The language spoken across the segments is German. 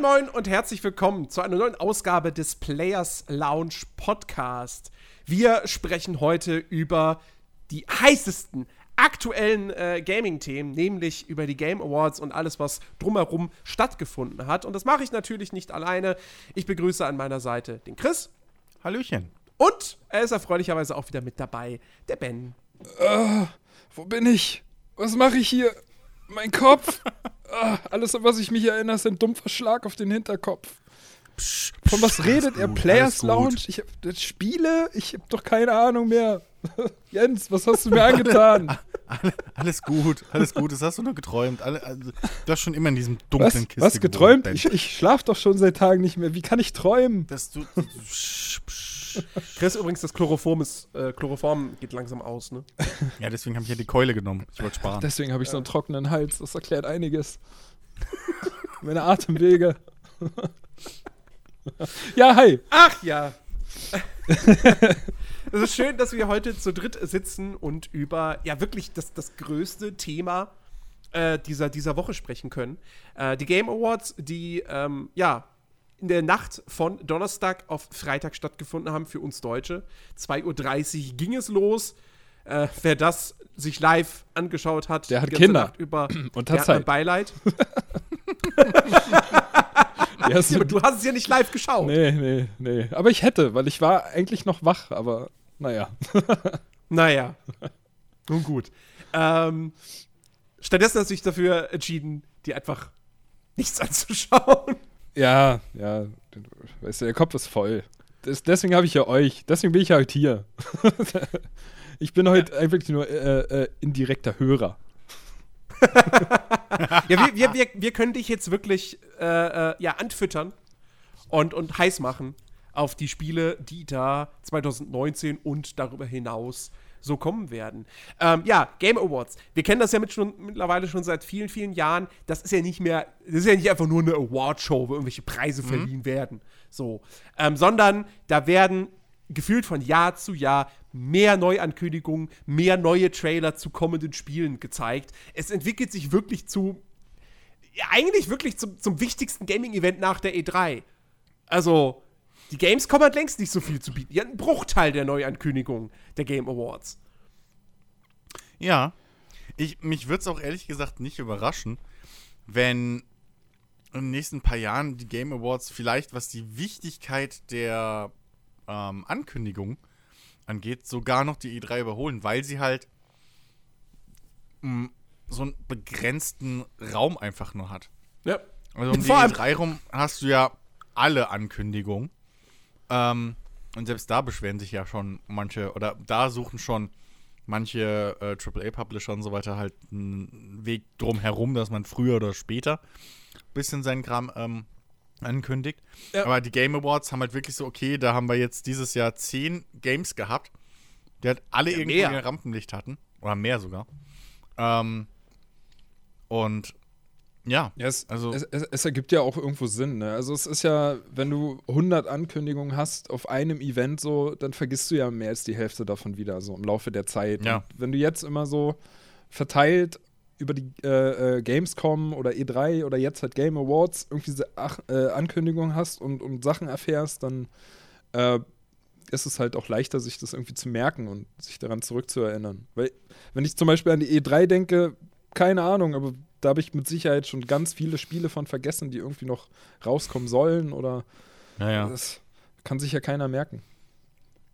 Moin, moin und herzlich willkommen zu einer neuen Ausgabe des Players Lounge Podcast. Wir sprechen heute über die heißesten aktuellen äh, Gaming-Themen, nämlich über die Game Awards und alles, was drumherum stattgefunden hat. Und das mache ich natürlich nicht alleine. Ich begrüße an meiner Seite den Chris. Hallöchen. Und er ist erfreulicherweise auch wieder mit dabei, der Ben. Uh, wo bin ich? Was mache ich hier? Mein Kopf. uh, alles, an was ich mich erinnere, ist ein dumpfer Schlag auf den Hinterkopf. Psch, Von was redet gut, er? Players Lounge? Ich hab das Spiele? Ich hab doch keine Ahnung mehr. Jens, was hast du mir angetan? alles gut, alles gut. Das hast du nur geträumt. Alle, also, du hast schon immer in diesem dunklen was, Kiste Was geträumt? Gewohnt, ich, ich schlaf doch schon seit Tagen nicht mehr. Wie kann ich träumen? Dass du. Chris, übrigens, das Chloroform, ist, äh, Chloroform geht langsam aus, ne? Ja, deswegen habe ich ja die Keule genommen. Ich wollte sparen. Deswegen habe ich so einen trockenen Hals. Das erklärt einiges. Meine Atemwege. ja, hi. Ach ja. es ist schön, dass wir heute zu dritt sitzen und über ja wirklich das, das größte Thema äh, dieser, dieser Woche sprechen können. Äh, die Game Awards, die ähm, ja in der Nacht von Donnerstag auf Freitag stattgefunden haben für uns Deutsche. 2.30 Uhr ging es los. Äh, wer das sich live angeschaut hat, der hat Kinder Nacht über und hat Zeit. Beileid. ja, aber du hast es ja nicht live geschaut. Nee, nee, nee. Aber ich hätte, weil ich war eigentlich noch wach, aber naja. naja. Nun gut. Ähm, stattdessen hast du dich dafür entschieden, dir einfach nichts anzuschauen. Ja, ja. Weißt du, der Kopf ist voll. Das, deswegen habe ich ja euch. Deswegen bin ich ja heute hier. ich bin heute ja. einfach nur äh, äh, indirekter Hörer. ja, wir, wir, wir, wir können dich jetzt wirklich äh, äh, ja, anfüttern und, und heiß machen auf die Spiele, die da 2019 und darüber hinaus so kommen werden. Ähm, ja, Game Awards. Wir kennen das ja mit schon, mittlerweile schon seit vielen, vielen Jahren. Das ist ja nicht mehr, das ist ja nicht einfach nur eine Award-Show, wo irgendwelche Preise mhm. verliehen werden. So. Ähm, sondern da werden gefühlt von Jahr zu Jahr mehr Neuankündigungen, mehr neue Trailer zu kommenden Spielen gezeigt. Es entwickelt sich wirklich zu, ja, eigentlich wirklich zum, zum wichtigsten Gaming-Event nach der E3. Also, die Gamescom hat längst nicht so viel zu bieten. Die hat einen Bruchteil der Neuankündigungen der Game Awards. Ja. Ich, mich würde es auch ehrlich gesagt nicht überraschen, wenn in den nächsten paar Jahren die Game Awards vielleicht, was die Wichtigkeit der ähm, Ankündigung angeht, sogar noch die E3 überholen, weil sie halt mh, mm, so einen begrenzten Raum einfach nur hat. Ja. Also um die E3 rum hast du ja alle Ankündigungen. Ähm, und selbst da beschweren sich ja schon manche, oder da suchen schon manche äh, AAA-Publisher und so weiter halt einen Weg drum herum, dass man früher oder später ein bisschen seinen Kram ähm, ankündigt. Ja. Aber die Game Awards haben halt wirklich so, okay, da haben wir jetzt dieses Jahr zehn Games gehabt, die halt alle ja, irgendwie ein Rampenlicht hatten. Oder mehr sogar. Ähm, und ja, ja es, also es, es, es, ergibt ja auch irgendwo Sinn. Ne? Also es ist ja, wenn du 100 Ankündigungen hast auf einem Event so, dann vergisst du ja mehr als die Hälfte davon wieder so im Laufe der Zeit. Ja. Und wenn du jetzt immer so verteilt über die äh, äh, Gamescom oder E3 oder jetzt halt Game Awards irgendwie diese Ach äh, Ankündigungen hast und, und Sachen erfährst, dann äh, ist es halt auch leichter, sich das irgendwie zu merken und sich daran zurückzuerinnern. Weil, wenn ich zum Beispiel an die E3 denke, keine Ahnung, aber da habe ich mit Sicherheit schon ganz viele Spiele von vergessen, die irgendwie noch rauskommen sollen oder naja. das kann sich ja keiner merken.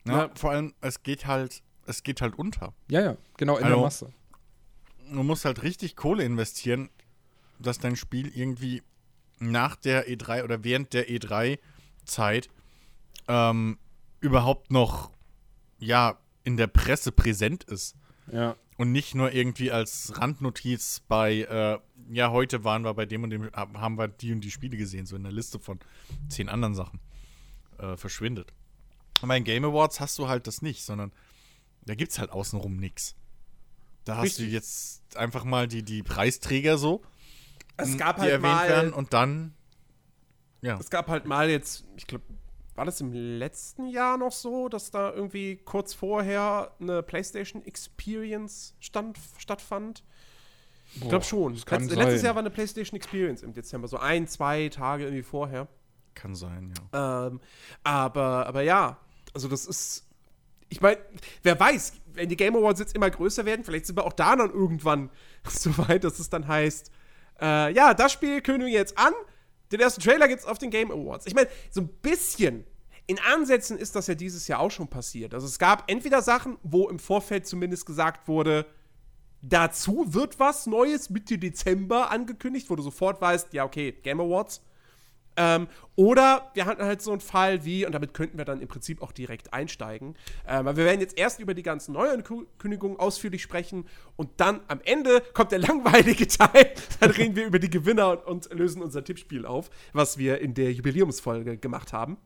Ja, ja, vor allem, es geht halt, es geht halt unter. Ja, ja, genau, in also, der Masse. Du musst halt richtig Kohle investieren, dass dein Spiel irgendwie nach der E3 oder während der E3-Zeit ähm, überhaupt noch ja in der Presse präsent ist. Ja. Und nicht nur irgendwie als Randnotiz bei, äh, ja, heute waren wir bei dem und dem, haben wir die und die Spiele gesehen, so in der Liste von zehn anderen Sachen äh, verschwindet. Und bei den Game Awards hast du halt das nicht, sondern da gibt es halt außenrum nichts. Da hast Richtig. du jetzt einfach mal die, die Preisträger so, es gab die halt erwähnt mal, werden und dann, ja. Es gab halt mal jetzt, ich glaube, war das im letzten Jahr noch so, dass da irgendwie kurz vorher eine PlayStation Experience stand, stattfand? Ich glaube schon. Letz- Letztes. Jahr war eine PlayStation Experience im Dezember, so ein, zwei Tage irgendwie vorher. Kann sein, ja. Ähm, aber, aber ja, also das ist. Ich meine, wer weiß, wenn die Game Awards jetzt immer größer werden, vielleicht sind wir auch da dann irgendwann so weit, dass es dann heißt, äh, ja, das Spiel kündigen wir jetzt an. Den ersten Trailer gibt's auf den Game Awards. Ich meine, so ein bisschen in Ansätzen ist das ja dieses Jahr auch schon passiert. Also es gab entweder Sachen, wo im Vorfeld zumindest gesagt wurde, dazu wird was Neues Mitte Dezember angekündigt, wo du sofort weißt, ja, okay, Game Awards. Ähm, oder wir hatten halt so einen Fall wie, und damit könnten wir dann im Prinzip auch direkt einsteigen, ähm, wir werden jetzt erst über die ganzen Neuankündigungen ausführlich sprechen und dann am Ende kommt der langweilige Teil, dann reden wir über die Gewinner und, und lösen unser Tippspiel auf, was wir in der Jubiläumsfolge gemacht haben.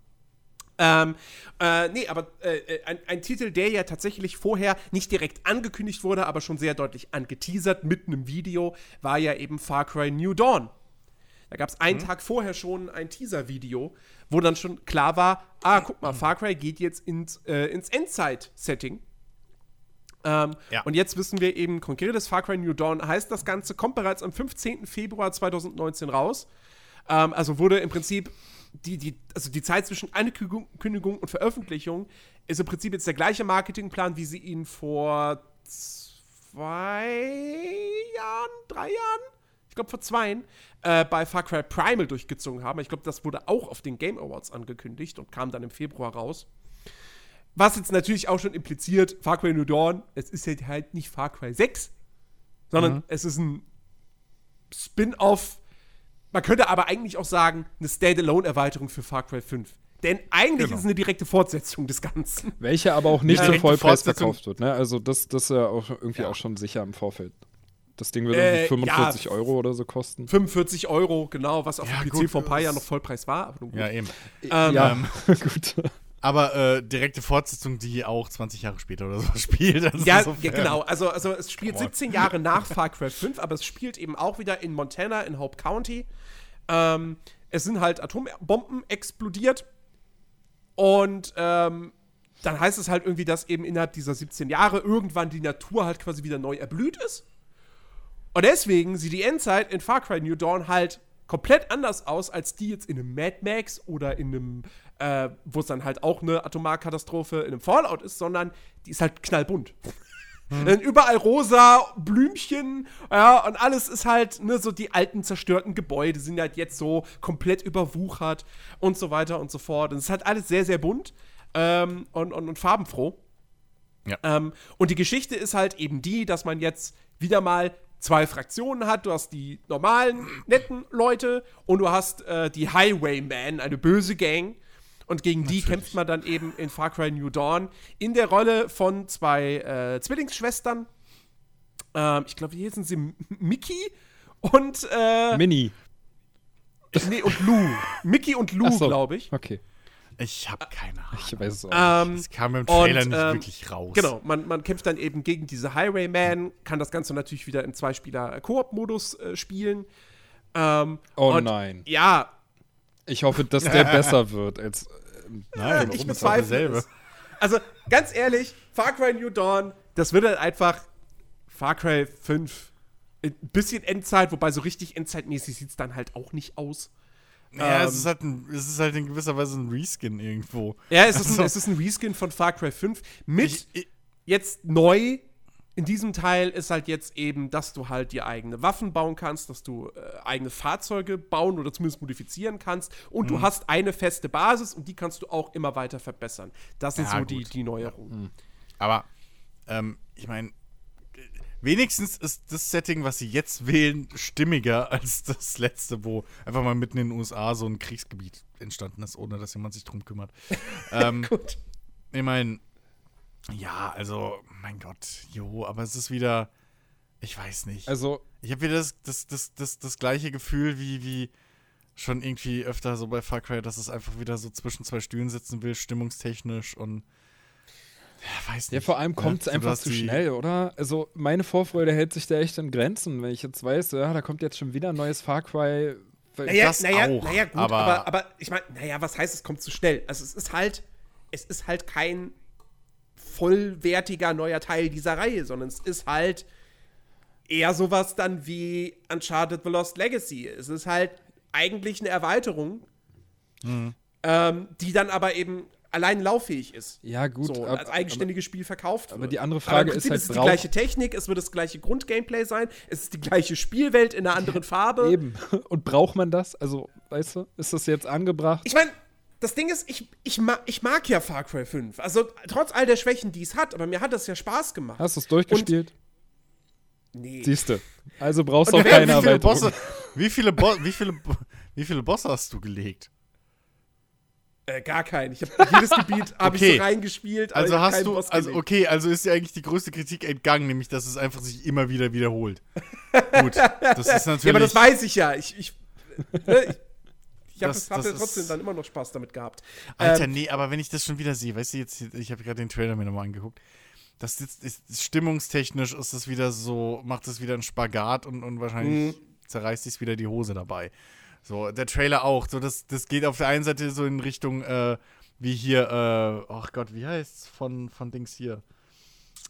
Ähm, äh, nee, aber äh, äh, ein, ein Titel, der ja tatsächlich vorher nicht direkt angekündigt wurde, aber schon sehr deutlich angeteasert mit einem Video, war ja eben Far Cry New Dawn. Da gab es einen Tag vorher schon ein Teaser-Video, wo dann schon klar war, ah, guck mal, Far Cry geht jetzt ins, äh, ins Endzeit-Setting. Ähm, Ja. Und jetzt wissen wir eben, konkretes Far Cry New Dawn heißt das Ganze, kommt bereits am 15. Februar 2019 raus. Ähm, also wurde im Prinzip die, die, also die Zeit zwischen Ankündigung und Veröffentlichung ist im Prinzip jetzt der gleiche Marketingplan, wie sie ihn vor zwei Jahren, drei Jahren, glaube vor zweien, äh, bei Far Cry Primal durchgezogen haben. Ich glaube, das wurde auch auf den Game Awards angekündigt und kam dann im Februar raus. Was jetzt natürlich auch schon impliziert, Far Cry New Dawn, es ist halt, halt nicht Far Cry 6, sondern es ist ein Spin-off. Man könnte aber eigentlich auch sagen, eine Standalone-Erweiterung für Far Cry 5. Denn eigentlich Genau. ist es eine direkte Fortsetzung des Ganzen. Welche aber auch nicht Ja, zum Vollpreis verkauft wird. Ne? Also das, das ist ja auch irgendwie Ja. auch schon sicher im Vorfeld. Das Ding wird Äh, irgendwie 45 ja. Euro oder so kosten. 45 Euro, genau, was auf Ja, dem PC gut, vor ein paar Jahren noch Vollpreis war. Aber nun gut. Ja, eben. Ähm, ja, ähm, gut. Aber äh, direkte Fortsetzung, die auch 20 Jahre später oder so spielt. Also Ja, ja, genau. Also, also es spielt Come on. 17 Jahre nach Far Cry 5, aber es spielt eben auch wieder in Montana, in Hope County. Ähm, es sind halt Atombomben explodiert. Und ähm, dann heißt es halt irgendwie, dass eben innerhalb dieser 17 Jahre irgendwann die Natur halt quasi wieder neu erblüht ist. Und deswegen sieht die Endzeit in Far Cry New Dawn halt komplett anders aus, als die jetzt in einem Mad Max oder in einem, äh, wo es dann halt auch eine Atomarkatastrophe in einem Fallout ist, sondern die ist halt knallbunt. Dann überall rosa Blümchen, ja, und alles ist halt, ne, so die alten zerstörten Gebäude sind halt jetzt so komplett überwuchert und so weiter und so fort. Und es ist halt alles sehr, sehr bunt ähm, und, und, und farbenfroh. Ja. Ähm, und die Geschichte ist halt eben die, dass man jetzt wieder mal zwei Fraktionen hat. Du hast die normalen, netten Leute und du hast äh, die Highwaymen, eine böse Gang. Und gegen die kämpft man dann eben in Far Cry New Dawn in der Rolle von zwei äh, Zwillingsschwestern. Ähm, ich glaube, hier sind sie M- Mickey und, äh, Mini. nee, und Lou. Mickey und Lou, so. glaube ich. Okay. Ich habe keine Ahnung. Ich weiß es auch. Ähm, Das kam im Trailer und, nicht ähm, wirklich raus. Genau, man, man kämpft dann eben gegen diese Highwayman, kann das Ganze natürlich wieder im Zweispieler-Koop-Modus äh, spielen. Ähm, oh und nein. Ja, Ich hoffe, dass der besser wird als. ähm, Nein, ich bezweifle es. Also, ganz ehrlich, Far Cry New Dawn, das wird halt einfach Far Cry 5. Ein bisschen Endzeit, wobei so richtig endzeitmäßig sieht es dann halt auch nicht aus. Ja, Ähm, es ist, halt ein, es ist halt in gewisser Weise ein Reskin irgendwo. Ja, es ist, Also- ein, es ist ein Reskin von Far Cry 5 mit Ich, ich, jetzt neu in diesem Teil ist halt jetzt eben, dass du halt dir eigene Waffen bauen kannst, dass du äh, eigene Fahrzeuge bauen oder zumindest modifizieren kannst und Mhm. du hast eine feste Basis und die kannst du auch immer weiter verbessern. Das ist Ja, so die, die Neuerung. aber ähm, ich meine, wenigstens ist das Setting, was sie jetzt wählen, stimmiger als das letzte, wo einfach mal mitten in den USA so ein Kriegsgebiet entstanden ist, ohne dass jemand sich drum kümmert. ähm, Gut. Ich meine, ja, also, mein Gott, jo, aber es ist wieder, ich weiß nicht. Also, Ich habe wieder das, das, das, das, das gleiche Gefühl wie, wie schon irgendwie öfter so bei Far Cry, dass es einfach wieder so zwischen zwei Stühlen sitzen will, stimmungstechnisch und ja, weiß nicht. ja, vor allem kommt es Ja, einfach zu schnell, oder? Also, meine Vorfreude hält sich da echt in Grenzen, wenn ich jetzt weiß, ja, da kommt jetzt schon wieder ein neues Far Cry. Naja, Das naja, auch, naja, gut, aber- aber, aber, ich meine, naja, was heißt, es kommt zu schnell? Also es ist halt, es ist halt kein vollwertiger neuer Teil dieser Reihe, sondern es ist halt eher sowas dann wie Uncharted The Lost Legacy. Es ist halt eigentlich eine Erweiterung, ähm, die dann aber eben allein lauffähig ist. Ja, gut. so, ab- als eigenständiges Spiel verkauft wird. aber die andere Aber Frage im ist Prinzip halt, es ist die gleiche Technik, es wird das gleiche Grundgameplay sein, es ist die gleiche Spielwelt in einer anderen Farbe. Eben. Und braucht man das? Also, weißt du, ist das jetzt angebracht? Ich meine, das Ding ist, ich, ich, ma ich mag ja Far Cry 5. Also trotz all der Schwächen, die es hat, aber mir hat das ja Spaß gemacht. Hast du es durchgespielt? Nee. Siehste. Also brauchst du Und auch keine wie viele Erweiterung. Bosse, wie viele, Bo wie viele, wie viele Bosse hast du gelegt? Äh, gar keinen. Ich habe jedes Gebiet hab ich Okay. so reingespielt. Also ich hast du, Boss also gelegt. okay, also ist dir eigentlich die größte Kritik entgangen, nämlich dass es einfach sich immer wieder wiederholt. Gut, das ist natürlich. Ja, aber das weiß ich ja. Ich, ich, ne, ich, ich habe hab ja trotzdem dann immer noch Spaß damit gehabt. Alter, Ähm, nee, aber wenn ich das schon wieder sehe, weißt du, jetzt, ich habe gerade den Trailer mir nochmal angeguckt. Das ist, ist, ist stimmungstechnisch ist das wieder so, macht es wieder einen Spagat und, und wahrscheinlich Mhm. zerreißt sich wieder die Hose dabei. So, der Trailer auch. So, das, das geht auf der einen Seite so in Richtung, äh, wie hier, äh, ach Gott, wie heißt's von, von Dings hier?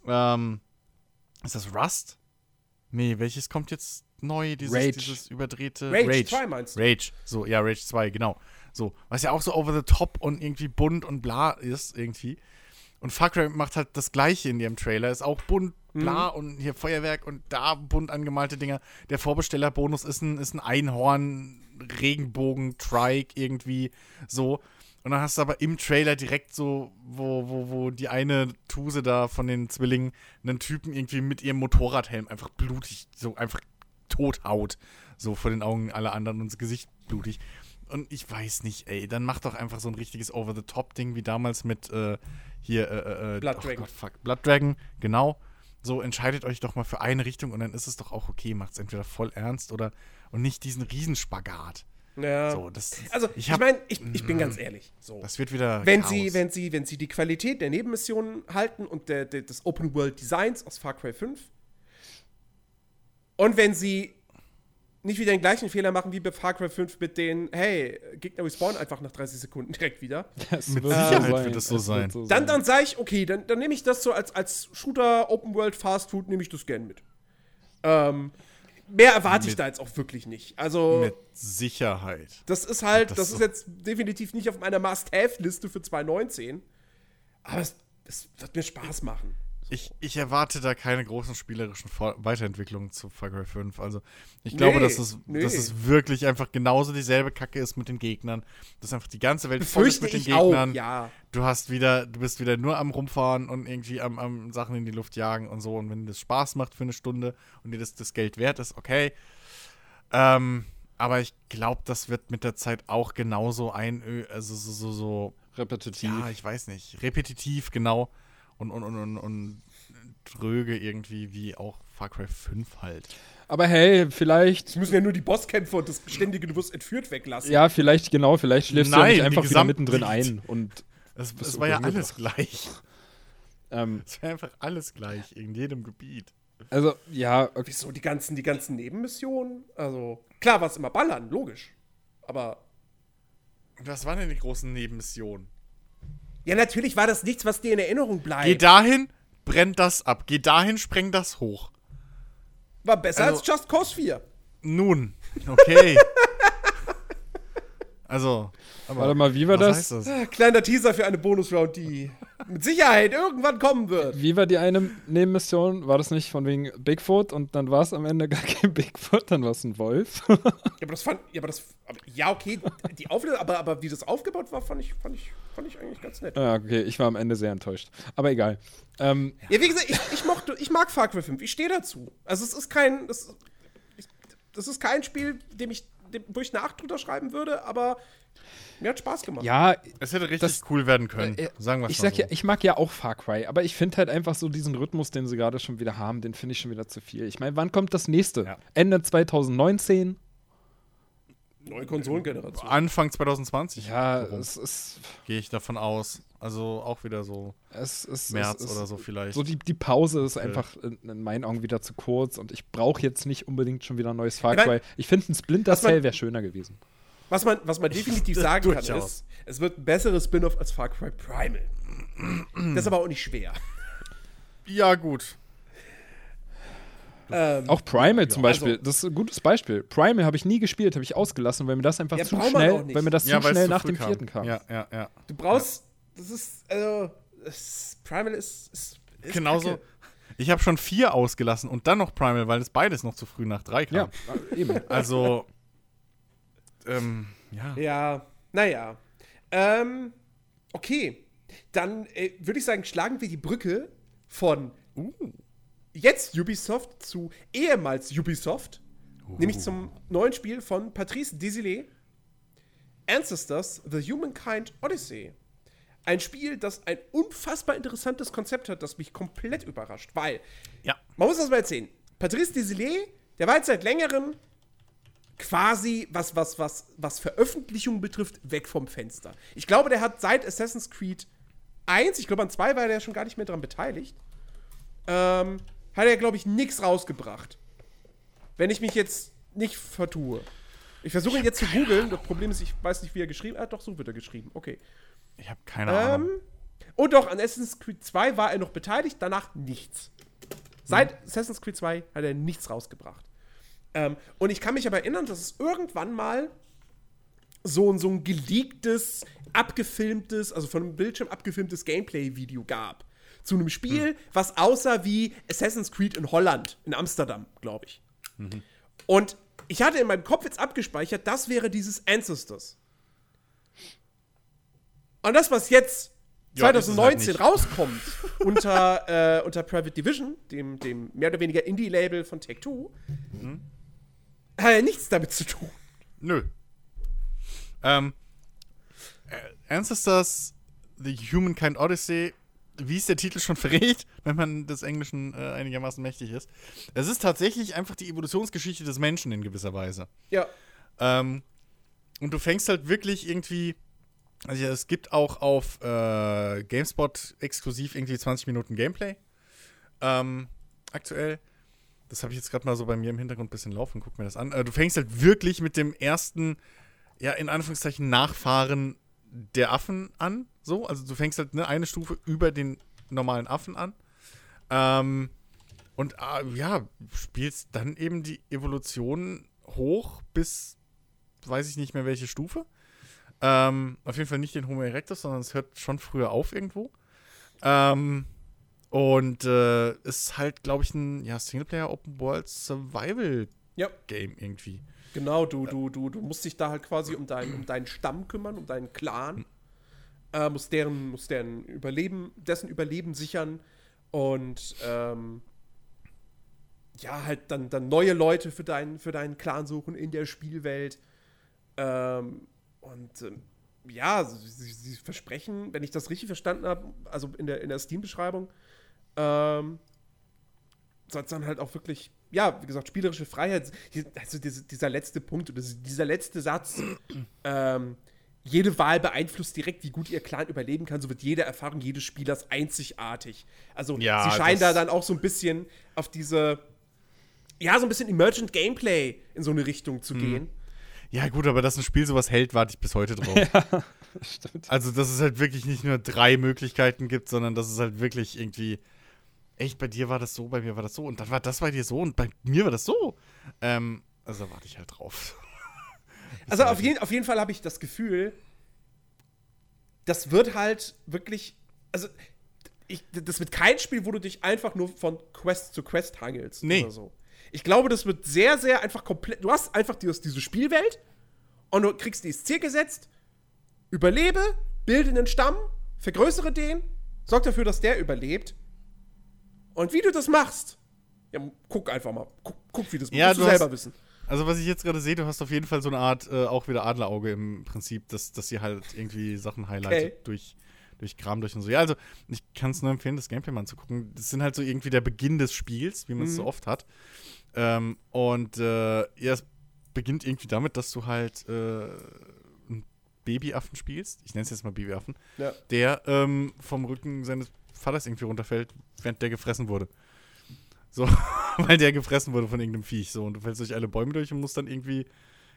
Ähm, ist das Rust? Nee, welches kommt jetzt neu? Dieses, Rage. dieses überdrehte Rage 2 meinst du? Rage, so, ja, Rage 2, genau. So, was ja auch so over the top und irgendwie bunt und bla ist, irgendwie. Und Far Cry macht halt das Gleiche in ihrem Trailer. Ist auch bunt, bla und hier Feuerwerk und da bunt angemalte Dinger. Der Vorbestellerbonus ist ein, ist ein Einhorn, Regenbogen, Trike irgendwie so. Und dann hast du aber im Trailer direkt so, wo, wo, wo die eine Tuse da von den Zwillingen einen Typen irgendwie mit ihrem Motorradhelm einfach blutig, so einfach tot haut. So vor den Augen aller anderen und das Gesicht blutig. Und ich weiß nicht, ey, dann mach doch einfach so ein richtiges Over-the-Top-Ding wie damals mit äh, hier, äh, äh, Blood oh Dragon. Gott, fuck, Blood Dragon, genau. So, entscheidet euch doch mal für eine Richtung und dann ist es doch auch okay. Macht es entweder voll ernst oder und nicht diesen Riesenspagat. Ja. So, das, also, ich ich, meine, ich, ich bin ganz ehrlich. So. Das wird wieder. wenn Chaos. sie, wenn, sie, wenn sie die Qualität der Nebenmissionen halten und der, der, des Open World Designs aus Far Cry 5 und wenn sie nicht wieder den gleichen Fehler machen wie bei Far Cry 5 mit den, hey, Gegner respawnen einfach nach 30 Sekunden direkt wieder, Es Mit wird Sicherheit so wird es so sein. dann, dann sage ich, okay, dann, dann nehme ich das so als, als Shooter, Open World, Fast Food, nehme ich das gern mit. Ähm, mehr erwarte ich Mit- da jetzt auch wirklich nicht. Also, Mit Sicherheit. das ist halt, das das, so- ist jetzt definitiv nicht auf meiner Must-Have-Liste für 2019. Aber es, es wird mir Spaß machen. Ich, ich erwarte da keine großen spielerischen Weiterentwicklungen zu Far Cry 5. Also, ich glaube, Nee, dass, es, nee. dass es wirklich einfach genauso dieselbe Kacke ist mit den Gegnern. Dass einfach die ganze Welt voll ist mit den ich Gegnern. auch, ja. Du hast wieder, du bist wieder nur am Rumfahren und irgendwie am, am Sachen in die Luft jagen und so. Und wenn das Spaß macht für eine Stunde und dir das, das Geld wert ist, okay. Ähm, aber ich glaube, das wird mit der Zeit auch genauso ein, also so, so, so repetitiv. ja, ich weiß nicht. Repetitiv, genau. Und, und, und, und, und dröge irgendwie wie auch Far Cry 5 halt. Aber hey, vielleicht, Es müssen ja nur die Bosskämpfe und das ständige, du wirst entführt weglassen. ja, vielleicht, genau, vielleicht schläfst Nein, du ja nicht einfach wieder mittendrin ein. Und Es, war ja alles gleich. ähm, Es war einfach alles gleich in jedem Gebiet. also, ja, okay. Wieso die ganzen, die ganzen Nebenmissionen? Also, klar war es immer ballern, logisch. Aber, Was waren denn die großen Nebenmissionen? Ja, natürlich war das nichts, was dir in Erinnerung bleibt. Geh dahin, brennt das ab. Geh dahin, spreng das hoch. war besser Also- als Just Cause 4. Nun, okay. Also, aber Warte mal, wie war das? das? Ah, Kleiner Teaser für eine Bonusround, die mit Sicherheit irgendwann kommen wird. Wie war die eine Nebenmission? War das nicht von wegen Bigfoot und dann war es am Ende gar kein Bigfoot, dann war es ein Wolf? Ja, aber das fand, ja, aber das, aber, ja, okay, die Auflösung, aber, aber wie das aufgebaut war, fand ich, fand ich, fand ich eigentlich ganz nett. ah, okay, ich war am Ende sehr enttäuscht. Aber egal. Ähm, Ja, wie gesagt, ich, ich, mochte, ich mag Far Cry 5, ich stehe dazu. Also es ist kein, das, ich, das ist kein Spiel, dem ich, wo ich nach drunter schreiben würde, aber mir hat Spaß gemacht. ja, Es hätte richtig Das- cool werden können. Äh, sagen wir ich mal sag so. ja, ich mag ja auch Far Cry, aber ich finde halt einfach so diesen Rhythmus, den sie gerade schon wieder haben, den finde ich schon wieder zu viel. Ich meine, wann kommt das nächste? Ja. Ende 2019? Neue Konsolengeneration. Anfang 2020 Ja, Warum? es ist gehe ich davon aus. Also auch wieder so es ist März es ist, oder so vielleicht. So die, die Pause ist einfach in, in meinen Augen wieder zu kurz und ich brauche jetzt nicht unbedingt schon wieder ein neues Far Ich mein, Cry. Ich finde ein Splinter Cell wäre schöner gewesen. Was man, was man definitiv sagen kann, Durchaus. ist, es wird ein besseres Spin-off als Far Cry Primal. Das ist aber auch nicht schwer. ja, gut. Ähm, Auch Primal zum Beispiel, also- das ist ein gutes Beispiel. Primal habe ich nie gespielt, habe ich ausgelassen, weil mir das einfach Ja, zu schnell, weil mir das Ja, zu schnell zu nach dem vierten kam. Ja, ja, ja. du brauchst, das ist, also, es, Primal ist, ist, ist Genauso. Kacke. Ich habe schon vier ausgelassen und dann noch Primal, weil es beides noch zu früh nach drei kam. Ja, eben. Also, ähm, ja. Ja, naja. Ähm, okay. Dann äh, würde ich sagen, schlagen wir die Brücke von jetzt Ubisoft zu ehemals Ubisoft. Nämlich zum neuen Spiel von Patrice Desilets. Ancestors, The Humankind Odyssey. Ein Spiel, das ein unfassbar interessantes Konzept hat, das mich komplett überrascht. Weil, Ja. man muss das mal erzählen. Patrice Desilets, der war jetzt seit längerem quasi, was, was, was, was Veröffentlichung betrifft, weg vom Fenster. Ich glaube, der hat seit Assassin's Creed 1, ich glaube an 2 war der schon gar nicht mehr daran beteiligt, ähm, hat er, glaube ich, nichts rausgebracht. Wenn ich mich jetzt nicht vertue. Ich versuche ihn jetzt zu googeln. Das Problem ist, ich weiß nicht, wie er geschrieben hat. Ah, doch, so wird er geschrieben. Okay. Ich habe keine Ahnung. Ähm, und doch, an Assassin's Creed 2 war er noch beteiligt, danach nichts. Seit Assassin's Creed 2 hat er nichts rausgebracht. Ähm, und ich kann mich aber erinnern, dass es irgendwann mal so, ein- so ein geleaktes, abgefilmtes, also von einem Bildschirm abgefilmtes Gameplay-Video gab. Zu einem Spiel, was aussah wie Assassin's Creed in Holland, in Amsterdam, glaube ich. Und ich hatte in meinem Kopf jetzt abgespeichert, das wäre dieses Ancestors. Und das, was jetzt Ja, ist es halt 2019 nicht. rauskommt unter, äh, unter Private Division, dem, dem mehr oder weniger Indie-Label von Take-Two, Mhm. hat ja nichts damit zu tun. Nö. Ähm, äh, Ancestors, The Humankind Odyssey, wie es der Titel schon verrät, wenn man des Englischen äh, einigermaßen mächtig ist. Es ist tatsächlich einfach die Evolutionsgeschichte des Menschen in gewisser Weise. Ja. Ähm, und du fängst halt wirklich irgendwie. Also es gibt auch auf äh, GameSpot exklusiv irgendwie 20 Minuten Gameplay. Ähm, aktuell. Das habe ich jetzt gerade mal so bei mir im Hintergrund ein bisschen laufen. Guck mir das an. Äh, du fängst halt wirklich mit dem ersten, ja, in Anführungszeichen, Nachfahren der Affen an. So, also du fängst halt ne, eine Stufe über den normalen Affen an. Ähm, und äh, ja, spielst dann eben die Evolution hoch bis weiß ich nicht mehr welche Stufe. Ähm, auf jeden Fall nicht den Homo erectus, sondern es hört schon früher auf irgendwo. Ähm, und äh, ist halt, glaube ich, ein ja, Singleplayer Open World Survival. Game irgendwie. Genau, du, du, du, du musst dich da halt quasi um, dein, um deinen Stamm kümmern, um deinen Clan. Äh, musst deren, musst deren Überleben, dessen Überleben sichern und ähm, ja, halt dann, dann neue Leute für deinen, für deinen Clan suchen in der Spielwelt. Ähm, und ähm, ja, sie, sie versprechen, wenn ich das richtig verstanden habe, also in der, in der Steam-Beschreibung, ähm, soll es dann halt auch wirklich, ja, wie gesagt, spielerische Freiheit, also diese, dieser letzte Punkt oder dieser letzte Satz, ähm, jede Wahl beeinflusst direkt, wie gut ihr Clan überleben kann. So wird jede Erfahrung jedes Spielers einzigartig. Also Ja, sie scheinen da dann auch so ein bisschen auf diese, ja, so ein bisschen Emergent Gameplay in so eine Richtung zu gehen. Ja, gut, aber dass ein Spiel sowas hält, warte ich bis heute drauf. Stimmt. Also, dass es halt wirklich nicht nur drei Möglichkeiten gibt, sondern dass es halt wirklich irgendwie. Echt, bei dir war das so, bei mir war das so und dann war das bei dir so und bei mir war das so. Ähm, also da warte ich halt drauf. Also auf jeden, auf jeden Fall habe ich das Gefühl, das wird halt wirklich, also ich, das wird kein Spiel, wo du dich einfach nur von Quest zu Quest hangelst Nee. oder so. Ich glaube, das wird sehr, sehr einfach komplett. Du hast einfach dieses, diese Spielwelt und du kriegst dieses Ziel gesetzt, überlebe, bilde einen Stamm, vergrößere den, sorg dafür, dass der überlebt. Und wie du das machst, ja, guck einfach mal. Guck, guck wie das Ja, musst du du hast- selber wissen. Also, was ich jetzt gerade sehe, du hast auf jeden Fall so eine Art äh, auch wieder Adlerauge im Prinzip, dass, dass sie halt irgendwie Sachen highlightet Okay. durch, durch Kram durch und so. Ja, also ich kann es nur empfehlen, das Gameplay mal anzugucken. Das sind halt so irgendwie der Beginn des Spiels, wie man es so oft hat. Ähm, und äh, ja, es beginnt irgendwie damit, dass du halt äh, einen Babyaffen spielst. Ich nenne es jetzt mal Babyaffen. Ja. der ähm, vom Rücken seines Vaters irgendwie runterfällt, während der gefressen wurde. So, weil der gefressen wurde von irgendeinem Viech. So, und du fällst durch alle Bäume durch und musst dann irgendwie,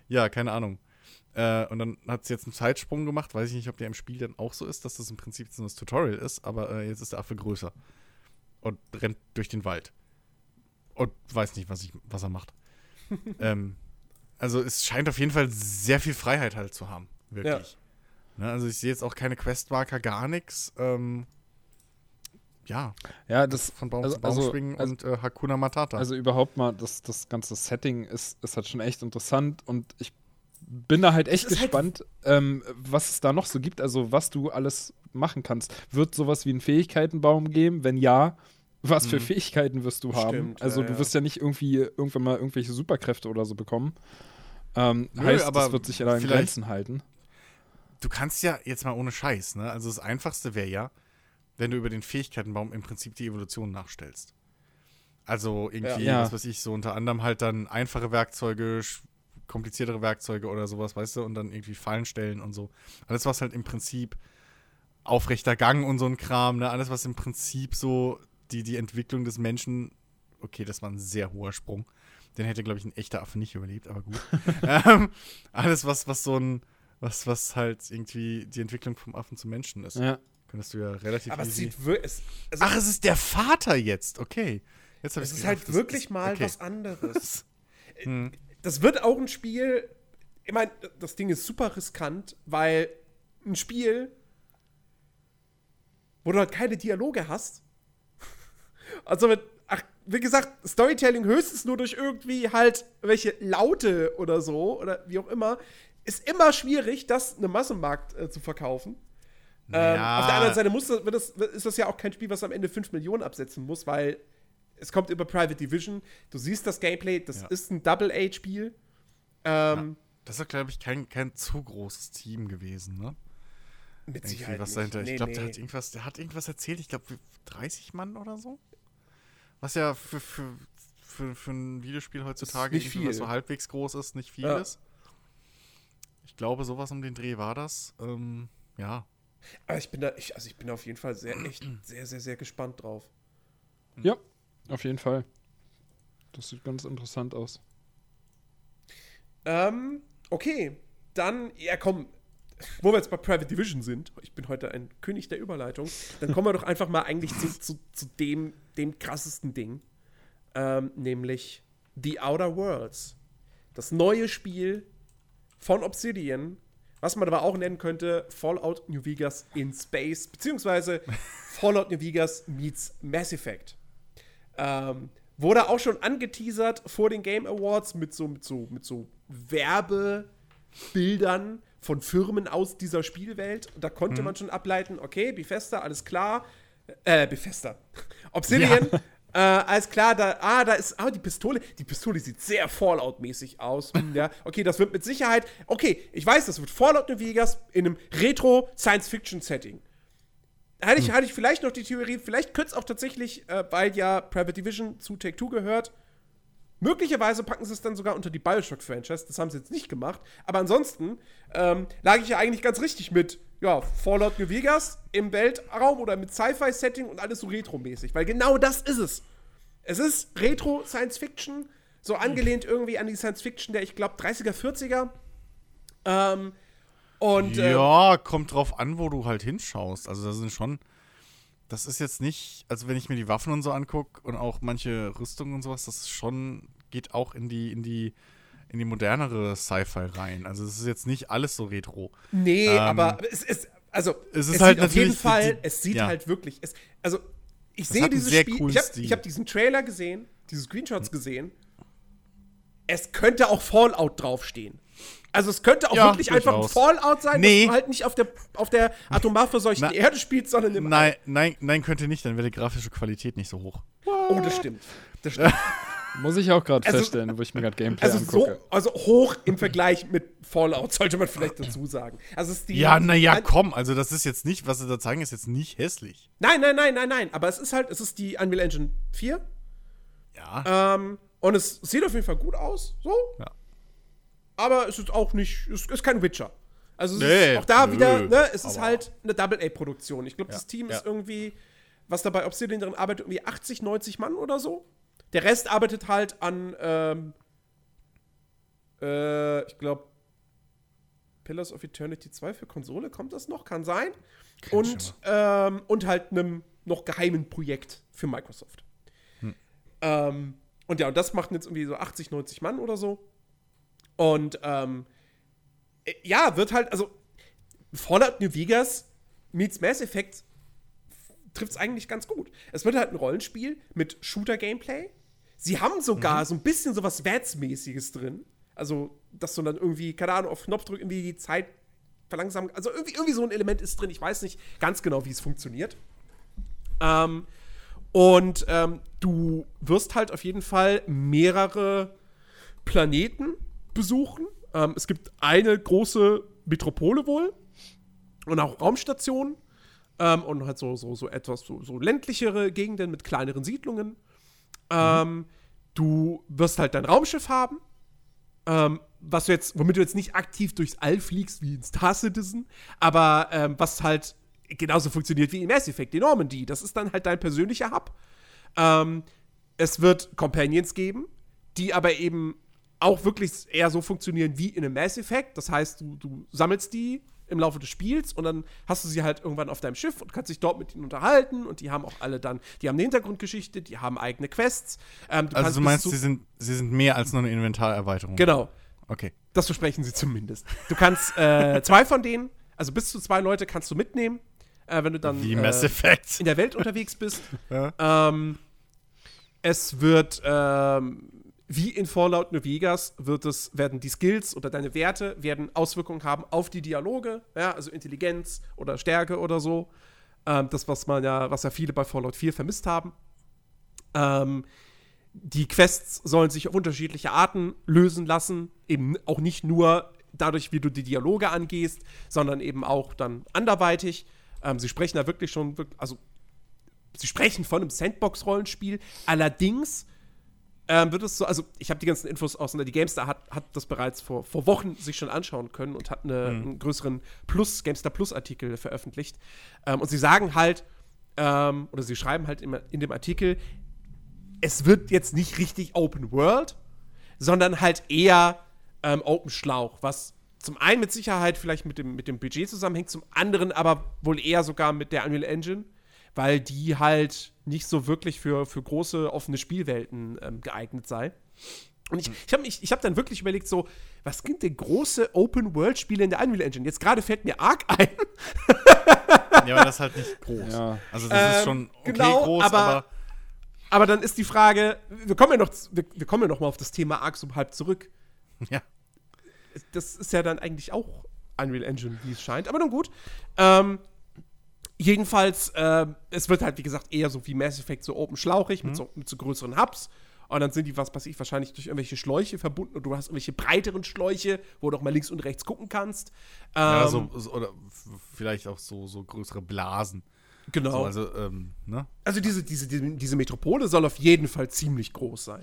ja, keine Ahnung. Äh, und dann hat es jetzt einen Zeitsprung gemacht. Weiß ich nicht, ob der im Spiel dann auch so ist, dass das im Prinzip so ein Tutorial ist, aber äh, jetzt ist der Affe größer. Und rennt durch den Wald. und weiß nicht, was, ich, was er macht. ähm, also es scheint auf jeden Fall sehr viel Freiheit halt zu haben. Wirklich. Ne, also ich sehe jetzt auch keine Questmarker, gar nichts. Ähm, ja, Ja, das von Baum also- zu Baum also- springen also- und äh, Hakuna Matata. Also überhaupt mal, das, das ganze Setting ist, ist halt schon echt interessant und ich bin da halt echt halt- gespannt, ähm, was es da noch so gibt, also was du alles machen kannst. Wird sowas wie einen Fähigkeitenbaum geben? Wenn ja, was für Mhm. Fähigkeiten wirst du haben? Stimmt, Also ja, du ja. wirst ja nicht irgendwie irgendwann mal irgendwelche Superkräfte oder so bekommen. Ähm, Nö, heißt, aber das wird sich in deinen vielleicht- Grenzen halten. du kannst ja jetzt mal ohne Scheiß, ne? Also das Einfachste wäre ja, wenn du über den Fähigkeitenbaum im Prinzip die Evolution nachstellst. Also irgendwie, Ja. was weiß ich, so unter anderem halt dann einfache Werkzeuge, kompliziertere Werkzeuge oder sowas, weißt du, und dann irgendwie Fallen stellen und so. Alles, was halt im Prinzip aufrechter Gang und so ein Kram, ne? Alles, was im Prinzip so die, die Entwicklung des Menschen, okay, das war ein sehr hoher Sprung. Den hätte, glaube ich, ein echter Affe nicht überlebt, aber gut. ähm, alles, was, was so ein, was, was halt irgendwie die Entwicklung vom Affen zum Menschen ist. Ja. Könntest du ja relativ Aber es sieht wirklich. Also Ach, es ist der Vater jetzt, okay. Jetzt es ist halt wirklich mal was anderes. Hm. Das wird auch ein Spiel. Ich meine, das Ding ist super riskant, weil ein Spiel, wo du halt keine Dialoge hast. Also mit, ach, wie gesagt, Storytelling höchstens nur durch irgendwie halt welche Laute oder so oder wie auch immer, ist immer schwierig, das einem Massenmarkt äh, zu verkaufen. Ähm, Naja. auf der anderen Seite muss das, ist das ja auch kein Spiel, was am Ende 5 Millionen absetzen muss, weil es kommt über Private Division. Du siehst das Gameplay, das Ja. ist ein Double-A-Spiel. Ähm, Das ist, glaube ich, kein, kein zu großes Team gewesen, ne? Mit Sicherheit was nicht. dahinter. Nee, ich glaube, nee. der hat irgendwas, der hat irgendwas erzählt, ich glaube 30 Mann oder so. Was ja für, für, für, für ein Videospiel heutzutage nicht irgendwie, was viel. so halbwegs groß ist, nicht viel Ja. ist. Ich glaube, sowas um den Dreh war das. Ähm, ja. Aber ich bin da, ich, also ich bin auf jeden Fall sehr, echt sehr, sehr, sehr gespannt drauf. ja, auf jeden Fall. Das sieht ganz interessant aus. Ähm, okay, dann, ja komm, wo wir jetzt bei Private Division sind, ich bin heute ein König der Überleitung, dann kommen wir doch einfach mal eigentlich zu, zu, zu dem, dem krassesten Ding, ähm, nämlich The Outer Worlds. Das neue Spiel von Obsidian, was man aber auch nennen könnte Fallout New Vegas in Space, beziehungsweise Fallout New Vegas meets Mass Effect. Ähm, wurde auch schon angeteasert vor den Game Awards mit so, mit so, mit so Werbebildern von Firmen aus dieser Spielwelt. Und da konnte man schon ableiten, okay, Bethesda, alles klar. Äh, Bethesda. Obsidian, äh, alles klar, da, ah, da ist, ah, die Pistole, die Pistole sieht sehr Fallout-mäßig aus. Hm, ja, okay, das wird mit Sicherheit, okay, ich weiß, das wird Fallout New Vegas in einem Retro-Science-Fiction-Setting. Hatte ich, hatte ich vielleicht noch die Theorie, vielleicht könnte es auch tatsächlich, äh, weil ja Private Division zu Take-Two gehört, möglicherweise packen sie es dann sogar unter die Bioshock-Franchise. Das haben sie jetzt nicht gemacht. Aber ansonsten ähm, lag ich ja eigentlich ganz richtig mit, ja, Fallout New Vegas im Weltraum oder mit Sci-Fi-Setting und alles so retro-mäßig. Weil genau das ist es. Es ist Retro-Science-Fiction, so angelehnt irgendwie an die Science-Fiction der, ich glaube, 30er, 40er. Ähm, und ja, kommt drauf an, wo du halt hinschaust. Also das sind schon. Das ist jetzt nicht, also wenn ich mir die Waffen und so angucke und auch manche Rüstungen und sowas, das ist schon, geht auch in die, in die, in die modernere Sci-Fi rein. Also es ist jetzt nicht alles so retro. Nee, Ähm, aber es ist, also, es ist sieht halt auf jeden Fall, die- es sieht ja. halt wirklich, es, also, ich Es sehe dieses sehr Spiel, ich habe hab diesen Trailer gesehen, diese Screenshots gesehen. Es könnte auch Fallout draufstehen. Also es könnte auch Ja, wirklich einfach ein. Fallout sein, Nee. dass du halt nicht auf der, auf der atomar verseuchten Na- Erde spielst, sondern im Nein, nein, nein, könnte nicht, dann wäre die grafische Qualität nicht so hoch. Oh, das stimmt. Das stimmt. Muss ich auch gerade Also- feststellen, wo ich mir gerade Gameplay Also, so, angucke. also hoch im Vergleich mit Fallout, sollte man vielleicht dazu sagen. Also ist die, Ja, naja, komm, also das ist jetzt nicht, was sie da zeigen, ist jetzt nicht hässlich. Nein, nein, nein, nein, nein. Aber es ist halt, es ist die Unreal Engine 4. Ja. Ähm, und es sieht auf jeden Fall gut aus, so. Ja. Aber es ist auch nicht, es ist kein Witcher. Also es Nee, ist auch da nö, wieder, ne, es ist halt eine Double-A-Produktion. Ich glaube, Ja, das Team ja. ist irgendwie, was da bei Obsidian drin arbeitet, irgendwie 80, 90 Mann oder so. Der Rest arbeitet halt an, ähm, äh, ich glaube, Pillars of Eternity 2 für Konsole, kommt das noch? Kann sein. Und, ähm, und halt einem noch geheimen Projekt für Microsoft. Hm. Ähm, Und ja, und das machten jetzt irgendwie so 80, 90 Mann oder so. Und ähm, äh, ja, wird halt, also Fallout New Vegas meets Mass Effect trifft es eigentlich ganz gut. Es wird halt ein Rollenspiel mit Shooter-Gameplay. Sie haben sogar so ein bisschen so was Vats-mäßiges drin. Also, dass du dann irgendwie, keine Ahnung, auf Knopf drücken, irgendwie die Zeit verlangsamen. Also irgendwie, irgendwie so ein Element ist drin. Ich weiß nicht ganz genau, wie es funktioniert. Ähm, und ähm, du wirst halt auf jeden Fall mehrere Planeten besuchen. Ähm, es gibt eine große Metropole wohl und auch Raumstationen ähm, und halt so, so, so etwas so, so ländlichere Gegenden mit kleineren Siedlungen. Ähm, du wirst halt dein Raumschiff haben, ähm, was du jetzt, womit du jetzt nicht aktiv durchs All fliegst wie in Star Citizen, aber ähm, was halt genauso funktioniert wie in Mass Effect, die Normandy. Das ist dann halt dein persönlicher Hub. Ähm, es wird Companions geben, die aber eben auch wirklich eher so funktionieren wie in einem Mass Effect. Das heißt, du, du sammelst die im Laufe des Spiels und dann hast du sie halt irgendwann auf deinem Schiff und kannst dich dort mit ihnen unterhalten und die haben auch alle dann, die haben eine Hintergrundgeschichte, die haben eigene Quests. Ähm, Also kannst du meinst, sie sind, sie sind mehr als nur eine Inventarerweiterung. Genau. Okay. Das versprechen sie zumindest. Du kannst äh, zwei von denen, also bis zu zwei Leute kannst du mitnehmen, äh, wenn du dann Wie äh, Mass Effect. in der Welt unterwegs bist. Ja. Ähm, es wird ähm, wie in Fallout New Vegas wird es, werden die Skills oder deine Werte werden Auswirkungen haben auf die Dialoge, ja, also Intelligenz oder Stärke oder so. Ähm, das, was man ja, was ja viele bei Fallout 4 vermisst haben. Ähm, die Quests sollen sich auf unterschiedliche Arten lösen lassen, eben auch nicht nur dadurch, wie du die Dialoge angehst, sondern eben auch dann anderweitig. Ähm, sie sprechen da wirklich schon, also sie sprechen von einem Sandbox-Rollenspiel. Allerdings ähm, wird es so, also ich habe die ganzen Infos aus, die GameStar hat, hat das bereits vor, vor Wochen sich schon anschauen können und hat eine, einen größeren Plus, GameStar Plus-Artikel veröffentlicht. Ähm, und sie sagen halt, ähm, oder sie schreiben halt in, in dem Artikel, es wird jetzt nicht richtig Open World, sondern halt eher ähm, Open Schlauch, was zum einen mit Sicherheit vielleicht mit dem, mit dem Budget zusammenhängt, zum anderen aber wohl eher sogar mit der Unreal Engine, weil die halt nicht so wirklich für, für große offene Spielwelten ähm, geeignet sei. Und ich, ich habe ich hab dann wirklich überlegt, so, was sind denn große Open-World-Spiele in der Unreal Engine? Jetzt gerade fällt mir Arc ein. Ja, aber das ist halt nicht groß. Ja. Also das ist Ähm, schon okay genau, groß, aber- aber, Aber dann ist die Frage, wir kommen ja noch, wir, wir kommen ja noch mal auf das Thema Arc so halb zurück. ja. das ist ja dann eigentlich auch Unreal Engine, wie es scheint. Aber nun gut. Ähm, jedenfalls, ähm, es wird halt, wie gesagt, eher so wie Mass Effect so open schlauchig mit, so, mit so größeren Hubs. Und dann sind die, was weiß ich, wahrscheinlich durch irgendwelche Schläuche verbunden und du hast irgendwelche breiteren Schläuche, wo du auch mal links und rechts gucken kannst. ja Ähm, so, so, oder vielleicht auch so, so größere Blasen. genau. So, also, ähm, ne? Also diese, diese, diese, Metropole soll auf jeden Fall ziemlich groß sein.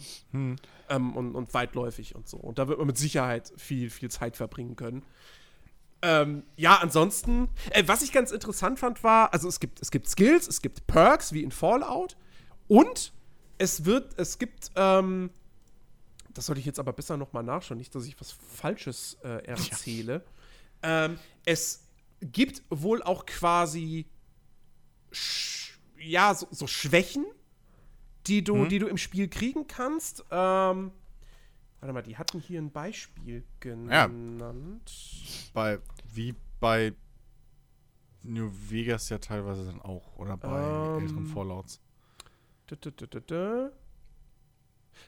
Ähm, und, und weitläufig und so. Und da wird man mit Sicherheit viel, viel Zeit verbringen können. Ähm, ja, ansonsten, äh, was ich ganz interessant fand, war, also es gibt, es gibt Skills, es gibt Perks wie in Fallout und es wird, es gibt, ähm, das sollte ich jetzt aber besser nochmal nachschauen, nicht, dass ich was Falsches äh, erzähle. Ähm, es gibt wohl auch quasi ja, so, so Schwächen, die du, die du im Spiel kriegen kannst. Ähm, warte mal, die hatten hier ein Beispiel genannt. Bei, wie bei New Vegas ja teilweise dann auch. Oder bei Ähm. älteren Fallouts. Dö, dö, dö, dö, dö.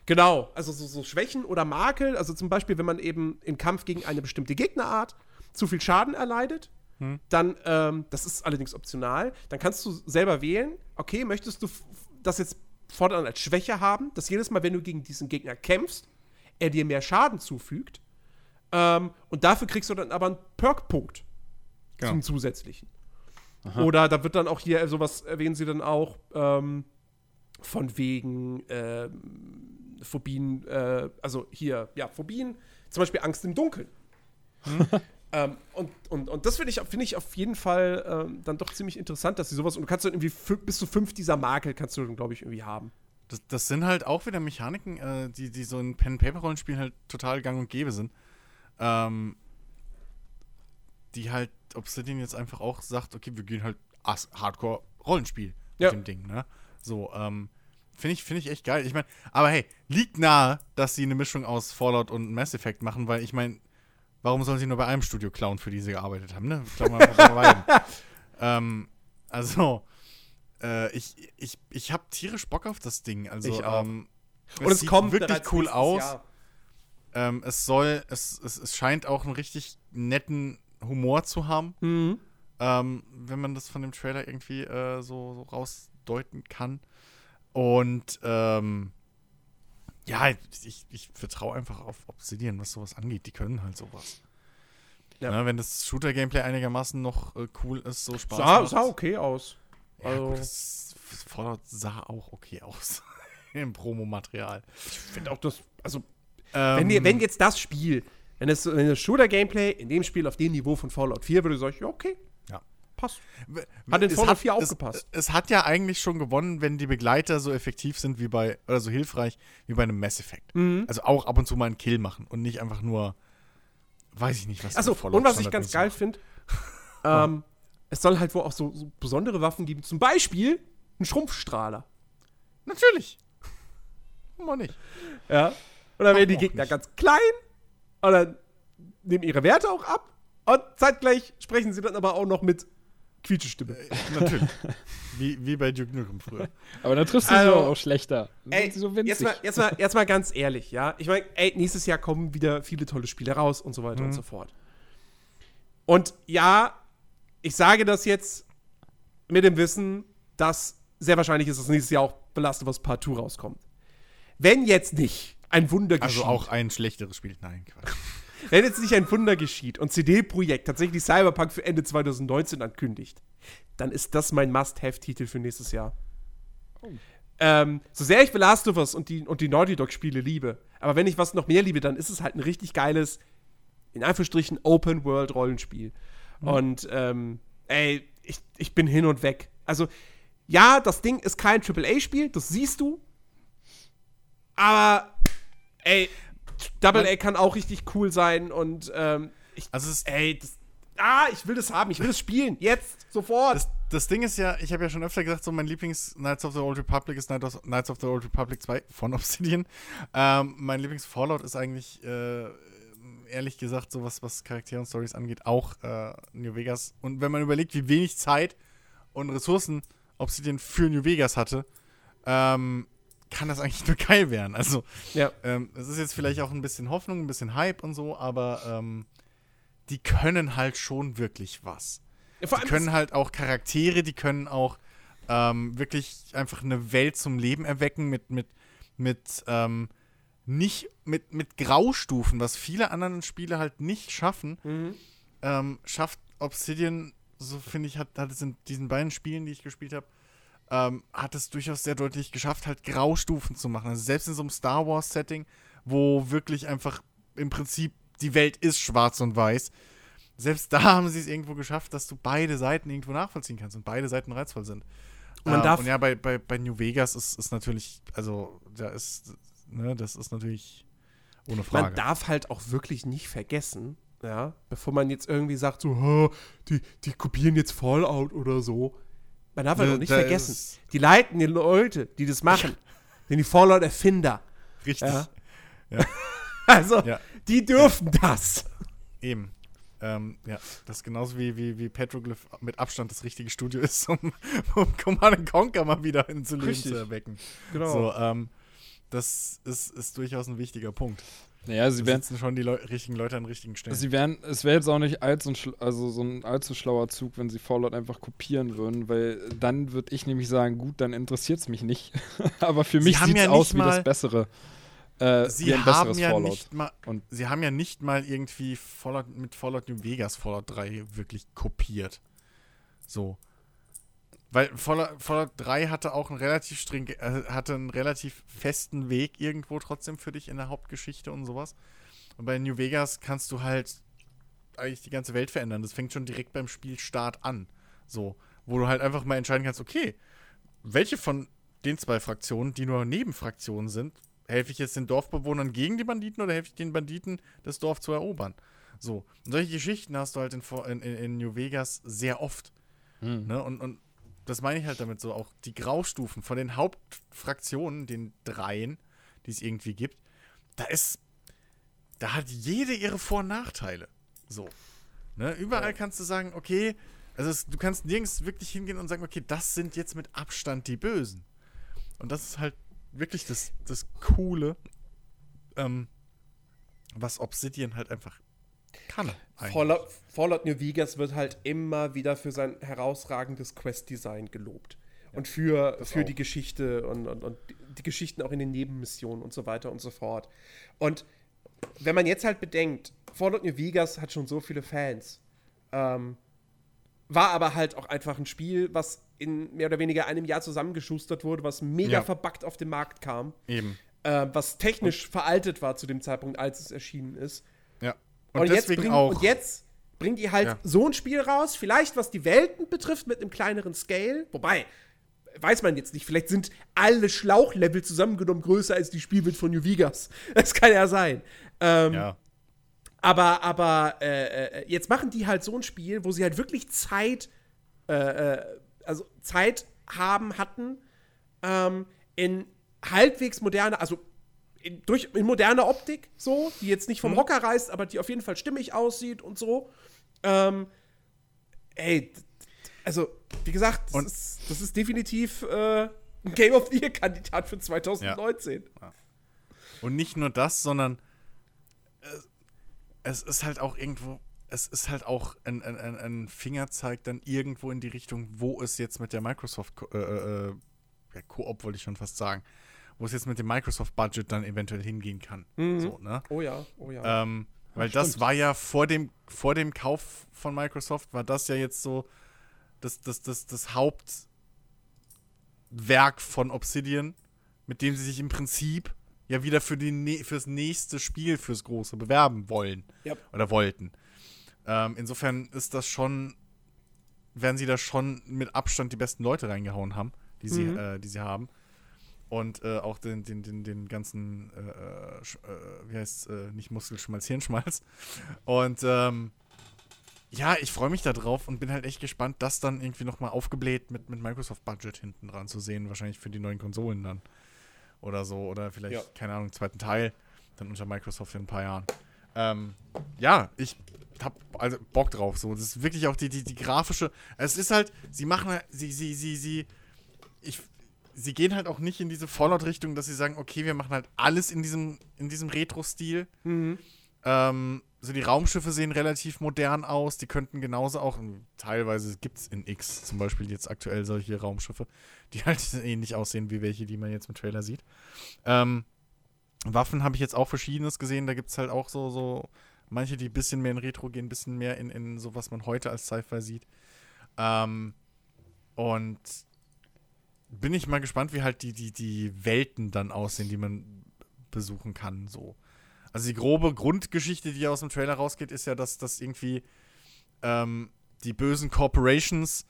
Genau, also so, so Schwächen oder Makel, also zum Beispiel, wenn man eben im Kampf gegen eine bestimmte Gegnerart zu viel Schaden erleidet, dann, ähm, das ist allerdings optional, dann kannst du selber wählen, okay, möchtest du das jetzt fortan als Schwäche haben, dass jedes Mal, wenn du gegen diesen Gegner kämpfst, er dir mehr Schaden zufügt ähm, und dafür kriegst du dann aber einen Perk-Punkt Genau. zum zusätzlichen. Oder da wird dann auch hier sowas, erwähnen sie dann auch, ähm, von wegen ähm, Phobien, äh, also hier, ja, Phobien, zum Beispiel Angst im Dunkeln. ähm, und, und, und das finde ich, finde ich auf jeden Fall ähm, dann doch ziemlich interessant, dass sie sowas, und du kannst dann irgendwie bis zu fünf dieser Makel kannst du dann, glaube ich, irgendwie haben. Das, das sind halt auch wieder Mechaniken, äh, die, die so in Pen-Paper-Rollenspielen halt total gang und gäbe sind. Ähm, die halt Obsidian jetzt einfach auch sagt, okay, wir gehen halt Hardcore-Rollenspiel Ja. mit dem Ding, ne? So, ähm, Finde ich, find ich echt geil. Ich meine, aber hey, liegt nahe, dass sie eine Mischung aus Fallout und Mass Effect machen, weil ich meine, warum sollen sie nur bei einem Studio klauen, für die sie gearbeitet haben, ne? Klauen wir einfach bei beiden. ähm, also, äh, ich, ich, ich habe tierisch Bock auf das Ding. Also, Ich auch. Ähm, Und es sieht kommt wirklich cool aus. Ähm, es soll, es, es, es scheint auch einen richtig netten Humor zu haben, Mhm. ähm, wenn man das von dem Trailer irgendwie äh, so, so rausdeuten kann. Und ähm, ja, ich, ich vertraue einfach auf Obsidian, was sowas angeht. Die können halt sowas. Ja. Ne, wenn das Shooter-Gameplay einigermaßen noch äh, cool ist, so Spaß Sah, macht. sah okay aus. Ja, Also- gut, das Fallout sah auch okay aus. Im Promomaterial. Ich finde auch das, also Ähm, wenn, wenn jetzt das Spiel, wenn es wenn das Shooter-Gameplay in dem Spiel auf dem Niveau von Fallout 4 würde, sage ich, ja, okay, Ja. passt. Hat in es Fallout 4 auch es, gepasst. Es hat ja eigentlich schon gewonnen, wenn die Begleiter so effektiv sind wie bei, oder so hilfreich wie bei einem Mass Effect. Mhm. Also auch ab und zu mal einen Kill machen und nicht einfach nur, weiß ich nicht, was Achso, und was ich ganz geil finde, ähm, es soll halt wohl auch so, so besondere Waffen geben. Zum Beispiel einen Schrumpfstrahler. Natürlich. Warum auch nicht? Ja. Und dann werden die Gegner nicht. ganz klein und dann nehmen ihre Werte auch ab und zeitgleich sprechen sie dann aber auch noch mit Quietschestimme. Natürlich. wie, wie bei Duke Nukem früher. Aber dann triffst du Also, sie auch schlechter. Ey, so winzig. jetzt, mal, jetzt, mal, jetzt mal ganz ehrlich, ja. Ich meine, ey, nächstes Jahr kommen wieder viele tolle Spiele raus und so weiter Mhm. und so fort. Und ja, ich sage das jetzt mit dem Wissen, dass sehr wahrscheinlich ist, dass nächstes Jahr auch of Us Part 2 rauskommt. Wenn jetzt nicht ein Wunder Also geschieht, auch ein schlechteres Spiel. Nein, Quatsch. wenn jetzt nicht ein Wunder geschieht und CD Projekt tatsächlich Cyberpunk für Ende 2019 ankündigt, dann ist das mein Must-Have-Titel für nächstes Jahr. Ähm, so sehr ich Last of Us und die, und die Naughty Dog-Spiele liebe, aber wenn ich was noch mehr liebe, dann ist es halt ein richtig geiles, in Anführungsstrichen, Open-World-Rollenspiel. Und, ähm, ey, ich, ich bin hin und weg. Also, ja, das Ding ist kein AAA-Spiel, das siehst du. Aber, ey, Double A kann auch richtig cool sein und, ähm, ich, Also es ey, das, ah, ich will das haben, ich will das spielen, jetzt, sofort. Das, das Ding ist ja, ich habe ja schon öfter gesagt, so mein Lieblings Knights of the Old Republic ist Knights of, Knights of the Old Republic 2 von Obsidian. Ähm, mein Lieblings Fallout ist eigentlich, äh, ehrlich gesagt, so was, Charaktere und Stories angeht, auch äh, New Vegas. Und wenn man überlegt, wie wenig Zeit und Ressourcen Obsidian für New Vegas hatte, ähm, kann das eigentlich nur geil werden. Also, ja. ähm, es ist jetzt vielleicht auch ein bisschen Hoffnung, ein bisschen Hype und so, aber ähm, die können halt schon wirklich was. Vor Die können halt auch Charaktere, die können auch ähm, wirklich einfach eine Welt zum Leben erwecken mit, mit, mit, ähm, nicht mit, mit Graustufen, was viele anderen Spiele halt nicht schaffen, Mhm. ähm, schafft Obsidian, so finde ich, hat, hat es in diesen beiden Spielen, die ich gespielt habe, ähm, hat es durchaus sehr deutlich geschafft, halt Graustufen zu machen. Also selbst in so einem Star Wars-Setting, wo wirklich einfach im Prinzip die Welt ist schwarz und weiß, selbst da haben sie es irgendwo geschafft, dass du beide Seiten irgendwo nachvollziehen kannst und beide Seiten reizvoll sind. Und man Ähm, darf- und ja, bei, bei, bei New Vegas ist, ist natürlich, also da ist, ne, das ist natürlich ohne Frage. Man darf halt auch wirklich nicht vergessen, ja, bevor man jetzt irgendwie sagt, so, "Ha, die, die kopieren jetzt Fallout oder so. Man darf halt Ne, auch nicht vergessen, die leiten die Leute, die das machen, sind die Fallout-Erfinder. Richtig. Ja. Also, Ja. die dürfen das. Eben. Ähm, ja, das ist genauso wie, wie, wie Petroglyph mit Abstand das richtige Studio ist, um, um Command Conquer mal wieder ins Leben zu erwecken. Genau. So, ähm, das ist, ist durchaus ein wichtiger Punkt. naja, sie werden, sitzen schon die Leu richtigen Leute an richtigen Stellen. sie werden, es wäre jetzt auch nicht allzu, also so ein allzu schlauer Zug, wenn sie Fallout einfach kopieren würden, weil dann würde ich nämlich sagen, gut, dann interessiert es mich nicht. Aber für mich sieht es ja aus wie das bessere. Äh, wie sie ein haben besseres ja Fallout. nicht mal, Und- sie haben ja nicht mal irgendwie Fallout, mit Fallout New Vegas Fallout 3 wirklich kopiert. So. Weil Fallout, Fallout 3 hatte auch einen relativ streng, äh, hatte einen relativ festen Weg irgendwo trotzdem für dich in der Hauptgeschichte und sowas. Und bei New Vegas kannst du halt eigentlich die ganze Welt verändern. Das fängt schon direkt beim Spielstart an. So. Wo du halt einfach mal entscheiden kannst, okay, welche von den zwei Fraktionen, die nur Nebenfraktionen sind, helfe ich jetzt den Dorfbewohnern gegen die Banditen oder helfe ich den Banditen, das Dorf zu erobern? So. Und solche Geschichten hast du halt in, in, in New Vegas sehr oft. Hm. Ne? Und, und das meine ich halt damit so, auch die Graustufen von den Hauptfraktionen, den dreien, die es irgendwie gibt, da ist, da hat jede ihre Vor- und Nachteile. So. Ne? Überall kannst du sagen, okay, also es, du kannst nirgends wirklich hingehen und sagen, okay, das sind jetzt mit Abstand die Bösen. Und das ist halt wirklich das, das Coole, ähm, was Obsidian halt einfach kann. eigentlich. Fallout, Fallout New Vegas wird halt immer wieder für sein herausragendes Quest-Design gelobt. und für, für auch. die Geschichte und, und, und die Geschichten auch in den Nebenmissionen und so weiter und so fort. Und wenn man jetzt halt bedenkt, Fallout New Vegas hat schon so viele Fans, ähm, war aber halt auch einfach ein Spiel, was in mehr oder weniger einem Jahr zusammengeschustert wurde, was mega Ja. verbuggt auf den Markt kam, Eben. äh, was technisch veraltet war zu dem Zeitpunkt, als es erschienen ist. Ja. Und, Und, jetzt bring. Und jetzt bringt ihr halt Ja. so ein Spiel raus, vielleicht was die Welten betrifft, mit einem kleineren Scale. Wobei, weiß man jetzt nicht, vielleicht sind alle Schlauchlevel zusammengenommen größer als die Spielwelt von New Vegas. Das kann ja sein. Ähm, ja. Aber, aber äh, äh, jetzt machen die halt so ein Spiel, wo sie halt wirklich Zeit, äh, äh, also Zeit haben, hatten, ähm, in halbwegs moderne, also in, durch, in moderner Optik, so, die jetzt nicht vom Hocker reißt, aber die auf jeden Fall stimmig aussieht und so. Ähm, ey, also, wie gesagt, das, ist, das ist definitiv äh, ein Game of the Year-Kandidat für 2019. Und nicht nur das, sondern äh, es ist halt auch irgendwo, es ist halt auch ein, ein, ein, Fingerzeig dann irgendwo in die Richtung, wo es jetzt mit der Microsoft äh, äh, ja, Koop wollte ich schon fast sagen, wo es jetzt mit dem Microsoft Budget dann eventuell hingehen kann. So, ne? Oh ja, oh ja. Ähm, weil das war ja vor dem, vor dem Kauf von Microsoft, war das ja jetzt so das, das, das, das Hauptwerk von Obsidian, mit dem sie sich im Prinzip ja wieder für die, fürs nächste Spiel, fürs große bewerben wollen. Ja. Oder wollten. Ähm, insofern ist das schon, werden sie da schon mit Abstand die besten Leute reingehauen haben, die sie, Mhm. äh, die sie haben. Und äh, auch den, den, den, den ganzen, äh, äh, äh, wie heißt äh, nicht Muskelschmalz, Hirnschmalz. Und ähm, ja, ich freue mich da drauf und bin halt echt gespannt, das dann irgendwie nochmal aufgebläht mit, mit Microsoft-Budget hinten dran zu sehen. Wahrscheinlich für die neuen Konsolen dann. Oder so. Oder vielleicht, Ja. keine Ahnung, zweiten Teil. Dann unter Microsoft in ein paar Jahren. Ähm, ja, ich hab also Bock drauf. So, das ist wirklich auch die, die, die grafische. Es ist halt, sie machen, sie, sie, sie, sie, ich, sie gehen halt auch nicht in diese Fallout-Richtung, dass sie sagen, okay, wir machen halt alles in diesem, in diesem Retro-Stil. Ähm, so die Raumschiffe sehen relativ modern aus. Die könnten genauso auch, teilweise gibt es in X zum Beispiel jetzt aktuell solche Raumschiffe, die halt ähnlich aussehen wie welche, die man jetzt im Trailer sieht. Ähm, Waffen habe ich jetzt auch verschiedenes gesehen. Da gibt es halt auch so, so manche, die ein bisschen mehr in Retro gehen, ein bisschen mehr in, in so, was man heute als Sci-Fi sieht. Ähm, und bin ich mal gespannt, wie halt die, die, die Welten dann aussehen, die man besuchen kann. So. Also die grobe Grundgeschichte, die aus dem Trailer rausgeht, ist ja, dass, dass irgendwie ähm, die bösen Corporations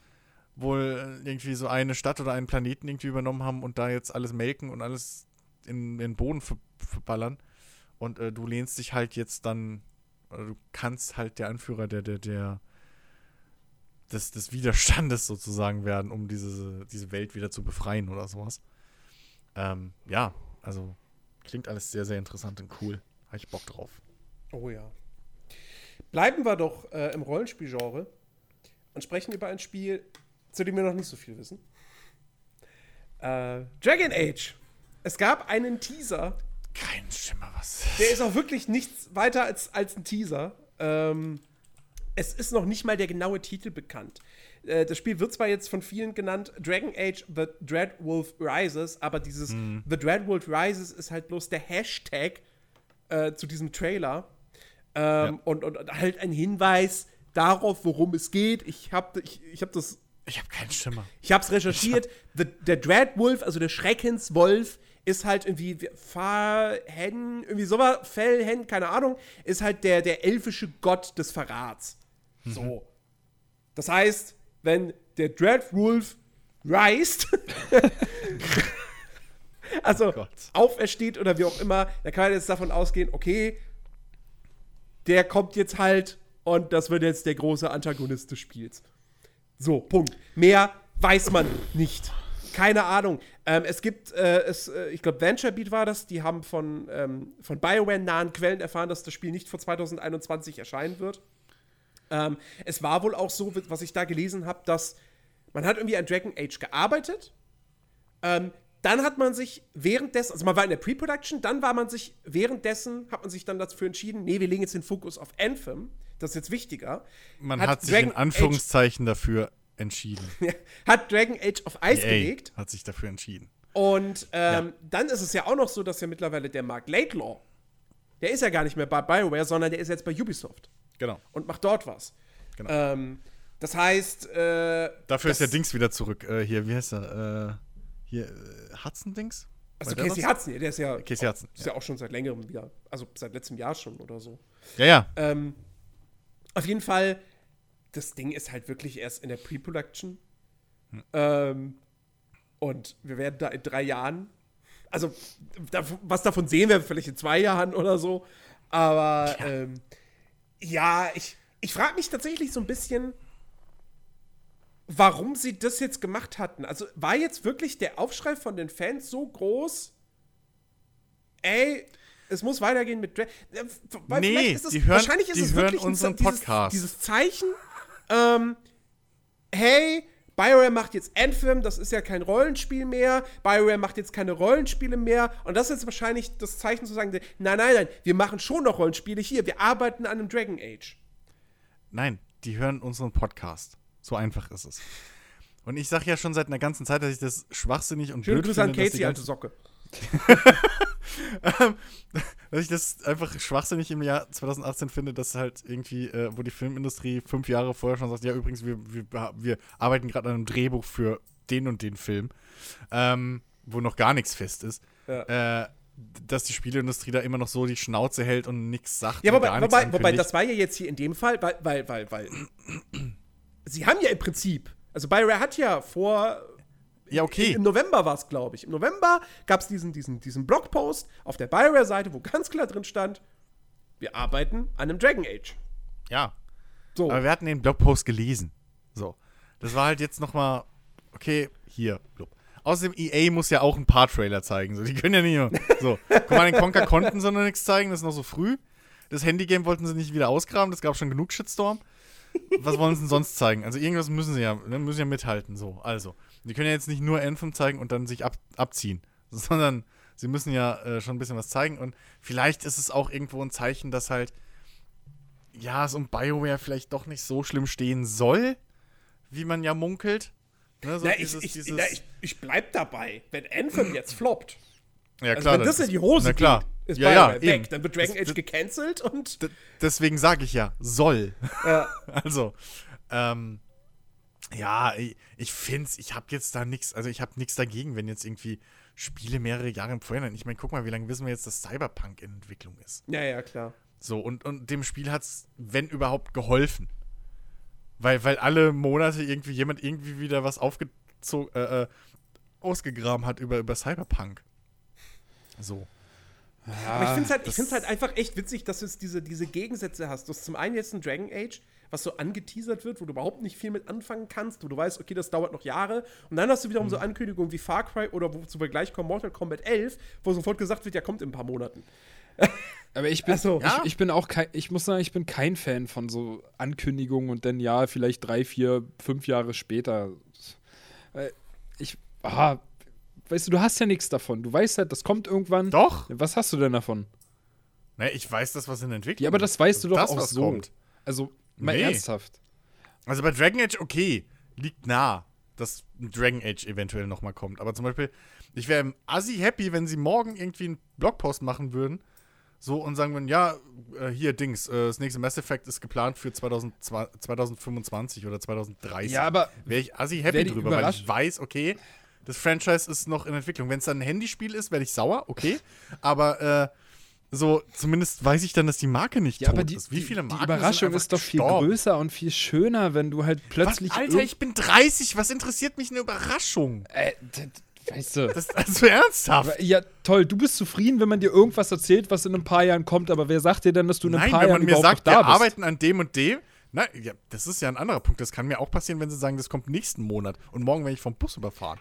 wohl irgendwie so eine Stadt oder einen Planeten irgendwie übernommen haben und da jetzt alles melken und alles in den Boden ver verballern. Und äh, du lehnst dich halt jetzt dann, oder du kannst halt der Anführer der, der, der des, des Widerstandes sozusagen werden, um diese, diese Welt wieder zu befreien oder sowas. Ähm, ja, also klingt alles sehr, sehr interessant und cool. Habe ich Bock drauf. Oh ja. Bleiben wir doch äh, im Rollenspielgenre und sprechen über ein Spiel, zu dem wir noch nicht so viel wissen. Äh, Dragon Age. Es gab einen Teaser, Kein Schimmer, was. der ist auch wirklich nichts weiter als, als ein Teaser. Ähm, es ist noch nicht mal der genaue Titel bekannt. Äh, das Spiel wird zwar jetzt von vielen genannt Dragon Age The Dread Wolf Rises, aber dieses The Dread Wolf Rises ist halt bloß der Hashtag äh, zu diesem Trailer. Ähm, und, und, und halt ein Hinweis darauf, worum es geht. Ich habe ich, ich hab das Ich habe keinen Schimmer. ich hab's recherchiert. The, der Dreadwolf, also der Schreckenswolf, ist halt irgendwie Fahrhen, irgendwie sowas, Fellhen, keine Ahnung, ist halt der, der elfische Gott des Verrats. So. Das heißt, wenn der Dreadwolf reist, also Gott. aufersteht oder wie auch immer, dann kann man jetzt davon ausgehen, okay, der kommt jetzt halt und das wird jetzt der große Antagonist des Spiels. So, Punkt. Mehr weiß man nicht. Keine Ahnung. Ähm, es gibt, äh, es, äh, ich glaube, Venture Beat war das, die haben von, ähm, von BioWare-nahen Quellen erfahren, dass das Spiel nicht vor 2021 erscheinen wird. Ähm, es war wohl auch so, was ich da gelesen habe, dass man hat irgendwie an Dragon Age gearbeitet. Ähm, dann hat man sich währenddessen, also man war in der Pre-Production, dann war man sich währenddessen, hat man sich dann dafür entschieden, nee, wir legen jetzt den Fokus auf Anthem. Das ist jetzt wichtiger. Man hat, hat sich Dragon in Anführungszeichen Age dafür entschieden. hat Dragon Age auf Eis EA gelegt. Hat sich dafür entschieden. Und ähm, ja. dann ist es ja auch noch so, dass ja mittlerweile der Mark Laidlaw, der ist ja gar nicht mehr bei BioWare, sondern der ist jetzt bei Ubisoft. Genau. Und macht dort was. Genau. Ähm, das heißt. Äh, Dafür ist der Dings wieder zurück. Äh, hier, wie heißt er? Äh, hier, äh, Hudson-Dings? Also Casey Hudson, der ist ja. Casey Hudson. Ist ja. ja auch schon seit längerem wieder. Also seit letztem Jahr schon oder so. Ja, ja. Ähm, auf jeden Fall, das Ding ist halt wirklich erst in der Pre-Production. Hm. Ähm, und wir werden da in drei Jahren, also da, was davon sehen wir vielleicht in zwei Jahren oder so. Aber ja, ähm, ja ich, ich frage mich tatsächlich so ein bisschen, warum sie das jetzt gemacht hatten. Also war jetzt wirklich der Aufschrei von den Fans so groß? Ey, es muss weitergehen mit Dra äh, Nee, es, die hören, wahrscheinlich ist die es hören wirklich unseren ein, Podcast. Dieses, dieses Zeichen, ähm, hey, BioWare macht jetzt Anthem, das ist ja kein Rollenspiel mehr. BioWare macht jetzt keine Rollenspiele mehr. Und das ist jetzt wahrscheinlich das Zeichen zu sagen, nein, nein, nein, wir machen schon noch Rollenspiele hier. Wir arbeiten an einem Dragon Age. Nein, die hören unseren Podcast. So einfach ist es. Und ich sage ja schon seit einer ganzen Zeit, dass ich das schwachsinnig und Schöne blöd Grüße finde. an Casey, alte Socke. dass ich das einfach schwachsinnig im Jahr 2018 finde, dass halt irgendwie, äh, wo die Filmindustrie fünf Jahre vorher schon sagt, ja übrigens, wir, wir, wir arbeiten gerade an einem Drehbuch für den und den Film, ähm, wo noch gar nichts fest ist. Ja. Äh, dass die Spieleindustrie da immer noch so die Schnauze hält und nichts sagt. Ja, wobei, wobei, wobei, das war ja jetzt hier in dem Fall, weil, weil, weil, weil sie haben ja im Prinzip, also BioWare hat ja vor ja, okay. Im November war es, glaube ich. Im November gab es diesen, diesen, diesen Blogpost auf der BioWare-Seite, wo ganz klar drin stand, wir arbeiten an einem Dragon Age. Ja. So. Aber wir hatten den Blogpost gelesen. So. Das war halt jetzt noch mal, okay, hier, blub. Außerdem, EA muss ja auch ein paar Trailer zeigen. So, die können ja nicht nur. So, guck mal, den Conker konnten sie noch nichts zeigen, das ist noch so früh. Das Handygame wollten sie nicht wieder ausgraben, das gab schon genug Shitstorm. Was wollen sie denn sonst zeigen? Also irgendwas müssen sie ja, ne, müssen ja mithalten. So, also. Die können ja jetzt nicht nur Anthem zeigen und dann sich ab, abziehen, sondern sie müssen ja äh, schon ein bisschen was zeigen. Und vielleicht ist es auch irgendwo ein Zeichen, dass halt, ja, es um BioWare vielleicht doch nicht so schlimm stehen soll, wie man ja munkelt. Ne, so na, dieses, ich, ich, na, ich, ich, bleib dabei. Wenn Anthem jetzt floppt, ja, also klar, wenn das in die Hose geht, ist ja, ja, weg. Eben. Dann wird Dragon Age gecancelt und. Deswegen sage ich ja, soll. Ja. also, ähm, ja, ich, ich finde ich habe jetzt da nichts, also ich habe nichts dagegen, wenn jetzt irgendwie Spiele mehrere Jahre im Vorhinein. Ich meine, guck mal, wie lange wissen wir jetzt, dass Cyberpunk in Entwicklung ist? Ja, ja, klar. So, und, und dem Spiel hat es, wenn überhaupt, geholfen. Weil, weil alle Monate irgendwie jemand irgendwie wieder was aufgezogen, äh, äh, ausgegraben hat über, über Cyberpunk. So. Ja, Aber ich finde es halt, ich halt einfach echt witzig, dass du jetzt diese, diese Gegensätze hast. Du hast zum einen jetzt ein Dragon Age, was so angeteasert wird, wo du überhaupt nicht viel mit anfangen kannst, wo du weißt, okay, das dauert noch Jahre. Und dann hast du wiederum mhm. so Ankündigungen wie Far Cry oder wozu wir gleich kommen, Mortal Kombat 11, wo sofort gesagt wird, ja, kommt in ein paar Monaten. Aber ich bin, also, ich, ich, bin auch kein, ich muss sagen, ich bin kein Fan von so Ankündigungen und dann ja, vielleicht drei, vier, fünf Jahre später. Ich, ah, weißt du, du hast ja nichts davon. Du weißt halt, das kommt irgendwann. Doch. Was hast du denn davon? Ne, ich weiß das, was in Entwicklung ist. Ja, aber das weißt du doch das, auch so. Kommt. Also, Mal nee. ernsthaft. Also bei Dragon Age, okay, liegt nah, dass Dragon Age eventuell nochmal kommt. Aber zum Beispiel, ich wäre assi happy, wenn sie morgen irgendwie einen Blogpost machen würden. So und sagen würden, ja, äh, hier Dings, äh, das nächste Mass Effect ist geplant für 2020, 2025 oder 2030. Ja, aber wäre ich assi happy drüber, weil ich weiß, okay, das Franchise ist noch in Entwicklung. Wenn es dann ein Handyspiel ist, werde ich sauer, okay. Aber äh, so, zumindest weiß ich dann, dass die Marke nicht ja, tot aber die, ist. Wie viele Marken Die Überraschung ist doch viel gestorben? größer und viel schöner, wenn du halt plötzlich. Was, Alter, ich bin 30, was interessiert mich eine Überraschung? Äh, weißt du. Das ist also ernsthaft. Ja, toll, du bist zufrieden, wenn man dir irgendwas erzählt, was in ein paar Jahren kommt, aber wer sagt dir denn, dass du in ein Nein, paar Jahren wenn man mir sagt, wir arbeiten an dem und dem, Nein, ja, das ist ja ein anderer Punkt. Das kann mir auch passieren, wenn sie sagen, das kommt nächsten Monat und morgen werde ich vom Bus überfahren.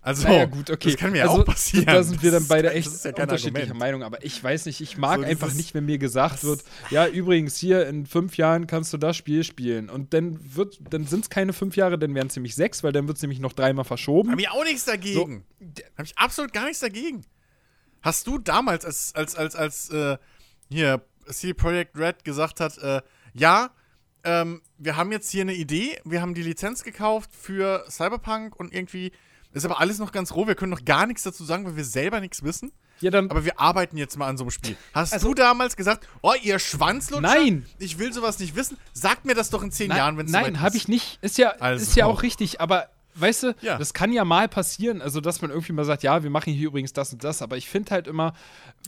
Also, naja, gut, okay. das kann mir ja also, auch passieren. Da sind wir dann beide echt ja unterschiedlicher Argument. Meinung. Aber ich weiß nicht, ich mag So einfach nicht, wenn mir gesagt wird, ja, übrigens, hier in fünf Jahren kannst du das Spiel spielen. Und dann wird, dann sind es keine fünf Jahre, dann wären es nämlich sechs, weil dann wird es nämlich noch dreimal verschoben. Habe ich auch nichts dagegen. Habe ich absolut gar nichts dagegen. Hast du damals, als, als, als, als äh, hier CD Projekt Red gesagt hat, äh, ja, ähm, wir haben jetzt hier eine Idee, wir haben die Lizenz gekauft für Cyberpunk und irgendwie ist aber alles noch ganz roh, wir können noch gar nichts dazu sagen, weil wir selber nichts wissen. ja, dann, Aber wir arbeiten jetzt mal an so einem Spiel. Hast Also- du damals gesagt, oh, ihr Schwanzlutscher? Nein. Ich will sowas nicht wissen. Sagt mir das doch in zehn Nein, Jahren, wenn es Nein, habe ich nicht. Ist ja, Also. ist ja auch richtig, aber weißt du, Ja. das kann ja mal passieren, also dass man irgendwie mal sagt, ja, wir machen hier übrigens das und das, aber ich finde halt immer,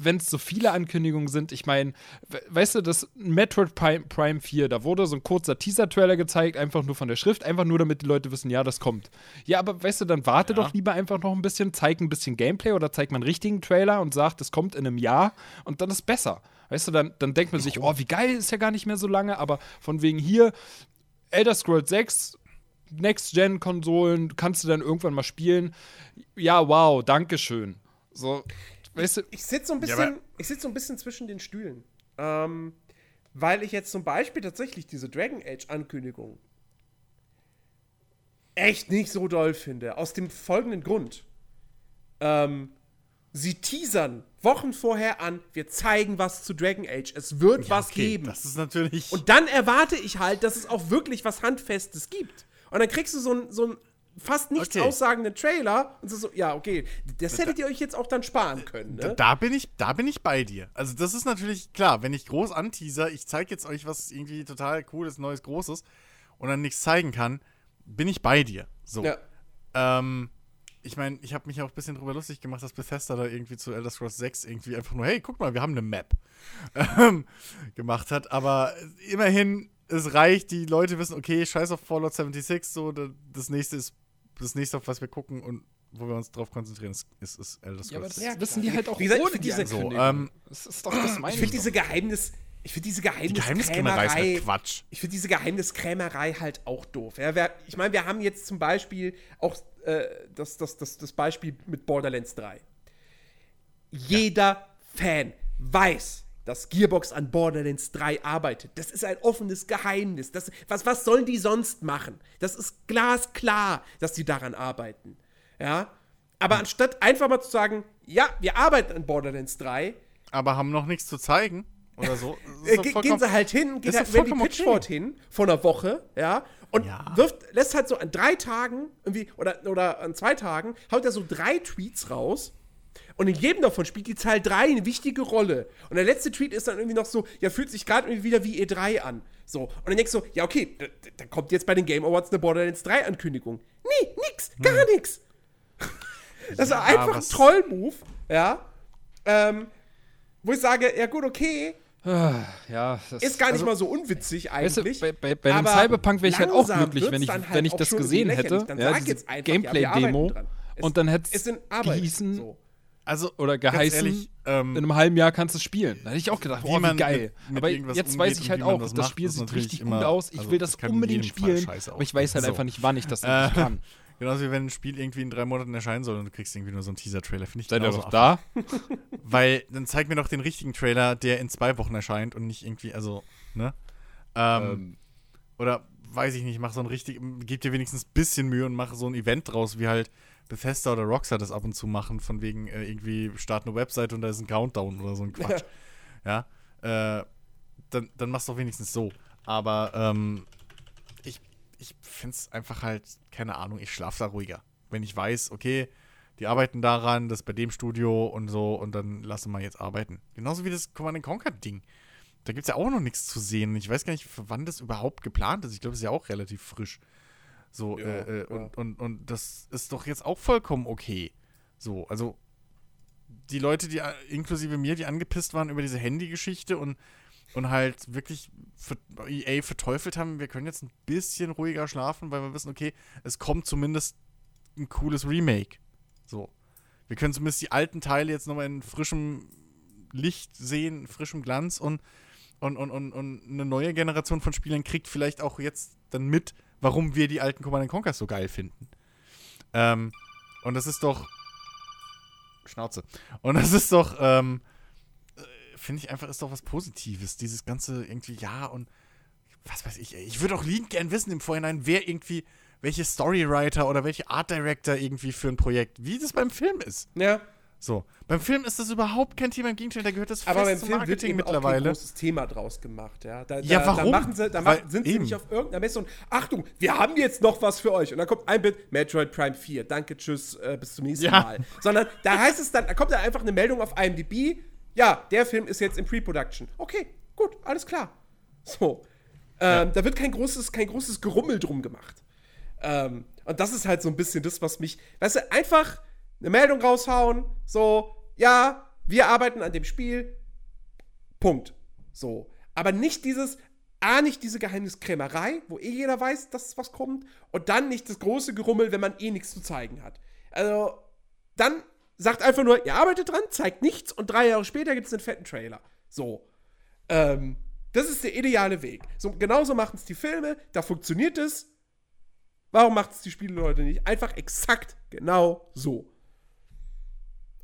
wenn es so viele Ankündigungen sind, ich meine, we weißt du, das Metroid Prime, Prime 4, da wurde so ein kurzer Teaser-Trailer gezeigt, einfach nur von der Schrift, einfach nur damit die Leute wissen, ja, das kommt. Ja, aber weißt du, dann warte Ja. doch lieber einfach noch ein bisschen, zeig ein bisschen Gameplay oder zeig mal einen richtigen Trailer und sagt, das kommt in einem Jahr und dann ist besser. Weißt du, dann, dann denkt man sich, oh, wie geil, ist ja gar nicht mehr so lange, aber von wegen hier, Elder Scrolls 6, Next-Gen-Konsolen, kannst du dann irgendwann mal spielen. Ja, wow, Dankeschön. So, weißt du, Ich sitze so ein Ja, bisschen, ich sitze so ein bisschen zwischen den Stühlen. Ähm, weil ich jetzt zum Beispiel tatsächlich diese Dragon Age-Ankündigung echt nicht so doll finde. Aus dem folgenden Grund. Ähm, sie teasern Wochen vorher an, wir zeigen was zu Dragon Age. Es wird was okay, geben. Das ist natürlich. Und dann erwarte ich halt, dass es auch wirklich was Handfestes gibt. Und dann kriegst du so einen so fast nichts Okay. aussagenden Trailer und so, so, ja, okay, das hättet ihr euch jetzt auch dann sparen können, ne? Da bin ich, da bin ich bei dir. Also das ist natürlich klar, wenn ich groß anteaser, ich zeige jetzt euch was irgendwie total cooles, neues, großes und dann nichts zeigen kann, bin ich bei dir. So. Ja. Ähm, ich meine, ich habe mich auch ein bisschen drüber lustig gemacht, dass Bethesda da irgendwie zu Elder Scrolls 6 irgendwie einfach nur, hey, guck mal, wir haben eine Map ähm, gemacht hat. Aber immerhin, es reicht, die Leute wissen, okay, scheiß auf Fallout 76, so, da- das nächste ist, das nächste, auf was wir gucken und wo wir uns drauf konzentrieren, ist, ist, ist Elder Scrolls ja, aber das 6. Ja, wissen die halt auch Wie gesagt, ohne die diese-. So, ähm, das ist doch das meine Ich finde diese Geheimnis, ich finde diese Die Geheimniskrämerei ist Geheimniskrämerei, halt Quatsch. ich finde diese Geheimniskrämerei halt auch doof. Ja, wer, ich meine, wir haben jetzt zum Beispiel auch äh, das, das, das, das Beispiel mit Borderlands 3. Jeder Fan weiß, dass Gearbox an Borderlands 3 arbeitet. Das ist ein offenes Geheimnis. Das, was, was sollen die sonst machen? Das ist glasklar, dass die daran arbeiten. Ja? Aber anstatt einfach mal zu sagen, ja, wir arbeiten an Borderlands 3, Aber haben noch nichts zu zeigen oder so. Ist äh, gehen sie halt hin, geht ist halt Randy Pitchford okay. hin vor einer Woche, ja, und Ja. wirft, lässt halt so an drei Tagen irgendwie, oder, oder an zwei Tagen, haut er so drei Tweets raus. Und in jedem davon spielt die Zahl 3 eine wichtige Rolle. Und der letzte Tweet ist dann irgendwie noch so, ja, fühlt sich gerade irgendwie wieder wie E3 an. So. Und dann denkst du, ja, okay, da, da kommt jetzt bei den Game Awards eine Borderlands 3 Ankündigung. Nee, nix, gar nix. Das ist Ja, einfach ein Troll-Move, ja. Ähm, wo ich sage, ja gut, okay, Ah, ja, das ist gar nicht also, mal so unwitzig Weißt du, eigentlich. bei, bei, bei Cyberpunk wäre ich halt auch glücklich, wenn ich, halt wenn ich das gesehen hätte. Dann Ja, sag jetzt einfach, ja, Gameplay-Demo. Es- und dann hätte es gehießen, So. Also, oder geheißen, ehrlich, ähm, in einem halben Jahr kannst du es spielen. Da hätte ich auch gedacht, Wie oh, wie man geil. mit- mit aber jetzt weiß ich halt auch, das das macht, Spiel sieht richtig immer- gut aus. Ich also will das das unbedingt spielen. scheiße Aber ich weiß halt aussehen. einfach nicht, wann ich das Äh, kann. Genauso wie wenn ein Spiel irgendwie in drei Monaten erscheinen soll und du kriegst irgendwie nur so einen Teaser-Trailer. Finde ich Seid ihr doch da? Weil dann zeig mir doch den richtigen Trailer, der in zwei Wochen erscheint und nicht irgendwie, also, ne? Ähm, Oder weiß ich nicht, mach so ein richtig, gib dir wenigstens ein bisschen Mühe und mach so ein Event draus, wie halt Bethesda oder Rockstar das ab und zu machen, von wegen äh, irgendwie start eine Website und da ist ein Countdown oder so ein Quatsch. ja. Äh, dann, dann mach's doch wenigstens so. Aber ähm, ich, ich finde es einfach halt, keine Ahnung, ich schlafe da ruhiger. Wenn ich weiß, okay, die arbeiten daran, das bei dem Studio und so und dann lassen wir jetzt arbeiten. Genauso wie das Command Conquer-Ding. Da gibt es ja auch noch nichts zu sehen. Ich weiß gar nicht, wann das überhaupt geplant ist. Ich glaube, es ist ja auch relativ frisch. So, Ja, äh, äh, ja. und, und, und das ist doch jetzt auch vollkommen okay. So, also die Leute, die äh, inklusive mir, die angepisst waren über diese Handy-Geschichte und, und halt wirklich für, EA verteufelt haben, wir können jetzt ein bisschen ruhiger schlafen, weil wir wissen, okay, es kommt zumindest ein cooles Remake. So. Wir können zumindest die alten Teile jetzt nochmal in frischem Licht sehen, frischem Glanz und, Und, und, und, und eine neue Generation von Spielern kriegt vielleicht auch jetzt dann mit, warum wir die alten Command Conquers so geil finden. Ähm, und das ist doch. Schnauze. Und das ist doch, ähm, äh, finde ich einfach, ist doch was Positives. Dieses ganze irgendwie, ja, und was weiß ich, ey. Ich würde auch liebend gern wissen im Vorhinein, wer irgendwie, welche Storywriter oder welche Art Director irgendwie für ein Projekt, wie das beim Film ist. Ja. So. Beim Film ist das überhaupt kein Thema. Im Gegenteil, da gehört das Aber beim zum Film wird eben auch kein mittlerweile. großes Thema draus gemacht, ja. Da, Ja, da, warum? Da, machen sie, da machen, sind sie eben. nicht auf irgendeiner Messe und Achtung, wir haben jetzt noch was für euch. Und dann kommt ein Bit Metroid Prime 4. Danke, tschüss, äh, bis zum nächsten Ja. Mal. Sondern da heißt es dann, da kommt da einfach eine Meldung auf IMDb. Ja, der Film ist jetzt in Pre-Production. Okay, gut, alles klar. So. Ähm, Da wird kein großes, kein großes Gerummel drum gemacht. Ähm, und das ist halt so ein bisschen das, was mich, weißt du, einfach eine Meldung raushauen, so, ja, wir arbeiten an dem Spiel, Punkt. So. Aber nicht dieses, A, nicht diese Geheimniskrämerei, wo eh jeder weiß, dass was kommt, und dann nicht das große Gerummel, wenn man eh nichts zu zeigen hat. Also, dann sagt einfach nur, ihr arbeitet dran, zeigt nichts, und drei Jahre später gibt es einen fetten Trailer. So. Ähm, das ist der ideale Weg. So, genauso machen es die Filme, da funktioniert es. Warum macht es die Spieleleute nicht? Einfach exakt genau so.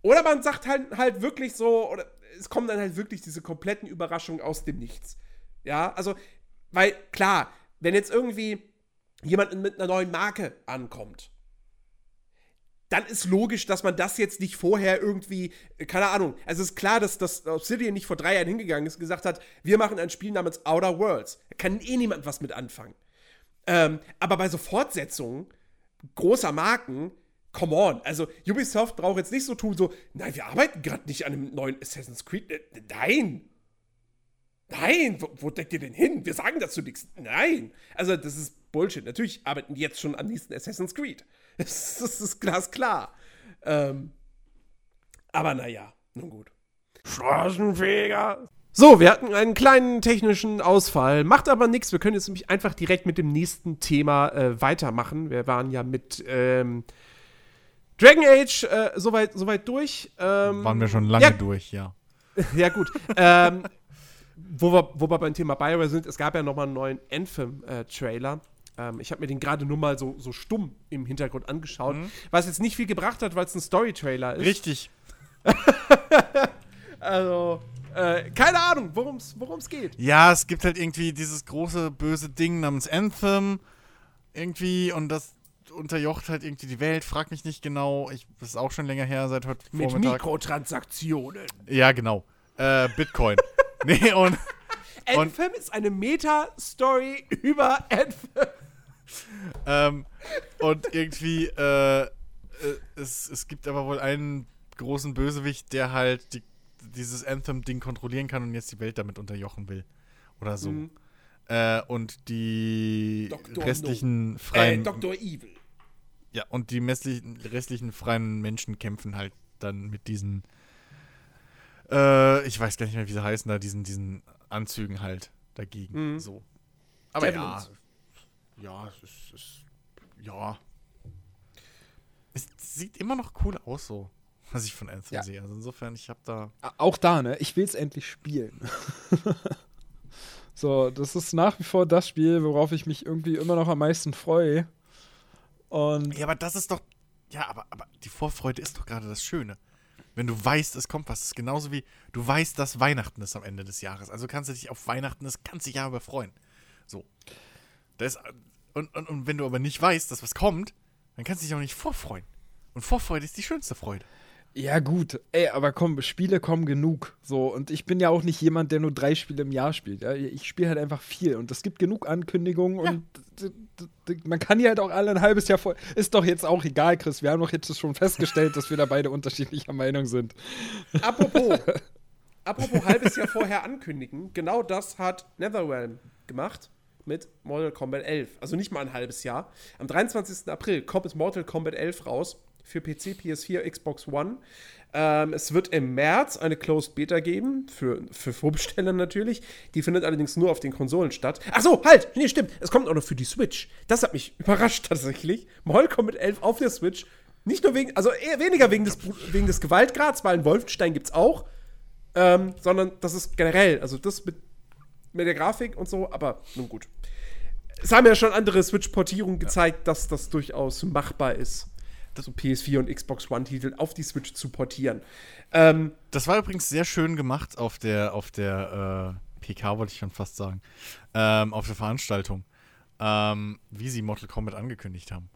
Oder man sagt halt, halt wirklich so, oder es kommen dann halt wirklich diese kompletten Überraschungen aus dem Nichts. Ja, also, weil klar, wenn jetzt irgendwie jemand mit einer neuen Marke ankommt, dann ist logisch, dass man das jetzt nicht vorher irgendwie, keine Ahnung, also es ist klar, dass das Obsidian nicht vor drei Jahren hingegangen ist und gesagt hat, wir machen ein Spiel namens Outer Worlds. Da kann eh niemand was mit anfangen. Ähm, aber bei so Fortsetzungen großer Marken, come on, also Ubisoft braucht jetzt nicht so tun, so, nein, wir arbeiten gerade nicht an einem neuen Assassin's Creed. Äh, Nein! Nein, wo, wo denkt ihr denn hin? Wir sagen dazu nichts. Nein. Also, das ist Bullshit. Natürlich arbeiten die jetzt schon am nächsten Assassin's Creed. Das, das ist glasklar. Ähm, aber naja, nun gut. Straßenfeger. So, wir hatten einen kleinen technischen Ausfall. Macht aber nichts. Wir können jetzt nämlich einfach direkt mit dem nächsten Thema äh, weitermachen. Wir waren ja mit ähm, Dragon Age äh, soweit, soweit durch. Ähm, Waren wir schon lange ja, durch, ja. ja, gut. ähm, wo, wir, wo wir beim Thema Bioware sind, es gab ja noch mal einen neuen Anthem-Trailer. ähm, ich habe mir den gerade nur mal so, so stumm im Hintergrund angeschaut, was jetzt nicht viel gebracht hat, weil es ein Story-Trailer ist. Richtig. Also, äh, keine Ahnung, worum es geht. Ja, es gibt halt irgendwie dieses große böse Ding namens Anthem irgendwie und das unterjocht halt irgendwie die Welt. Frag mich nicht genau. Ich, das ist auch schon länger her, seit heute Mit Vormittag. Mikrotransaktionen. Ja, genau. Äh, Bitcoin. nee, und Anthem ist eine Meta-Story über Anthem. Ähm, und irgendwie, äh, äh, es, es gibt aber wohl einen großen Bösewicht, der halt die, dieses Anthem-Ding kontrollieren kann und jetzt die Welt damit unterjochen will. Oder so. Mhm. Äh, und die Dr. restlichen Äh, freien. Dr. Evil. Ja, und die restlichen, freien Menschen kämpfen halt dann mit diesen. Äh, ich weiß gar nicht mehr, wie sie heißen, da, diesen, diesen Anzügen halt dagegen. Mhm. So. Aber ja. Javelins. Ja, es ist, es, ja. Es sieht immer noch cool aus, so, was ich von Anthem Ja. sehe. Also insofern, ich habe da. Auch da, ne? Ich will es endlich spielen. so, das ist nach wie vor das Spiel, worauf ich mich irgendwie immer noch am meisten freue. Und Ja, aber das ist doch. Ja, aber, aber die Vorfreude ist doch gerade das Schöne. Wenn du weißt, es kommt was. Das ist genauso wie du weißt, dass Weihnachten ist am Ende des Jahres. Also kannst du dich auf Weihnachten das ganze Jahr über freuen. So. Das, und, und, und wenn du aber nicht weißt, dass was kommt, dann kannst du dich auch nicht vorfreuen. Und Vorfreude ist die schönste Freude. Ja, gut, ey, aber komm, Spiele kommen genug. So, und ich bin ja auch nicht jemand, der nur drei Spiele im Jahr spielt. Ja? Ich spiele halt einfach viel und es gibt genug Ankündigungen und d- d- d- man kann die halt auch alle ein halbes Jahr vor. Ist doch jetzt auch egal, Chris. Wir haben doch jetzt schon festgestellt, dass wir da beide unterschiedlicher Meinung sind. Apropos, apropos halbes Jahr vorher ankündigen, genau das hat Netherrealm gemacht mit Mortal Kombat 11. Also nicht mal ein halbes Jahr. Am 23. April kommt Mortal Kombat 11 raus für PC, PS4, Xbox One. Ähm, es wird im März eine Closed Beta geben, für, für Vorbesteller natürlich. Die findet allerdings nur auf den Konsolen statt. Ach so, halt! Nee, stimmt. Es kommt auch noch für die Switch. Das hat mich überrascht tatsächlich. Mortal Kombat 11 auf der Switch. Nicht nur wegen, also eher weniger wegen des, wegen des Gewaltgrads, weil in Wolfenstein gibt's auch ähm, sondern das ist generell, also das mit mit der Grafik und so, aber nun gut. Es haben ja schon andere Switch-Portierungen gezeigt, dass das durchaus machbar ist. So PS4 und Xbox One-Titel auf die Switch zu portieren. Ähm, Das war übrigens sehr schön gemacht auf der, auf der äh, PK, wollte ich schon fast sagen. Ähm, auf der Veranstaltung. Ähm, wie sie Mortal Kombat angekündigt haben.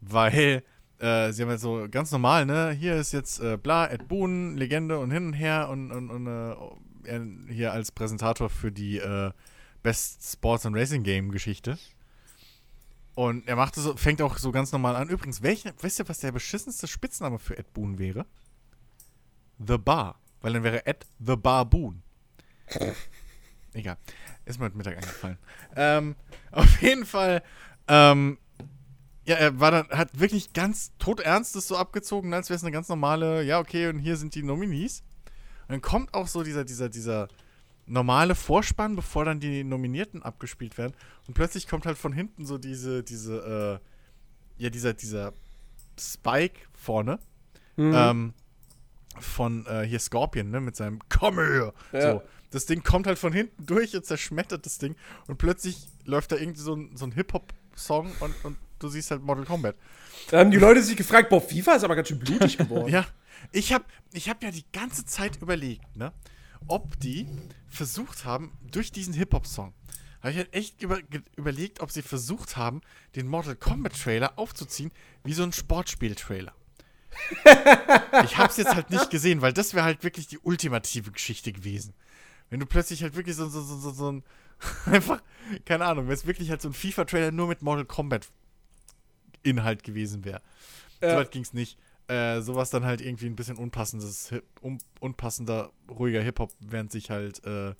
Weil äh, sie haben jetzt so ganz normal, ne? Hier ist jetzt äh, bla, Ed Boon, Legende und hin und her und, und, und äh, er hier als Präsentator für die äh, Best Sports and Racing Game Geschichte. Und er macht so, fängt auch so ganz normal an. Übrigens, welche, wisst ihr, was der beschissenste Spitzname für Ed Boon wäre? The Bar. Weil dann wäre Ed The Bar Boon. Egal. Ist mir heute Mittag eingefallen. Ähm, auf jeden Fall, ähm, ja, er war dann, hat wirklich ganz todernstes so abgezogen, als wäre es eine ganz normale, ja, okay, und hier sind die Nominees. Und dann kommt auch so dieser, dieser, dieser normale Vorspann, bevor dann die Nominierten abgespielt werden. Und plötzlich kommt halt von hinten so diese, diese, äh, ja, dieser, dieser Spike vorne. Ähm, von äh, hier Scorpion, ne, mit seinem Komm her! Ja. So. Das Ding kommt halt von hinten durch und zerschmettert das Ding. Und plötzlich läuft da irgendwie so ein, so ein Hip-Hop-Song und, und du siehst halt Mortal Kombat. da haben die Leute sich gefragt, boah, FIFA ist aber ganz schön blutig geworden. Ja, ich habe ich hab ja die ganze Zeit überlegt, ne, ob die versucht haben, durch diesen Hip-Hop-Song, habe ich halt echt über, überlegt, ob sie versucht haben, den Mortal Kombat-Trailer aufzuziehen wie so ein Sportspiel-Trailer. ich habe es jetzt halt nicht gesehen, weil das wäre halt wirklich die ultimative Geschichte gewesen. Wenn du plötzlich halt wirklich so, so, so, so, so ein, einfach, keine Ahnung, wenn es wirklich halt so ein FIFA-Trailer nur mit Mortal Kombat-Inhalt gewesen wäre. Ja. So weit ging es nicht. Äh, sowas dann halt irgendwie ein bisschen unpassendes, un unpassender, ruhiger Hip-Hop, während sich halt, äh,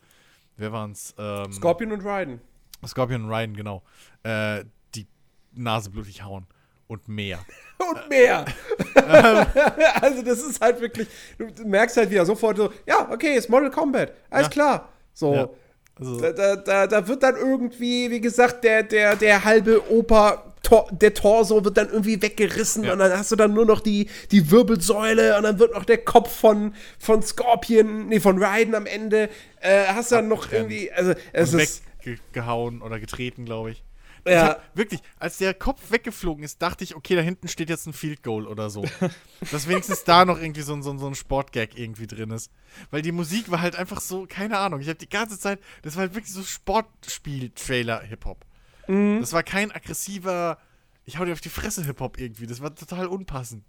wer waren's? Ähm, Scorpion und Raiden. Scorpion und Ryan, genau. Äh, die Nase blutig hauen. Und mehr. Und mehr. also, das ist halt wirklich, du merkst halt wieder sofort so, ja, okay, ist Mortal Kombat. Alles Ja. klar. So. Ja. Also, Da, da, da, wird dann irgendwie, wie gesagt, der, der, der halbe Oper, Tor, der Torso wird dann irgendwie weggerissen Ja. und dann hast du dann nur noch die, die Wirbelsäule und dann wird noch der Kopf von, von Scorpion, nee, von Raiden am Ende, äh, hast du dann noch irgendwie, also es und ist, weggehauen oder getreten, glaube ich. Ich ja, hab, wirklich, als der Kopf weggeflogen ist, dachte ich, okay, da hinten steht jetzt ein Field Goal oder so. Dass wenigstens da noch irgendwie so ein, so ein, so ein Sportgag irgendwie drin ist. Weil die Musik war halt einfach so, keine Ahnung. Ich habe die ganze Zeit, das war halt wirklich so Sportspiel-Trailer-Hip-Hop. Das war kein aggressiver, ich hau dir auf die Fresse Hip-Hop irgendwie. Das war total unpassend.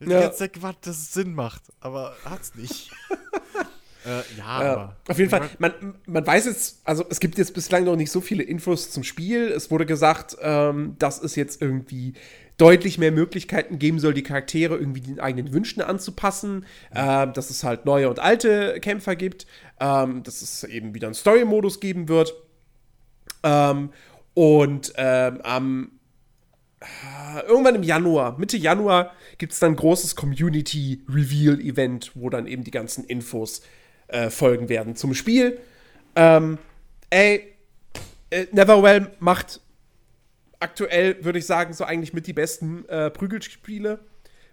Ich Ja. Zeit gewartet, dass es Sinn macht, aber hat's nicht. äh, ja, Ja, aber. auf jeden Fall. Man, man weiß jetzt, also es gibt jetzt bislang noch nicht so viele Infos zum Spiel. Es wurde gesagt, ähm, dass es jetzt irgendwie deutlich mehr Möglichkeiten geben soll, die Charaktere irgendwie den eigenen Wünschen anzupassen. Ähm, dass es halt neue und alte Kämpfer gibt. Ähm, dass es eben wieder einen Story-Modus geben wird. Ähm, und ähm, am äh, irgendwann im Januar, Mitte Januar, gibt es dann ein großes Community-Reveal-Event, wo dann eben die ganzen Infos äh, folgen werden zum Spiel. Ähm, ey, äh, Neverwell macht aktuell, würde ich sagen, so eigentlich mit die besten äh, Prügelspiele.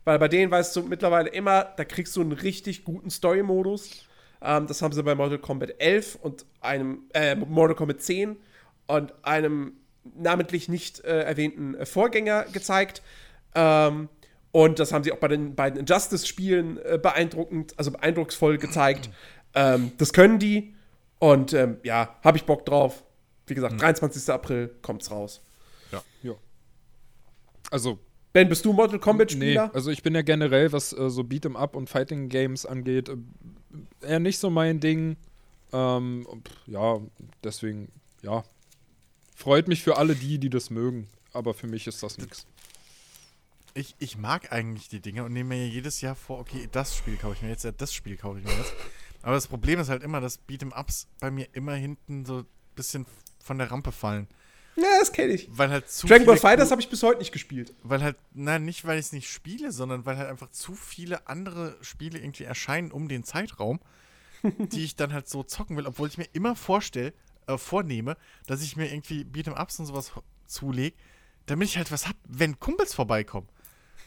Weil bei denen weißt du mittlerweile immer, da kriegst du einen richtig guten Story-Modus. Ähm, das haben sie bei Mortal Kombat 11 und einem, äh, Mortal Kombat 10 und einem namentlich nicht äh, erwähnten äh, Vorgänger gezeigt. Ähm, und das haben sie auch bei den beiden Injustice-Spielen äh, beeindruckend, also beeindrucksvoll gezeigt. ähm, das können die. Und ähm, ja, habe ich Bock drauf. Wie gesagt, 23. April kommt's raus. Ja. Also, Ben, bist du Mortal nee, Kombat-Spieler? also ich bin ja generell, was äh, so Beat'em Up und Fighting Games angeht, äh, eher nicht so mein Ding. Ähm, ja, deswegen, ja. Freut mich für alle die, die das mögen. Aber für mich ist das nichts. Ich, ich mag eigentlich die Dinge und nehme mir jedes Jahr vor, okay, das Spiel kaufe ich mir jetzt, ja, das Spiel kaufe ich mir jetzt. Aber das Problem ist halt immer, dass Beat'em-Ups bei mir immer hinten so ein bisschen von der Rampe fallen. Ja, das kenne ich. Weil halt zu Dragon Ball Fighters habe ich bis heute nicht gespielt. Weil halt, nein, nicht weil ich es nicht spiele, sondern weil halt einfach zu viele andere Spiele irgendwie erscheinen um den Zeitraum, die ich dann halt so zocken will, obwohl ich mir immer vorstell, äh, vornehme, dass ich mir irgendwie Beat'em-Ups und sowas zulege, damit ich halt was hab, wenn Kumpels vorbeikommen.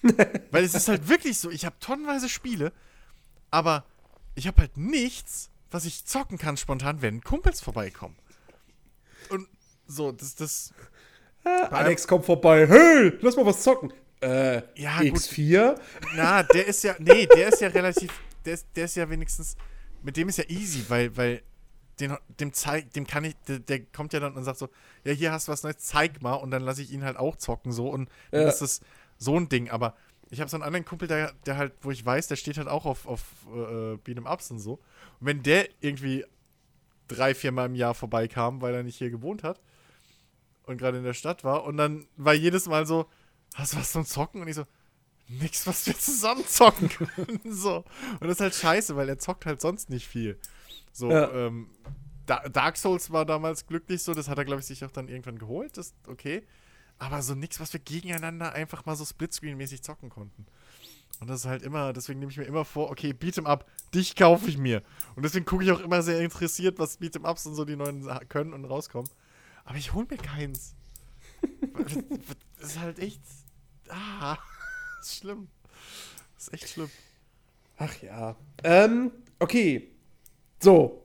weil es ist halt wirklich so, ich habe tonnenweise Spiele, aber ich habe halt nichts, was ich zocken kann spontan, wenn Kumpels vorbeikommen. so, das, das, Alex kommt vorbei. Hey, lass mal was zocken. Äh, Ja, gut. X4? na, der ist ja, nee, der ist ja relativ, der ist, der ist ja wenigstens, mit dem ist ja easy, weil, weil, den, dem zeig, dem kann ich, der, der kommt ja dann und sagt so, ja, hier hast du was Neues, zeig mal, und dann lasse ich ihn halt auch zocken, so, und dann Ja. ist das so ein Ding, aber ich habe so einen anderen Kumpel, der, der halt, wo ich weiß, der steht halt auch auf, auf äh, Beat'em Ups und so, und wenn der irgendwie drei, viermal im Jahr vorbeikam, weil er nicht hier gewohnt hat und gerade in der Stadt war, und dann war jedes Mal so, hast du was zum Zocken? Und ich so, nix, was wir zusammen zocken können. so. Und das ist halt scheiße, weil er zockt halt sonst nicht viel. So, Ja. ähm, Da- Dark Souls war damals glücklich so, das hat er, glaube ich, sich auch dann irgendwann geholt, das okay. Aber so nix, was wir gegeneinander einfach mal so Splitscreen-mäßig zocken konnten. Und das ist halt immer, deswegen nehme ich mir immer vor, okay, Beat'em Up, dich kaufe ich mir. Und deswegen gucke ich auch immer sehr interessiert, was Beat'em Ups und so die neuen können und rauskommen. Aber ich hole mir keins. das ist halt echt. Ah, das ist schlimm. Das ist echt schlimm. Ach ja. Ähm, okay. So.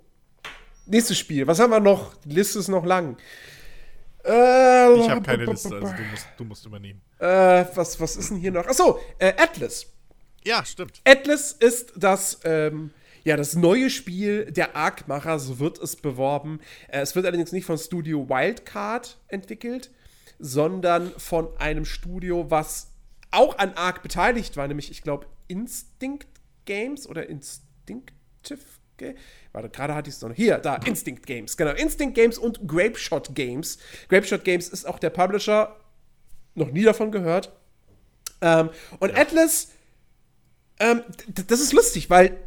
Nächstes Spiel. Was haben wir noch? Die Liste ist noch lang. Äh, Ich habe keine Liste, also du musst, du musst übernehmen. Äh, was, was ist denn hier noch? Achso, äh, Atlas. Ja, stimmt. Atlas ist das, ähm, ja, das neue Spiel der Arc-Macher, so wird es beworben. Äh, es wird allerdings nicht von Studio Wildcard entwickelt, sondern von einem Studio, was auch an Arc beteiligt war, nämlich, ich glaube, Instinct Games oder Instinctive Games. Warte, gerade hatte ich es noch. Hier, da, Instinct Games. Genau, Instinct Games und Grapeshot Games. Grapeshot Games ist auch der Publisher. Noch nie davon gehört. Ähm, und Atlas ähm, das ist lustig, weil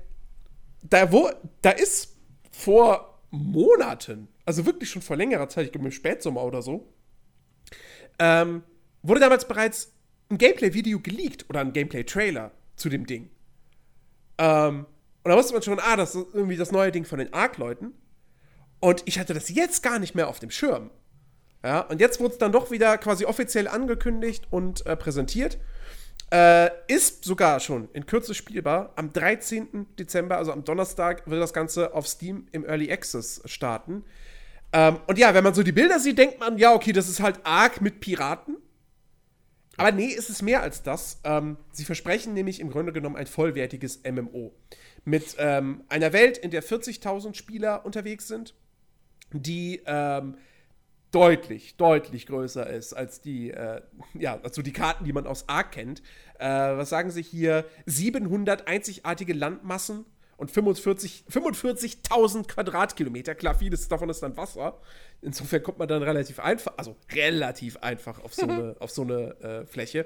da, wo, da ist vor Monaten, also wirklich schon vor längerer Zeit, ich glaube im Spätsommer oder so, ähm, wurde damals bereits ein Gameplay-Video geleakt oder ein Gameplay-Trailer zu dem Ding. Ähm, und da wusste man schon, ah, das ist irgendwie das neue Ding von den Arc-Leuten. Und ich hatte das jetzt gar nicht mehr auf dem Schirm. Ja, und jetzt wurde es dann doch wieder quasi offiziell angekündigt und äh, präsentiert. Äh, ist sogar schon in Kürze spielbar. Am 13. Dezember, also am Donnerstag, wird das Ganze auf Steam im Early Access starten. Ähm, und ja, wenn man so die Bilder sieht, denkt man, ja, okay, das ist halt arg mit Piraten. Aber nee, es ist mehr als das. Ähm, sie versprechen nämlich im Grunde genommen ein vollwertiges MMO. Mit ähm, einer Welt, in der 40.000 Spieler unterwegs sind, die ähm, deutlich, deutlich größer ist als die, äh, ja, also die Karten, die man aus Ark kennt. Äh, was sagen sie hier? 700 einzigartige Landmassen und 45 45.000 Quadratkilometer. Klar, vieles davon ist dann Wasser. Insofern kommt man dann relativ einfach, also relativ einfach auf so eine, auf so eine äh, Fläche.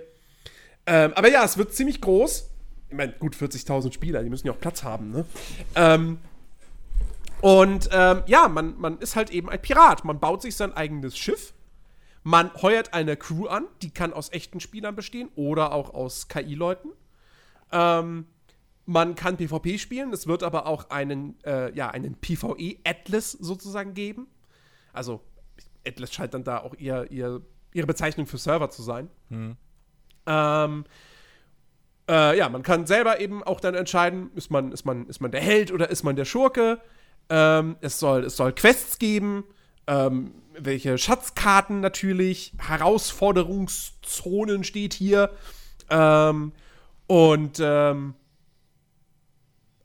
Ähm, aber ja, es wird ziemlich groß. Ich meine, gut, 40.000 Spieler, die müssen ja auch Platz haben, ne? Ähm, und ähm, ja, man, man ist halt eben ein Pirat. Man baut sich sein eigenes Schiff. Man heuert eine Crew an, die kann aus echten Spielern bestehen oder auch aus KI-Leuten. Ähm, man kann PvP spielen, es wird aber auch einen, äh, ja, einen PvE-Atlas sozusagen geben. Also, Atlas scheint dann da auch ihr, ihr, ihre Bezeichnung für Server zu sein. Ähm, äh, ja, man kann selber eben auch dann entscheiden, ist man, ist man, ist man der Held oder ist man der Schurke. Ähm, es, soll, es soll Quests geben, ähm, welche Schatzkarten natürlich, Herausforderungszonen steht hier. Ähm, und ähm,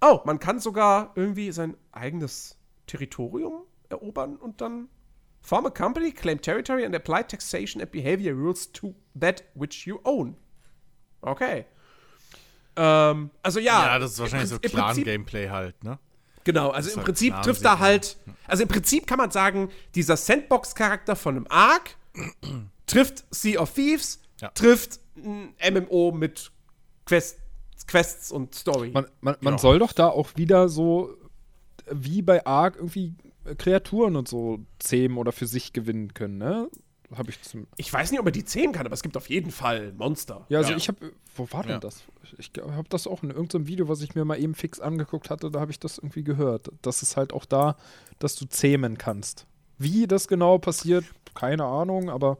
oh, man kann sogar irgendwie sein eigenes Territorium erobern und dann form a company, claim territory and apply taxation and behavior rules to that which you own. Okay. Ähm, also ja. Ja, das ist wahrscheinlich so Clan-Gameplay halt, ne? Genau, also im halt Prinzip klar, trifft da man. halt, also im Prinzip kann man sagen, dieser Sandbox-Charakter von einem Ark trifft Sea of Thieves, Ja. trifft ein MMO mit Quest, Quests und Story. Man, man, man Genau. soll doch da auch wieder so wie bei Ark irgendwie Kreaturen und so zähmen oder für sich gewinnen können, ne? Habe ich zum. ich weiß nicht, ob man die zählen kann, aber es gibt auf jeden Fall Monster. Ja, also Ja. ich habe. Wo war denn Ja. das? Ich habe das auch in irgendeinem Video, was ich mir mal eben fix angeguckt hatte, da habe ich das irgendwie gehört. Das ist halt auch da, dass du zähmen kannst. Wie das genau passiert, keine Ahnung, aber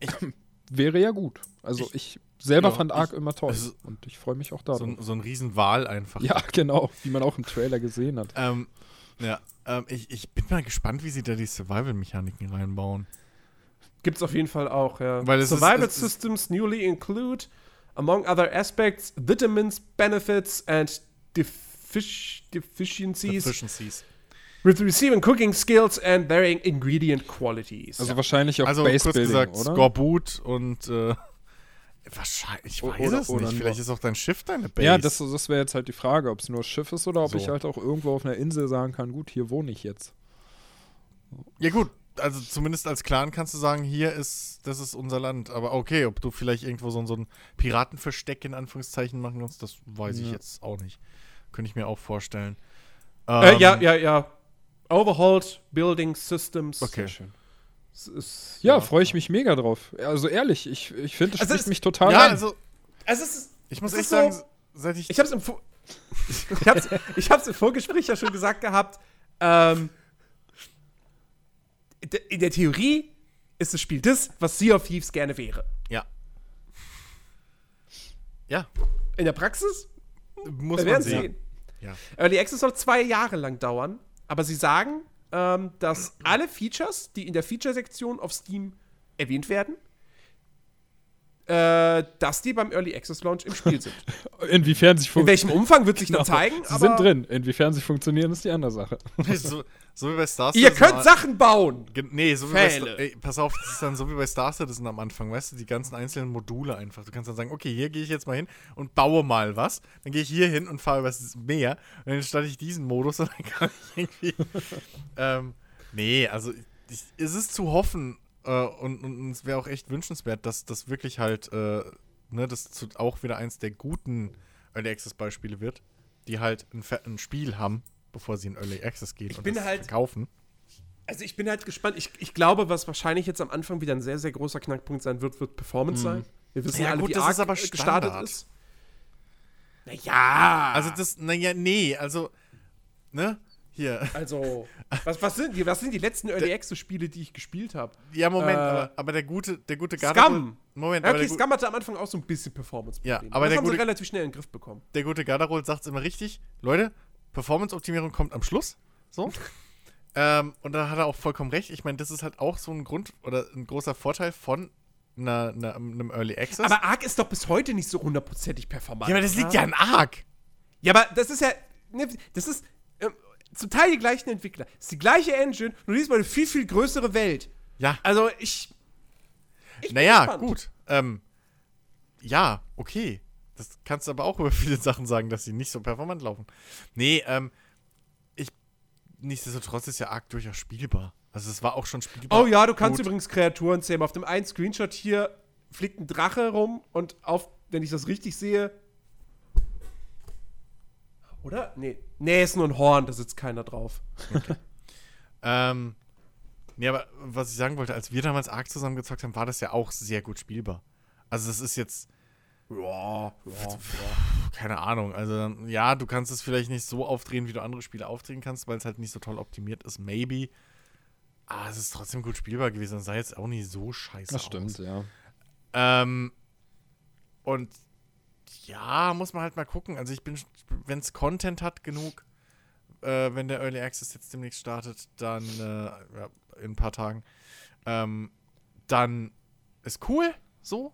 wäre ja gut. Also ich, selber Ja, fand ich- Ark immer toll. also- und ich freue mich auch So, darauf. ein- so ein Riesenwal einfach. ja, genau, wie man auch im Trailer gesehen hat. Ähm, Ja, ähm, ich, ich bin mal gespannt, wie sie da die Survival-Mechaniken reinbauen. Gibt's auf jeden Fall auch, ja. Weil es ist- Survival ist- systems newly include, among other aspects, vitamins, benefits and defic deficiencies Efficiencies. with receiving cooking skills and varying ingredient qualities. Also wahrscheinlich auch Also Base kurz Building, gesagt, oder? Skorbut und äh, wahrscheinlich, ich weiß oder- es oder nicht. Vielleicht ist auch dein Schiff deine Base. Ja, das, das wäre jetzt halt die Frage, ob es nur Schiff ist oder ob So. ich halt auch irgendwo auf einer Insel sagen kann, gut, hier wohne ich jetzt. Ja gut, also zumindest als Clan kannst du sagen, hier ist, das ist unser Land. Aber okay, ob du vielleicht irgendwo so, so ein Piratenversteck in Anführungszeichen machen kannst, das weiß ich Ja. jetzt auch nicht. Könnte ich mir auch vorstellen. äh, Ähm, ja, ja, ja. Overhauled Building Systems. Okay. schön. Es ist, Ja, freue ich mich mega drauf. Also ehrlich, ich, ich finde, das Also spricht es- mich total Ja, an. also Also es ist, ich muss Es echt ist sagen, so- seit ich, ich hab's im, Vor ich hab's, ich hab's im Vorgespräch ja schon gesagt gehabt. Ähm, in der Theorie ist das Spiel das, was Sea of Thieves gerne wäre. ja. Ja, In der Praxis muss Wir man sehen. Ja. Early Access soll zwei Jahre lang dauern, aber sie sagen, ähm, dass alle Features, die in der Feature-Sektion auf Steam erwähnt werden, äh, dass die beim Early Access Launch im Spiel sind. Inwiefern sie In funktionieren. welchem Umfang wird sich dann zeigen, Genau. Sie aber sind drin. Inwiefern sie funktionieren, ist die andere Sache. so, so wie bei Star ihr Citizen könnt am- Sachen bauen. Nee, so wie bei Pfähle. Star, ey, pass auf, das ist dann so wie bei Star Citizen am Anfang, weißt du, die ganzen einzelnen Module einfach. Du kannst dann sagen, okay, hier gehe ich jetzt mal hin und baue mal was. Dann gehe ich hier hin und fahre übers Meer und dann starte ich diesen Modus und dann kann ich irgendwie. ähm, nee, also ich, es ist zu hoffen äh, und, und, und es wäre auch echt wünschenswert, dass das wirklich halt, äh, ne, das auch wieder eins der guten Early Access Beispiele wird, die halt ein, ein Spiel haben, bevor sie in Early Access gehen und bin das halt- verkaufen. Also ich bin halt gespannt. Ich, ich glaube, was wahrscheinlich jetzt am Anfang wieder ein sehr, sehr großer Knackpunkt sein wird, wird Performance sein. Wir wissen Ja, alle, gut, wie ist aber gestartet ist. Naja. Also das, naja, nee, also, ne? Hier. Also, was, was, sind, die, was sind die letzten Early Access Spiele, die ich gespielt habe? Ja, Moment, Äh, aber, aber der gute, der gute Scum. Moment, Ja, aber okay, der, gu- Scum hatte am Anfang auch so ein bisschen Performance-Probleme. Ja, aber das der haben sie gute- relativ schnell in den Griff bekommen. der gute Gardarol sagt es immer richtig. Leute, Performance-Optimierung kommt am Schluss. So. ähm, und da hat er auch vollkommen recht. Ich meine, das ist halt auch so ein Grund oder ein großer Vorteil von einer, einer, einem Early Access. Aber Ark ist doch bis heute nicht so hundertprozentig performant. ja, aber das liegt ja an Ark. Ja, aber das ist ja. ne, Das ist zum Teil die gleichen Entwickler. Das ist die gleiche Engine, nur diesmal eine viel, viel größere Welt. Ja. Also ich. ich Naja, gut. Ähm, ja, okay. Das kannst du aber auch über viele Sachen sagen, dass sie nicht so performant laufen. Nee, ähm, ich. Nichtsdestotrotz ist ja Ark durchaus spielbar. Also es war auch schon spielbar. Oh ja, du kannst Gut. übrigens Kreaturen zähmen. Auf dem einen Screenshot hier fliegt ein Drache rum und auf, wenn ich das richtig sehe. Oder? Nee. Nee, ist nur ein Horn, da sitzt keiner drauf. Ähm, nee, aber was ich sagen wollte, als wir damals Ark zusammengezockt haben, war das ja auch sehr gut spielbar. Also das ist jetzt, Ja, keine Ahnung, also ja, du kannst es vielleicht nicht so aufdrehen, wie du andere Spiele aufdrehen kannst, weil es halt nicht so toll optimiert ist, maybe. Aber es ist trotzdem gut spielbar gewesen. Das sah jetzt auch nicht so scheiße Das aus. stimmt, ja. Ähm, und ja, muss man halt mal gucken. Also ich bin, wenn es Content hat genug, äh, wenn der Early Access jetzt demnächst startet, dann äh, ja, in ein paar Tagen, ähm, dann ist cool, so.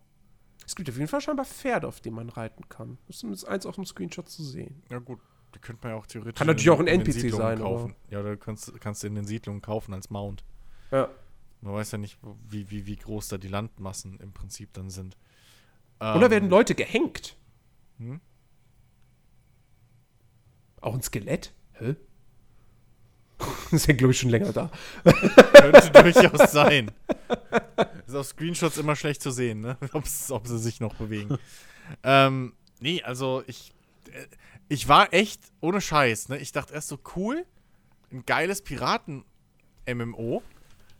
Es gibt auf jeden Fall scheinbar Pferde, auf denen man reiten kann. Das ist zumindest eins auf dem Screenshot zu sehen. Ja gut, die könnte man ja auch theoretisch Kann natürlich auch ein NPC sein, kaufen. Ja, oder du kannst, kannst du in den Siedlungen kaufen als Mount. Ja. Man weiß ja nicht, wie, wie, wie groß da die Landmassen im Prinzip dann sind. Oder Ähm, werden Leute gehängt? Hm? Auch ein Skelett? Hä? Ist ja, glaube ich, schon länger da. Könnte durchaus sein. Ist auf Screenshots immer schlecht zu sehen, ne? Ob sie sich noch bewegen. ähm, nee, also ich, äh, ich war echt ohne Scheiß, ne? Ich dachte erst so, cool, ein geiles Piraten-MMO.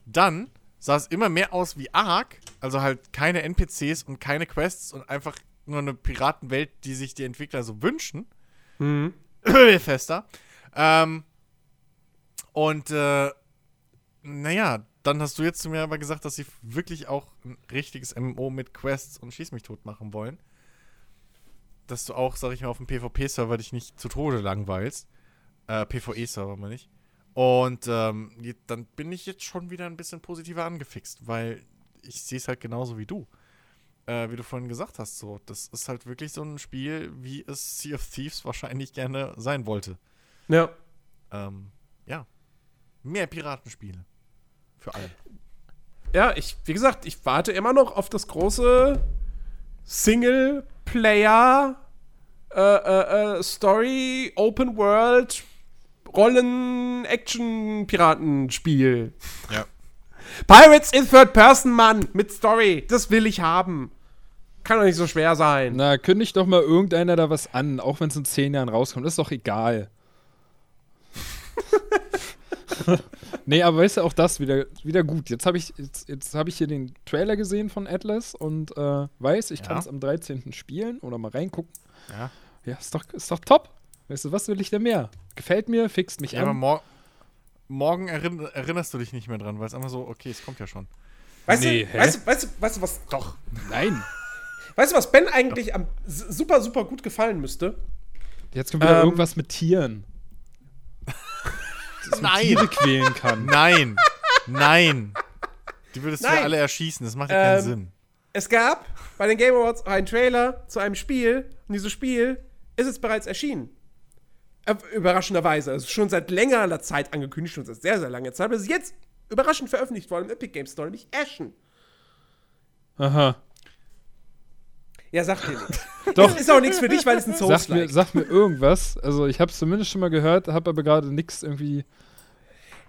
Dann sah es immer mehr aus wie Ark, also halt keine NPCs und keine Quests und einfach nur eine Piratenwelt, die sich die Entwickler so wünschen. Mhm. fester. Ähm, und äh, naja, dann hast du jetzt zu mir aber gesagt, dass sie wirklich auch ein richtiges MMO mit Quests und Schieß mich tot machen wollen. Dass du auch, sag ich mal, auf dem PvP-Server dich nicht zu Tode langweilst. Äh, PvE-Server meine ich. Und ähm, dann bin ich jetzt schon wieder ein bisschen positiver angefixt, weil ich sehe es halt genauso wie du. Äh, wie du vorhin gesagt hast, so. Das ist halt wirklich so ein Spiel, wie es Sea of Thieves wahrscheinlich gerne sein wollte. Ja. Ähm, ja. Mehr Piratenspiele. Für alle. Ja, ich, wie gesagt, ich warte immer noch auf das große Singleplayer äh, äh, äh, Story, Open World, Rollen, Action, Piratenspiel. Ja. Pirates in Third Person, Mann, mit Story. Das will ich haben. Kann doch nicht so schwer sein. Na, kündigt doch mal irgendeiner da was an, auch wenn es in zehn Jahren rauskommt. ist doch egal. nee, aber weißt du, auch das wieder, wieder gut. Jetzt habe ich, jetzt, jetzt hab ich hier den Trailer gesehen von Atlas und äh, weiß, ich Ja. kann es am 13. spielen oder mal reingucken. Ja. Ja, ist doch, ist doch top. Weißt du, was will ich denn mehr? Gefällt mir, fixt mich Ja, aber an. mor morgen erinn erinnerst du dich nicht mehr dran, weil es einfach so, okay, es kommt ja schon. Weißt, Nee, du, weißt, du, weißt, du, weißt du, was doch. Nein. Weißt du, was Ben eigentlich am, super, super gut gefallen müsste? Jetzt kommt wieder Ähm. irgendwas mit Tieren. Das man Nein. Tiere quälen kann. Nein! Nein! Die würdest du Nein. alle erschießen, das macht ja keinen Ähm, Sinn. Es gab bei den Game Awards einen Trailer zu einem Spiel und dieses Spiel ist jetzt bereits erschienen. Äh, Überraschenderweise. Es ist schon seit längerer Zeit angekündigt, schon seit sehr, sehr langer Zeit. Aber es ist jetzt überraschend veröffentlicht worden im Epic Games Store, nämlich Ashen. Aha. Ja, sag dir nichts. Doch. Ist auch nichts für dich, weil es ein Sag mir, sag mir irgendwas. Also ich habe es zumindest schon mal gehört, habe aber gerade nichts irgendwie.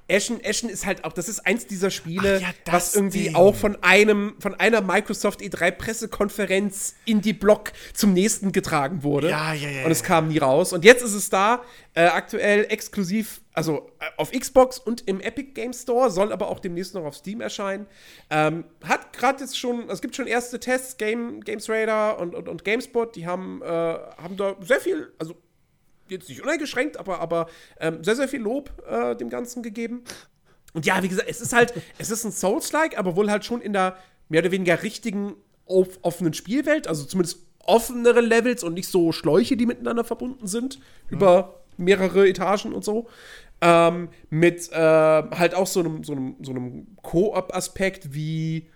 Ashen, Ashen ist halt auch, das ist eins dieser Spiele, ja, was irgendwie Ding. auch von einem, von einer Microsoft E3 Pressekonferenz in die Block zum nächsten getragen wurde. Ja, ja, ja, Und es kam nie raus. Und jetzt ist es da, äh, aktuell exklusiv, also äh, auf Xbox und im Epic Game Store, soll aber auch demnächst noch auf Steam erscheinen. Ähm, hat gerade jetzt schon, es gibt schon erste Tests, Game, Games Radar und, und, und GameSpot, die haben, äh, haben da sehr viel, also jetzt nicht uneingeschränkt, aber, aber ähm, sehr, sehr viel Lob äh, dem Ganzen gegeben. Und ja, wie gesagt, es ist halt, es ist ein Souls-like, aber wohl halt schon in der mehr oder weniger richtigen auf, offenen Spielwelt, also zumindest offenere Levels und nicht so Schläuche, die miteinander verbunden sind, über mehrere Etagen und so. Ähm, mit äh, halt auch so einem, so einem, so einem Koop-Aspekt wie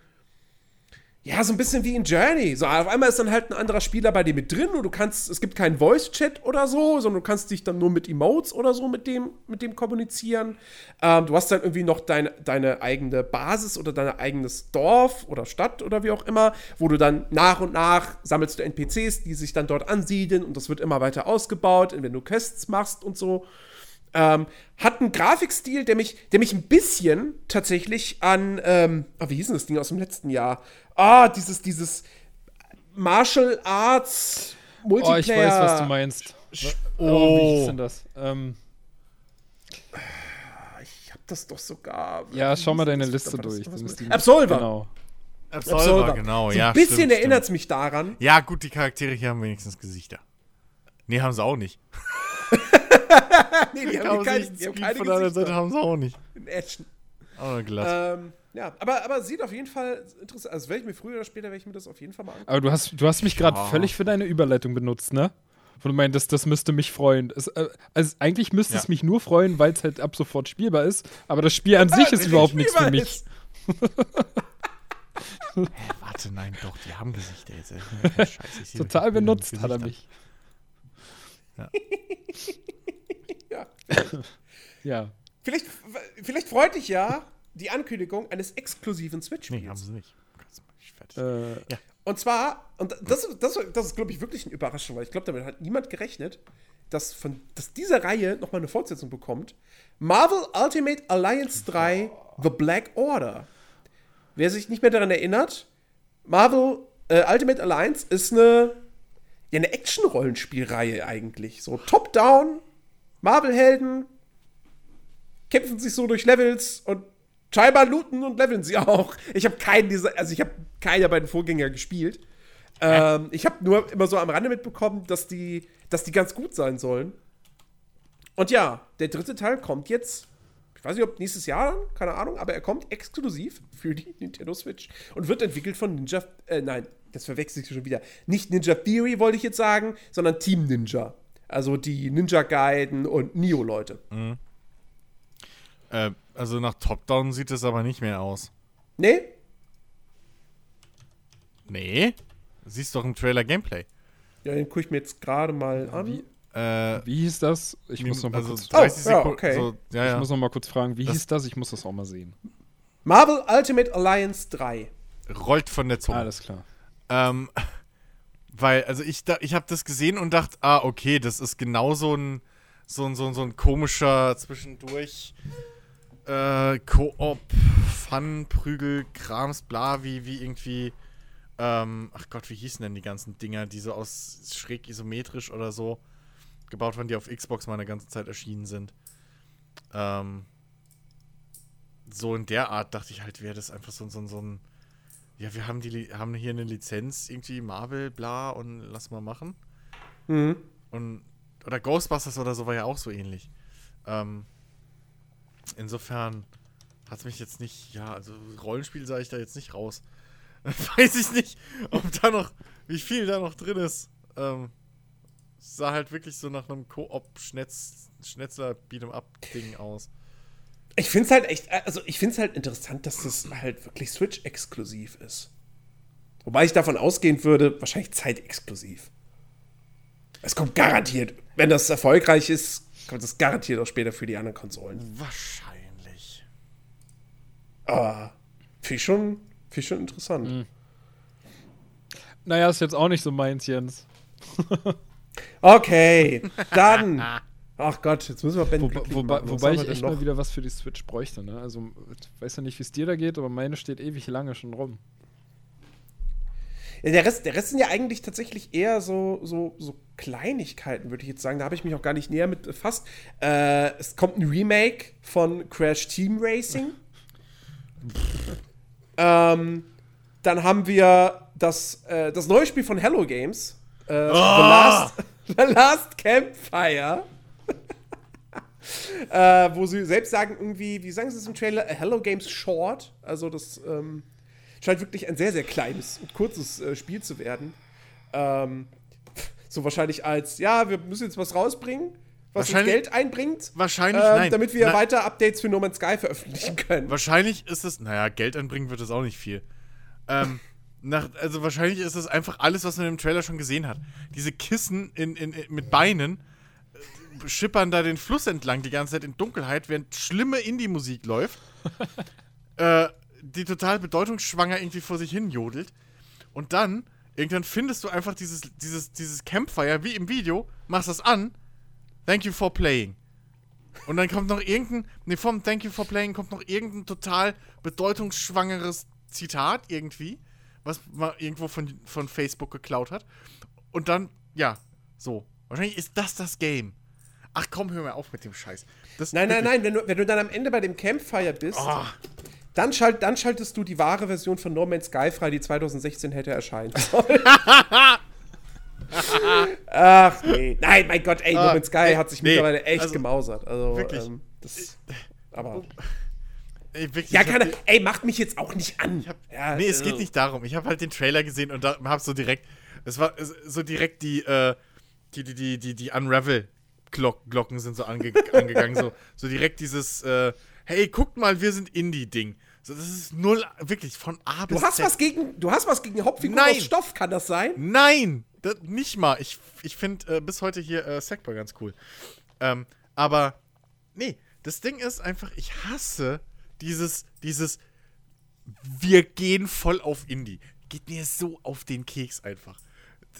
ja, so ein bisschen wie in Journey. So, auf einmal ist dann halt ein anderer Spieler bei dir mit drin und du kannst, es gibt keinen Voice-Chat oder so, sondern du kannst dich dann nur mit Emotes oder so mit dem, mit dem kommunizieren. Ähm, du hast dann irgendwie noch deine, deine eigene Basis oder dein eigenes Dorf oder Stadt oder wie auch immer, wo du dann nach und nach sammelst du NPCs, die sich dann dort ansiedeln und das wird immer weiter ausgebaut, wenn du Quests machst und so. Ähm, hat einen Grafikstil, der mich, der mich ein bisschen tatsächlich an, ähm, ah, wie hieß denn das Ding aus dem letzten Jahr? Ah, dieses, dieses Martial Arts Oh, Multiplayer. ich weiß, was du meinst. Oh, wie hieß denn das? Ähm, Ich hab das doch sogar. ja, schau mal deine? Liste durch. Absolver. Genau. Absolver, genau, so ja. ein bisschen erinnert es mich daran. Ja, gut, die Charaktere hier haben wenigstens Gesichter. Nee, haben sie auch nicht. nee, die haben keine, sie- die haben keine von der anderen Seite Gesichter haben sie auch nicht. in Action. Aber glatt. Ähm, ja, aber, aber sieht auf jeden Fall interessant. Also, werde ich mir früher oder später, werde ich mir das auf jeden Fall mal angucken. Aber du hast, du hast mich gerade Ja. völlig für deine Überleitung benutzt, ne? Wo du meintest, das müsste mich freuen. Es, äh, also eigentlich müsste es Ja. mich nur freuen, weil es halt ab sofort spielbar ist. Aber das Spiel an sich ist überhaupt nichts für mich. Warte, nein, doch, die haben Gesichter jetzt. Scheiße, Total die benutzt hat er Gesichter. mich. Ja. Ja. Vielleicht, vielleicht freut dich ja die Ankündigung eines exklusiven Switch-Spiels. Nee, haben sie nicht. Äh, Und zwar, und das, das, das ist, glaube ich, wirklich eine Überraschung, weil ich glaube, damit hat niemand gerechnet, dass, von, dass diese Reihe nochmal eine Fortsetzung bekommt. Marvel Ultimate Alliance 3 The Black Order. Wer sich nicht mehr daran erinnert, Marvel äh, Ultimate Alliance ist eine, ja, eine Action-Rollenspielreihe eigentlich. So top-down, Marvel-Helden kämpfen sich so durch Levels und scheinbar looten und leveln sie auch. Ich habe keinen dieser, also ich habe keinen der beiden Vorgänger gespielt. Ähm, ich habe nur immer so am Rande mitbekommen, dass die, dass die ganz gut sein sollen. Und ja, der dritte Teil kommt jetzt. Ich weiß nicht, ob nächstes Jahr, keine Ahnung, aber er kommt exklusiv für die Nintendo Switch und wird entwickelt von Ninja. Äh, nein, das verwechsel ich schon wieder. Nicht Ninja Theory wollte ich jetzt sagen, sondern Team Ninja. Also die Ninja Gaiden und Nio-Leute. Äh, also nach Top-Down sieht es aber nicht mehr aus. Nee? Nee. Siehst doch im Trailer Gameplay. Ja, den gucke ich mir jetzt gerade mal an. Wie, Äh, wie hieß das? Ich muss noch mal also kurz, 30 Oh, ja, okay. So, ja, ich ja. muss noch mal kurz fragen, wie Das- hieß das? Ich muss das auch mal sehen. Marvel Ultimate Alliance 3. Rollt von der Zunge. Alles klar. Ähm, weil, also ich, da, ich habe das gesehen und dachte, ah, okay, das ist genau so ein, so ein, so ein, so ein komischer zwischendurch äh, Koop, Fun, Prügel, Krams, bla, wie, wie irgendwie, ähm, ach Gott, wie hießen denn die ganzen Dinger, die so aus schräg isometrisch oder so gebaut waren, die auf Xbox mal eine ganze Zeit erschienen sind. Ähm, so in der Art dachte ich halt, wäre das einfach so, so, so ein ja, wir haben, die, haben hier eine Lizenz, irgendwie Marvel, bla, und lass mal machen. Mhm. Und, oder Ghostbusters oder so war ja auch so ähnlich. Ähm, insofern hat es mich jetzt nicht, ja, also Rollenspiel sah ich da jetzt nicht raus. Weiß ich nicht, ob da noch, wie viel da noch drin ist. Ähm, sah halt wirklich so nach einem Koop-Schnetzler-Beat'em-Up-Ding aus. Ich finde es halt echt, also ich finde es halt interessant, dass das halt wirklich Switch-exklusiv ist. Wobei ich davon ausgehen würde, wahrscheinlich zeitexklusiv. Es kommt garantiert, wenn das erfolgreich ist, kommt das garantiert auch später für die anderen Konsolen. Wahrscheinlich. Aber finde ich schon, find ich schon interessant. Mhm. Naja, ist jetzt auch nicht so meins, Jens. Okay, dann. Ach Gott, jetzt müssen wir Ben wobei wobei haben ich echt noch? mal wieder was für die Switch bräuchte. Ne? Also, ich weiß ja nicht, wie es dir da geht, aber meine steht ewig lange schon rum. Ja, der, Rest, der Rest sind ja eigentlich tatsächlich eher so, so, so Kleinigkeiten, würde ich jetzt sagen. Da habe ich mich auch gar nicht näher mit befasst. Äh, es kommt ein Remake von Crash Team Racing. ähm, dann haben wir das, äh, das neue Spiel von Hello Games. Äh, The, Last, The Last Campfire. Äh, wo sie selbst sagen, irgendwie, wie sagen sie es im Trailer? A Hello Games Short. Also das ähm, scheint wirklich ein sehr, sehr kleines und kurzes äh, Spiel zu werden. Ähm, so wahrscheinlich als, ja, wir müssen jetzt was rausbringen, was uns Geld einbringt. Wahrscheinlich, ähm, nein. Damit wir Na- weiter Updates für No Man's Sky veröffentlichen können. Wahrscheinlich ist es, naja, Geld anbringen wird es auch nicht viel. Ähm, nach, also wahrscheinlich ist es einfach alles, was man im Trailer schon gesehen hat. Diese Kissen in, in, in, mit Beinen äh, schippern da den Fluss entlang die ganze Zeit in Dunkelheit, während schlimme Indie-Musik läuft. äh, die total bedeutungsschwanger irgendwie vor sich hin jodelt. Und dann, irgendwann findest du einfach dieses, dieses, dieses Campfire wie im Video, machst das an, thank you for playing. Und dann kommt noch irgendein, nee, vom Thank you for playing kommt noch irgendein total bedeutungsschwangeres Zitat irgendwie, was man irgendwo von, von Facebook geklaut hat. Und dann, ja, so. Wahrscheinlich ist das das Game. Ach komm, hör mal auf mit dem Scheiß. Das, Nein, nein, nein, wenn du, wenn du dann am Ende bei dem Campfire bist, Oh, dann, schalt, dann schaltest du die wahre Version von No Man's Sky frei, die 2016 hätte erscheinen sollen. Ach nee. Nein, mein Gott, ey, No Ah, Man's Sky ey, hat sich nee, mittlerweile echt also, gemausert. Also, wirklich. Ähm, das, aber. ey, wirklich, Ja, keine, ey, macht mich jetzt auch nicht an. hab- ja, nee, es äh, geht nicht darum. Ich habe halt den Trailer gesehen und da hab so direkt, es war so direkt die, äh, die, die, die, die, die Unravel-Glocken sind so ange angegangen. So, so direkt dieses, äh, hey, guckt mal, wir sind Indie-Ding. So, das ist null, wirklich, von A bis Du hast Z. was gegen, du hast was gegen Hauptfiguren Nein. aus Stoff, kann das sein? Nein! Das, nicht mal. Ich, ich finde äh, bis heute hier äh, Sackboy ganz cool. Ähm, aber, nee, das Ding ist einfach, ich hasse dieses, dieses, wir gehen voll auf Indie. Geht mir so auf den Keks einfach.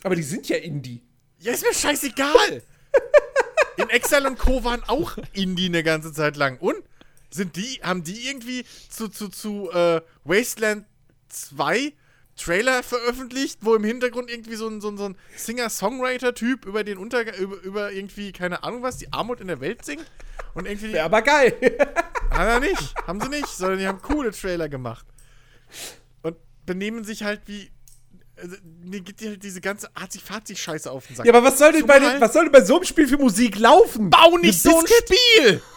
Aber die sind ja Indie. Ja, ist mir scheißegal. In Exile und Co. waren auch Indie eine ganze Zeit lang. Und? Sind die, haben die irgendwie zu, zu, zu äh, Wasteland 2 Trailer veröffentlicht, wo im Hintergrund irgendwie so ein, so ein, so ein Singer-Songwriter-Typ über den Untergang, über, über irgendwie, keine Ahnung was, die Armut in der Welt singt? Und irgendwie. Wäre aber geil. Hat er nicht. Haben sie nicht, sondern die haben coole Trailer gemacht. Und benehmen sich halt wie. Also, mir geht halt diese ganze Arzi-Fazi-Scheiße auf den Sack. ja, aber was soll, denn bei, Zumal- was soll denn bei so einem Spiel für Musik laufen? Bau nicht so ein? Spiel!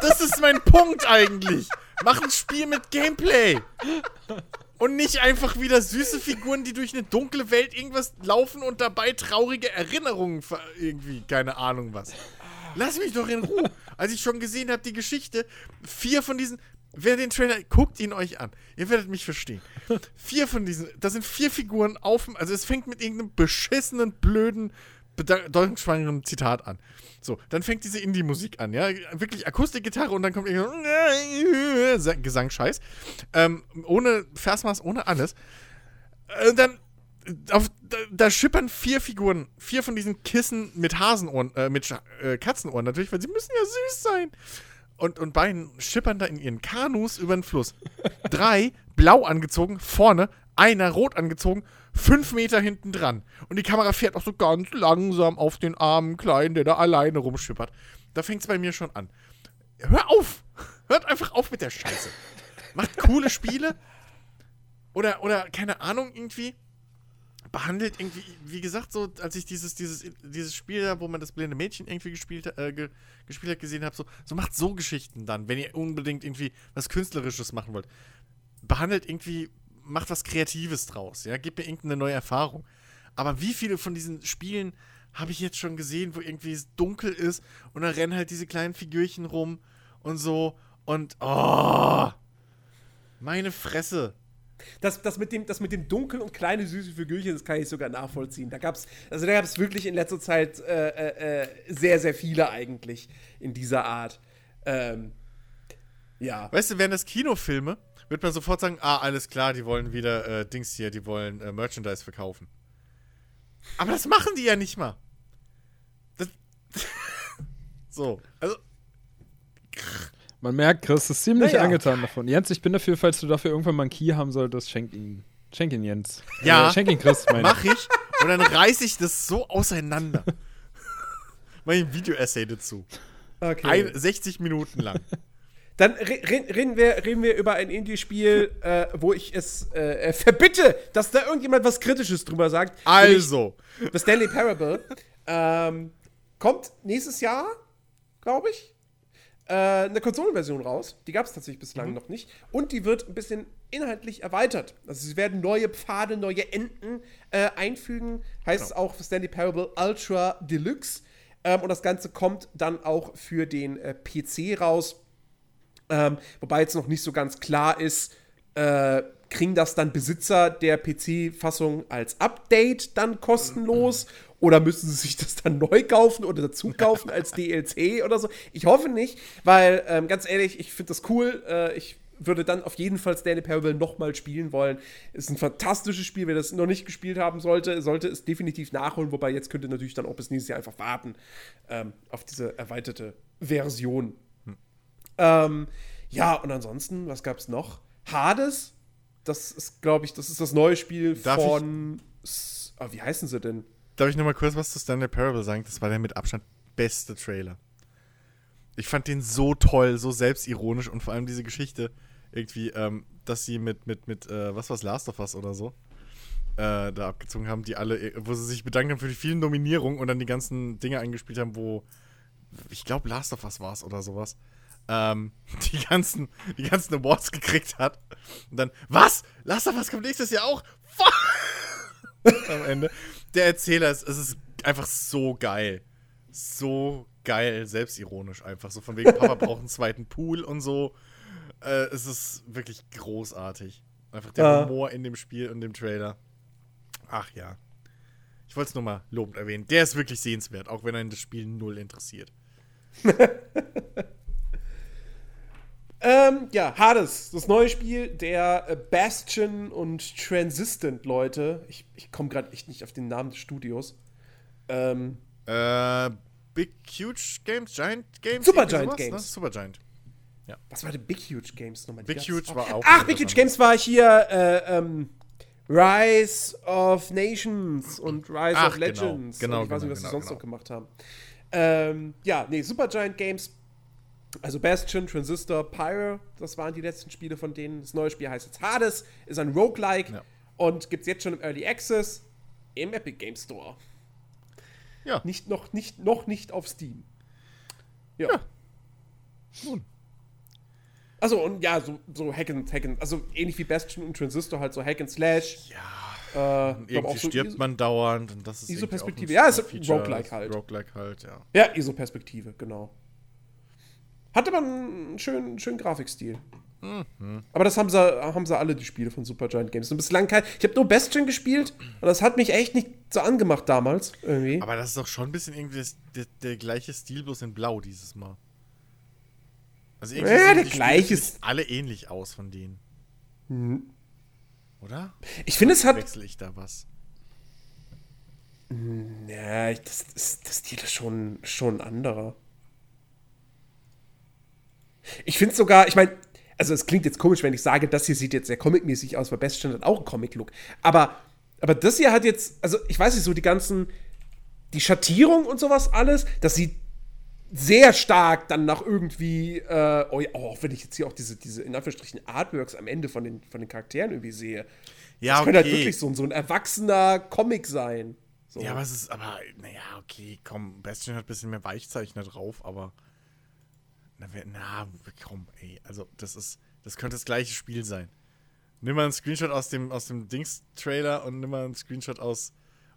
Das ist mein Punkt eigentlich. Mach ein Spiel mit Gameplay. Und nicht einfach wieder süße Figuren, die durch eine dunkle Welt irgendwas laufen und dabei traurige Erinnerungen ver irgendwie, keine Ahnung was. Lass mich doch in Ruhe. als ich schon gesehen habe, die Geschichte, vier von diesen, wer den Trailer, guckt ihn euch an. Ihr werdet mich verstehen. vier von diesen, da sind vier Figuren auf, also es fängt mit irgendeinem beschissenen, blöden, bedeutungsschwangeren Zitat an. So, dann fängt diese Indie-Musik an, ja, wirklich Akustikgitarre und dann kommt irgendein Gesangscheiß. Ähm, ohne Versmaß, ohne alles. Und dann auf, da, da, schippern vier Figuren, vier von diesen Kissen mit Hasenohren, äh, mit äh, Katzenohren natürlich, weil sie müssen ja süß sein. Und, und beiden schippern da in ihren Kanus über den Fluss. Drei blau angezogen, vorne, einer rot angezogen, fünf Meter hinten dran. Und die Kamera fährt auch so ganz langsam auf den armen Kleinen, der da alleine rumschippert. Da fängt es bei mir schon an. Hör auf! Hört einfach auf mit der Scheiße. Macht coole Spiele. Oder, oder, keine Ahnung, irgendwie behandelt irgendwie, wie gesagt, so, als ich dieses, dieses, dieses Spiel da, wo man das blinde Mädchen irgendwie gespielt, äh, ge, gespielt hat, gesehen habe, so, so macht so Geschichten dann, wenn ihr unbedingt irgendwie was Künstlerisches machen wollt. Behandelt irgendwie, macht was Kreatives draus, ja, gebt mir irgendeine neue Erfahrung. Aber wie viele von diesen Spielen habe ich jetzt schon gesehen, wo irgendwie es dunkel ist und da rennen halt diese kleinen Figürchen rum und so und oh, meine Fresse. Das, das, mit dem, das mit dem dunkeln und kleine süße Figürchen, das kann ich sogar nachvollziehen. Da also gab es wirklich in letzter Zeit äh, äh, äh, sehr, sehr viele eigentlich in dieser Art. Ähm, ja. Weißt du, wären das Kinofilme, wird man sofort sagen, ah, alles klar, die wollen wieder äh, Dings hier, die wollen äh, Merchandise verkaufen. Aber das machen die ja nicht mal. Das so, also man merkt, Chris ist ziemlich naja. angetan davon. Jens, ich bin dafür, falls du dafür irgendwann mal einen Key haben solltest, schenk ihn. Schenk ihn Jens. Ja. Äh, schenk ihn Chris, meine Mach ich. Und dann reiße ich das so auseinander. Mach ich ein Video-Essay dazu. Okay. Ein, 60 Minuten lang. Dann re reden, wir, reden wir über ein Indie-Spiel, äh, wo ich es äh, verbitte, dass da irgendjemand was Kritisches drüber sagt. Also. The Stanley Parable. ähm, kommt nächstes Jahr, glaube ich äh, eine Konsolenversion raus. Die gab es tatsächlich bislang mhm. noch nicht. Und die wird ein bisschen inhaltlich erweitert. Also sie werden neue Pfade, neue Enden äh, einfügen. Heißt es genau. auch für Stanley Parable Ultra Deluxe. Ähm, und das Ganze kommt dann auch für den äh, PC raus. Ähm, wobei jetzt noch nicht so ganz klar ist, äh, kriegen das dann Besitzer der PC-Fassung als Update dann kostenlos oder müssen sie sich das dann neu kaufen oder dazu kaufen als DLC oder so? Ich hoffe nicht, weil ähm, ganz ehrlich, ich finde das cool. Äh, ich würde dann auf jeden Fall Stanley Parable nochmal spielen wollen. Ist ein fantastisches Spiel. Wer das noch nicht gespielt haben sollte, sollte es definitiv nachholen. Wobei jetzt könnte natürlich dann auch bis nächstes Jahr einfach warten ähm, auf diese erweiterte Version. Hm. Ähm, ja, und ansonsten, was gab es noch? Hades. Das ist, glaube ich, das ist das neue Spiel Darf von. Oh, wie heißen sie denn? Darf ich noch mal kurz was zu Stanley Parable sagen? Das war der mit Abstand beste Trailer. Ich fand den so toll, so selbstironisch und vor allem diese Geschichte irgendwie, ähm, dass sie mit, mit, mit, äh, was war's, Last of Us oder so, äh, da abgezogen haben, die alle, äh, wo sie sich bedankt haben für die vielen Nominierungen und dann die ganzen Dinge eingespielt haben, wo, ich glaube, Last of Us war es oder sowas, ähm, die ganzen, die ganzen Awards gekriegt hat. Und dann, was? Last of Us kommt nächstes Jahr auch? Am Ende der Erzähler ist, es ist einfach so geil. So geil, selbstironisch einfach. So von wegen, Papa braucht einen zweiten Pool und so. Äh, es ist wirklich großartig. Einfach der ja. Humor in dem Spiel und dem Trailer. Ach ja. Ich wollte es nur mal lobend erwähnen. Der ist wirklich sehenswert, auch wenn einen das Spiel null interessiert. Ähm, ja, Hades, das neue Spiel der äh, Bastion und Transistent Leute. Ich, ich komme gerade echt nicht auf den Namen des Studios. Ähm, äh, Big Huge Games, Giant Games? Super Giant sowas, Games. Ne? Super Giant. Ja. Was war denn Big Huge Games nochmal? Big Huge war auch. Ach, Big Huge Games war hier äh, ähm, Rise of Nations und Rise Ach, of genau. Legends. Genau, genau ich weiß nicht, was genau, sie sonst genau. noch gemacht haben. Ähm, ja, nee, Super Giant Games also Bastion, Transistor, Pyre, das waren die letzten Spiele von denen. Das neue Spiel heißt jetzt Hades, ist ein Roguelike ja. und gibt es jetzt schon im Early Access im Epic Game Store. Ja. Nicht, noch, nicht, noch nicht auf Steam. Ja. ja. Nun. Also und ja, so, so Hack and, Hack and, also ähnlich wie Bastion und Transistor halt so Hack and Slash. Ja. Äh, Irgendwie so stirbt man dauernd und das ist ISO-Perspektive. Ja, ist Roguelike halt. Roguelike halt, ja. Ja, ISO-Perspektive, genau. Hatte aber einen schönen, schönen Grafikstil. Mhm. Aber das haben sie, haben sie alle, die Spiele von Supergiant Games. Und bislang kein. Ich habe nur Bastion gespielt und das hat mich echt nicht so angemacht damals. Irgendwie. Aber das ist doch schon ein bisschen irgendwie das, der, der gleiche Stil, bloß in Blau dieses Mal. Also irgendwie Ja, der gleiche alle ähnlich aus von denen. Oder? ich finde, es hat. Wechsle ich da was? Ja, ich- das, das, das Stil ist schon, schon ein anderer. Ich finde sogar, ich meine, also es klingt jetzt komisch, wenn ich sage, das hier sieht jetzt sehr comicmäßig aus, weil Bastion hat auch einen Comic-Look. Aber, aber das hier hat jetzt, also ich weiß nicht, so die ganzen, die Schattierung und sowas alles, das sieht sehr stark dann nach irgendwie, äh, oh, ja, auch wenn ich jetzt hier auch diese, diese in Anführungsstrichen Artworks am Ende von den, von den Charakteren irgendwie sehe. Ja, das könnte halt wirklich so, ein- so ein erwachsener Comic sein. So. Ja, aber es ist, aber, naja, okay, komm, Bastion hat ein bisschen mehr Weichzeichner drauf, aber. Na, wer- na, komm, ey, also, das ist, das könnte das gleiche Spiel sein. Nimm mal einen Screenshot aus dem, aus dem Dings-Trailer und nimm mal einen Screenshot aus,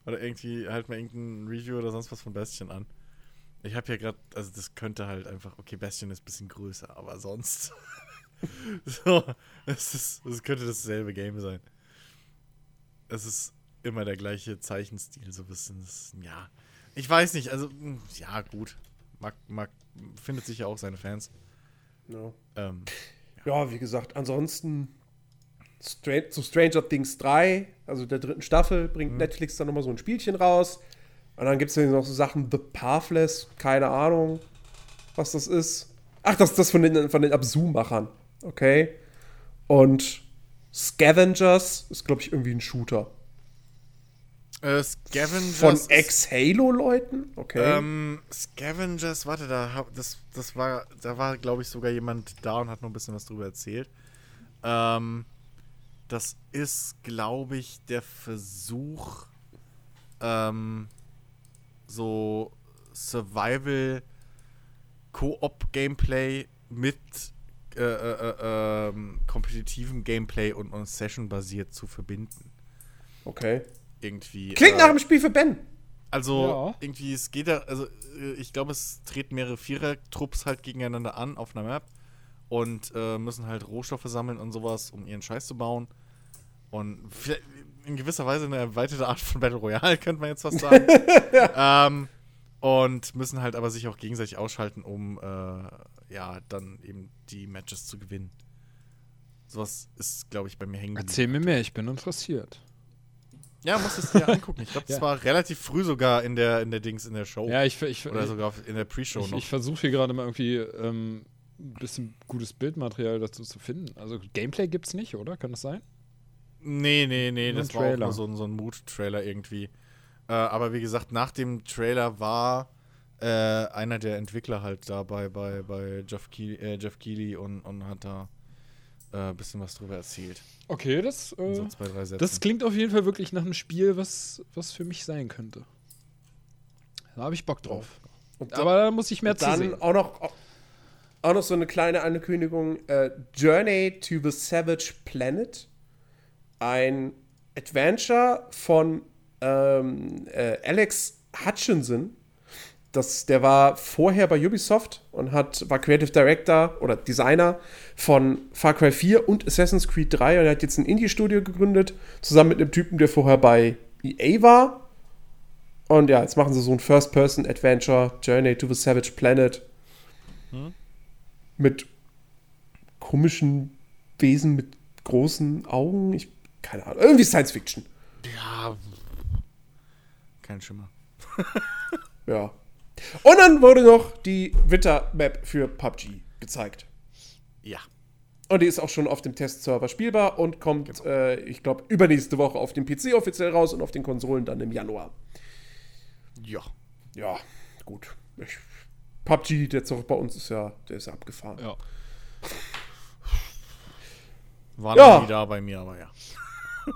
oder irgendwie, halt mal irgendein Review oder sonst was von Bastion an. Ich habe hier gerade, also, das könnte halt einfach, okay, Bastion ist ein bisschen größer, aber sonst. so, es ist, es könnte dasselbe Game sein. Es ist immer der gleiche Zeichenstil, so ein bisschen. Das, ja. Ich weiß nicht, also, mh, ja, gut. Mag, mag, findet sicher auch seine Fans. Ja. Ähm, Ja, wie gesagt, ansonsten Stra zu Stranger Things 3, also der dritten Staffel, bringt Netflix dann nochmal so ein Spielchen raus. Und dann gibt es ja noch so Sachen, The Pathless, keine Ahnung, was das ist. Ach, das ist das von den, von den Absu-Machern. Okay. Und Scavengers ist, glaube ich, irgendwie ein Shooter. Äh, Scavengers. Von Ex-Halo-Leuten? Okay. Ähm, Scavengers, warte, da das, das war, da war, glaube ich, sogar jemand da und hat noch ein bisschen was drüber erzählt. Ähm, das ist, glaube ich, der Versuch, ähm, so Survival Koop-Gameplay mit äh, äh, äh, ähm, kompetitivem Gameplay und, und Session-basiert zu verbinden. okay. Irgendwie. Klingt äh, nach einem Spiel für Ben. also Ja. irgendwie, es geht da, also äh, ich glaube, es treten mehrere Vierer-Trupps halt gegeneinander an auf einer Map und äh, müssen halt Rohstoffe sammeln und sowas, um ihren Scheiß zu bauen. Und in gewisser Weise eine erweiterte Art von Battle Royale, könnte man jetzt fast sagen. ähm, und müssen halt aber sich auch gegenseitig ausschalten, um äh, ja, dann eben die Matches zu gewinnen. Sowas ist, glaube ich, bei mir hängen geblieben. Erzähl mir mehr, ich bin interessiert. Ja, musst es dir angucken. Ich glaube, das Ja. war relativ früh sogar in der, in der Dings, in der Show. Ja, ich, ich, Oder sogar in der Pre-Show noch. ich versuche hier gerade mal irgendwie ähm, ein bisschen gutes Bildmaterial dazu zu finden. Also Gameplay gibt's nicht, oder? Kann das sein? nee, nee, nee, das war auch so, ein- so ein Mood-Trailer irgendwie. Äh, aber wie gesagt, nach dem Trailer war äh, einer der Entwickler halt da bei, bei, Jeff, Keighley, äh, Jeff Keighley und, und hat da ein äh, bisschen was drüber erzählt. Okay, das, äh, so zwei, das klingt auf jeden Fall wirklich nach einem Spiel, was, was für mich sein könnte. Da habe ich Bock drauf. Und Aber da muss ich mehr zu dann sehen. auch noch, auch noch so eine kleine Ankündigung: äh, Journey to the Savage Planet. Ein Adventure von ähm, äh, Alex Hutchinson. Das, der war vorher bei Ubisoft und hat, war Creative Director oder Designer von Far Cry 4 und Assassin's Creed 3 und er hat jetzt ein Indie-Studio gegründet, zusammen mit einem Typen, der vorher bei EA war. Und ja, jetzt machen sie so ein First-Person-Adventure, Journey to the Savage Planet. Mit komischen Wesen mit großen Augen. Ich, keine Ahnung. Irgendwie Science Fiction. ja. Kein Schimmer. Ja. Und dann wurde noch die Witter-Map für PUBG gezeigt. Ja. Und die ist auch schon auf dem Testserver spielbar und kommt, äh, ich glaube, übernächste Woche auf dem PC offiziell raus und auf den Konsolen dann im Januar. Ja. Ja, gut. Ich, PUBG, der Zoch bei uns ist ja, der ist abgefahren. Ja. War Ja. noch nie da bei mir, aber ja.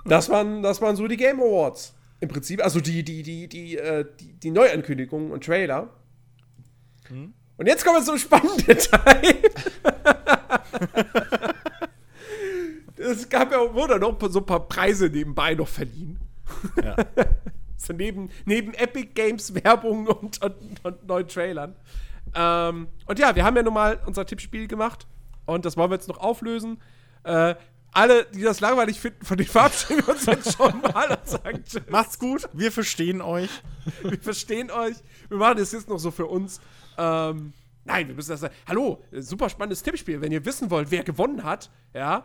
Das waren, das waren so die Game Awards. Im Prinzip, also die, die, die, die, äh, die, die Neuankündigungen und Trailer. Und jetzt kommen wir zum spannenden Teil. es gab ja, wurde noch so ein paar Preise nebenbei noch verliehen. ja. So neben, neben Epic Games Werbung und, und, und neuen Trailern. Ähm, und ja, wir haben ja nun mal unser Tippspiel gemacht und das wollen wir jetzt noch auflösen. Äh, alle, die das langweilig finden, von denen verabschieden wir uns jetzt schon mal und sagen Tschüss. Macht's gut, wir verstehen euch. Wir verstehen euch. Wir machen das jetzt noch so für uns. Ähm, nein, wir müssen das sagen. Hallo, super spannendes Tippspiel. Wenn ihr wissen wollt, wer gewonnen hat, ja,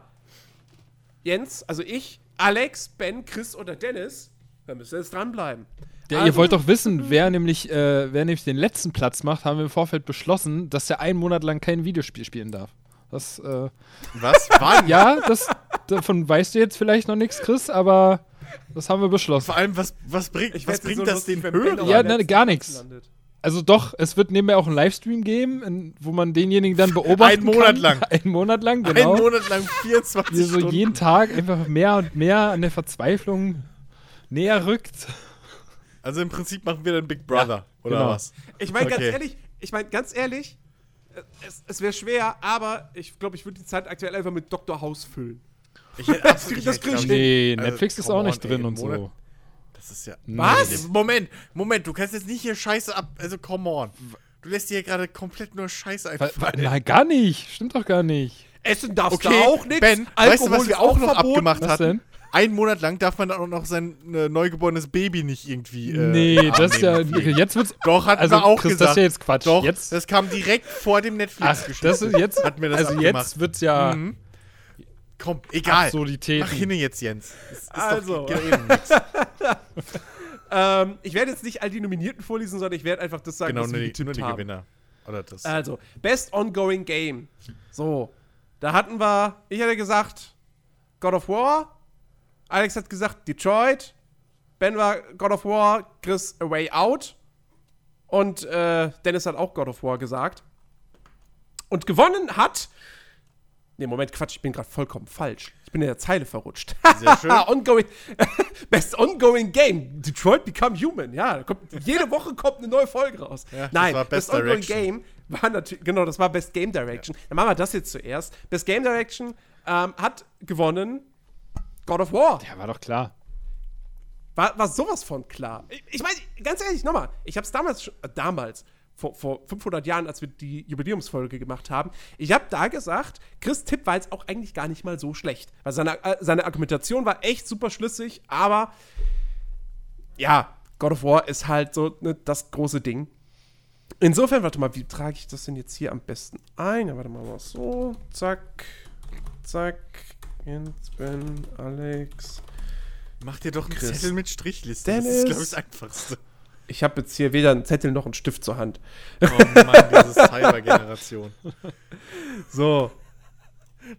Jens, also ich, Alex, Ben, Chris oder Dennis, dann müsst ihr jetzt dranbleiben. Ja, Also- ihr wollt doch wissen, wer nämlich, äh, wer nämlich den letzten Platz macht, haben wir im Vorfeld beschlossen, dass er einen Monat lang kein Videospiel spielen darf. Das, äh, Was? Wann? ja, das, davon weißt du jetzt vielleicht noch nichts, Chris, aber das haben wir beschlossen. Vor allem, was, was bringt, was fänd's bringt so das den Hörern? Ja, letzten gar landet. Also doch, es wird nebenbei auch einen Livestream geben, in, wo man denjenigen dann beobachten Einen Monat kann. lang. Einen Monat lang, genau. Einen Monat lang 24 Wie so Stunden. jeden Tag einfach mehr und mehr an der Verzweiflung näher rückt. Also im Prinzip machen wir dann Big Brother, oder genau. was? Ich meine, ganz Okay. ehrlich, ich meine, ganz ehrlich, es, es wäre schwer, aber ich glaube, ich würde die Zeit aktuell einfach mit Dr. House füllen. Ich hätte Das recht, krieg ich glaub Nee, Also, Netflix ist auch nicht on, drin ey, und Monat- so. Das ist ja. Was? Moment, Moment, du kannst jetzt nicht hier Scheiße ab. Also, come on. Du lässt dir hier gerade komplett nur Scheiße einfallen. Nein, gar nicht. Stimmt doch gar nicht. Essen darfst Okay, du auch nichts. Ben, Alkohol weißt du, was wir auch noch verboten. abgemacht Was hatten? denn? Einen Monat lang darf man dann auch noch sein äh, neugeborenes Baby nicht irgendwie. Äh, nee, das ist ja. Jetzt wird's. Doch, hatten Also, wir auch Chris, gesagt. das ist ja jetzt Quatsch. Doch, Jetzt- das kam direkt vor dem netflix Ach, das ist jetzt. Hat mir das also abgemacht. jetzt wird's ja. Mhm. Komm, egal. Absurditäten. Mach hin jetzt, Jens. Das ist Also. Doch. Ähm, ich werde jetzt nicht all die Nominierten vorlesen, sondern ich werde einfach das sagen, genau, was nur die, nur die. Gewinner. Oder das. Also, Best Ongoing Game. So, da hatten wir, ich hatte gesagt, God of War. Alex hat gesagt, Detroit. Ben war God of War, Chris A Way Out. Und äh, Dennis hat auch God of War gesagt. Und gewonnen hat. Nee, Moment, Quatsch, ich bin gerade vollkommen falsch. Ich bin in der Zeile verrutscht. Sehr schön. ongoing, Best Ongoing Game. Detroit Become Human. Ja, kommt, jede Woche kommt eine neue Folge raus. Ja, das Nein, war Best Best Ongoing. Game war natürlich, genau, das war Best Game Direction. Dann machen wir das jetzt zuerst. Best Game Direction ähm, hat gewonnen God of War. Ja, war doch klar. War, war sowas von klar. Ich, ich meine, ganz ehrlich, nochmal, ich habe es damals, äh, damals, vor, vor 500 Jahren, als wir die Jubiläumsfolge gemacht haben, ich habe da gesagt, Chris Tipp war jetzt auch eigentlich gar nicht mal so schlecht. Weil seine, äh, seine Argumentation war echt super schlüssig, aber ja, God of War ist halt so ne, das große Ding. Insofern, warte mal, wie trage ich das denn jetzt hier am besten ein? Ja, warte mal, mal so, zack, zack, Jens, Ben, Alex. Mach dir doch einen Chris. Zettel mit Strichliste. Das Dennis. ist, glaube ich, das Einfachste. Ich habe jetzt hier weder einen Zettel noch einen Stift zur Hand. Oh Mann, diese Cyber-Generation. So.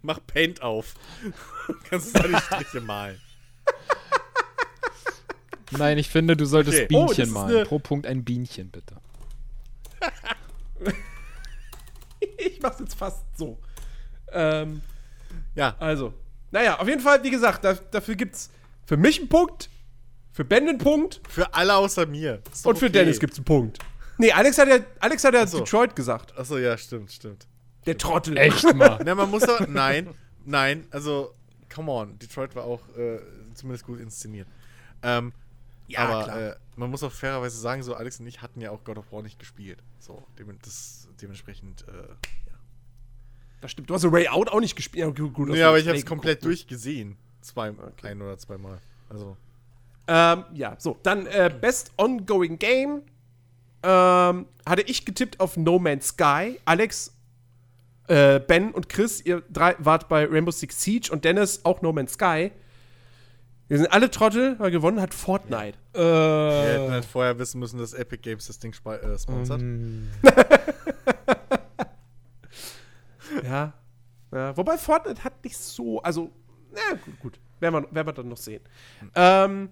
Mach Paint auf. Kannst du da die Striche malen. Nein, ich finde, du solltest Okay. Oh, das Bienchen ist malen. Pro Punkt ein Bienchen, bitte. Ich mach's jetzt fast so. Ähm, Ja, also. Naja, auf jeden Fall, wie gesagt, da, dafür gibt's für mich einen Punkt, für Ben einen Punkt für alle außer mir. Ist und für okay. Dennis gibt's einen Punkt. Nee, Alex hat ja, Alex hat ja so. Detroit gesagt. Achso, ja, stimmt, stimmt. Der Trottel. Echt mal. Na, man muss doch. Nein, nein, also, come on. Detroit war auch äh, zumindest gut inszeniert. Ähm, Ja, aber klar. Äh, man muss auch fairerweise sagen, so Alex und ich hatten ja auch God of War nicht gespielt. So, dem, das, dementsprechend, äh. Das stimmt. Du hast Ray Out auch nicht gespielt. Ja, gut, Nee, aber ich Play hab's komplett ne? durchgesehen. Zwei, ein oder zweimal. Also, Ähm, ja, so. Dann äh, Best Ongoing Game. Ähm, hatte ich getippt auf No Man's Sky. Alex, äh, Ben und Chris, ihr drei wart bei Rainbow Six Siege und Dennis auch No Man's Sky. Wir sind alle Trottel, weil gewonnen hat Fortnite. wir Äh, hätten halt vorher wissen müssen, dass Epic Games das Ding äh, sponsert. ähm, Ja. ja. Wobei Fortnite hat nicht so, also, na gut, gut. Werden wir, werden wir dann noch sehen. Ähm,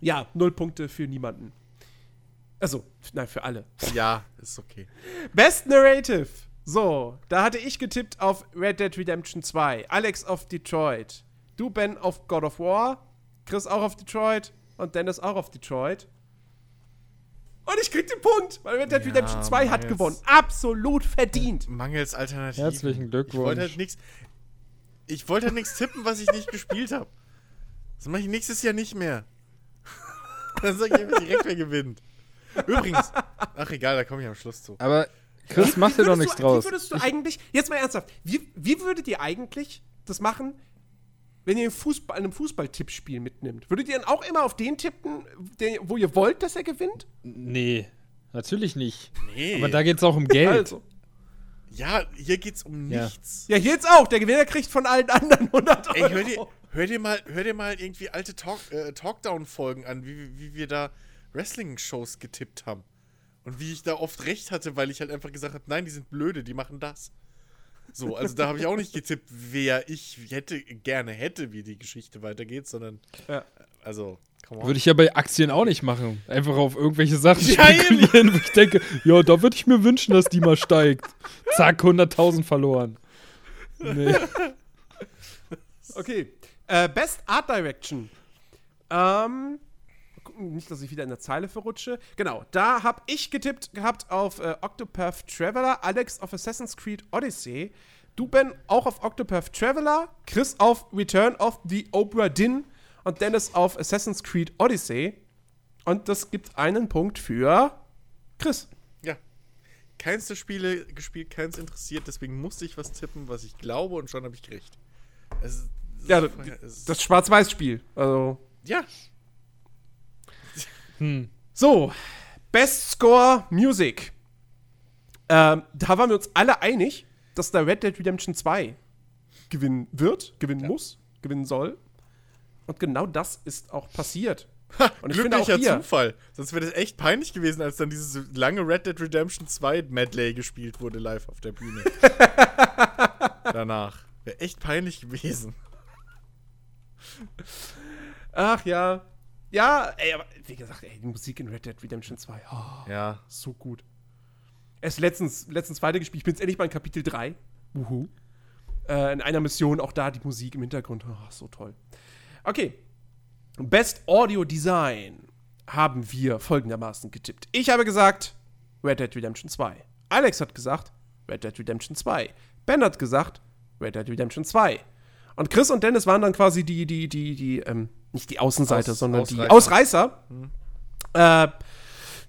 ja, null Punkte für niemanden. Also, nein, für alle. Ja, ist okay. Best Narrative. So, da hatte ich getippt auf Red Dead Redemption 2. Alex auf Detroit. Du, Ben, auf God of War. Chris auch auf Detroit. Und Dennis auch auf Detroit. Und ich krieg den Punkt, weil Red Dead Ja, Redemption 2 hat gewonnen. Absolut verdient. Mangels Alternativen. Herzlichen Glückwunsch. Ich wollte halt nichts. Ich wollte halt nichts tippen, was ich nicht gespielt habe. Das mache ich nächstes Jahr nicht mehr. Dann sag ich einfach direkt, wer gewinnt. Übrigens, ach egal, da komme ich am Schluss zu. Aber Chris, mach dir doch nichts du, draus. Wie würdest du eigentlich, jetzt mal ernsthaft, wie, wie würdet ihr eigentlich das machen, wenn ihr einen Fußball, einem Fußball-Tippspiel mitnimmt? Würdet ihr dann auch immer auf den tippen, den, wo ihr wollt, dass er gewinnt? Nee, natürlich nicht. Nee. Aber da geht's auch um Geld. Also. ja, hier geht's um Ja. nichts. Ja, hier jetzt auch. Der Gewinner kriegt von allen anderen 100 Euro. Ey, hör dir, hör dir mal, hör dir mal irgendwie alte Talk, äh, Talkdown-Folgen an, wie, wie wir da Wrestling-Shows getippt haben. Und wie ich da oft recht hatte, weil ich halt einfach gesagt habe, nein, die sind blöde, die machen das. So, also da habe ich auch nicht getippt, wer ich hätte, gerne hätte, wie die Geschichte weitergeht, sondern, Ja. also. Würde ich ja bei Aktien auch nicht machen. Einfach auf irgendwelche Sachen Ja, spekulieren, wo ich denke, ja, da würde ich mir wünschen, dass die mal steigt. Zack, 100.000 verloren. Nee. Okay. Äh, Best Art Direction. Ähm, nicht, dass ich wieder in der Zeile verrutsche. Genau, da habe ich getippt gehabt auf äh, Octopath Traveler, Alex auf Assassin's Creed Odyssey, du Ben auch auf Octopath Traveler, Chris auf Return of the Obra Dinn und Dennis auf Assassin's Creed Odyssey. Und das gibt einen Punkt für Chris. Ja. Keins der Spiele gespielt, keins interessiert, deswegen musste ich was tippen, was ich glaube und schon habe ich recht. Es, es Ja, das, das Schwarz-Weiß-Spiel. Also. ja, Hm. So, Best Score Music. Ähm, da waren wir uns alle einig, dass da Red Dead Redemption 2 gewinnen wird, gewinnen muss, gewinnen soll. Und genau das ist auch passiert. Und ich finde auch glücklicher hier, Zufall. Sonst wäre das echt peinlich gewesen, als dann dieses lange Red Dead Redemption 2 Medley gespielt wurde live auf der Bühne. Danach. Wäre echt peinlich gewesen. ach ja, ja, ey, aber wie gesagt, ey, die Musik in Red Dead Redemption 2, oh, Ja. so gut. Erst letztens, letztens weitergespielt, ich bin jetzt endlich mal in Kapitel 3. Uhu. Äh, in einer Mission auch da die Musik im Hintergrund, oh, so toll. Okay, Best Audio Design haben wir folgendermaßen getippt. Ich habe gesagt Red Dead Redemption 2. Alex hat gesagt Red Dead Redemption 2. Ben hat gesagt Red Dead Redemption 2. Und Chris und Dennis waren dann quasi die, die, die, die, ähm, nicht die Außenseiter, Aus- sondern die Ausreißer. Ausreißer. Äh,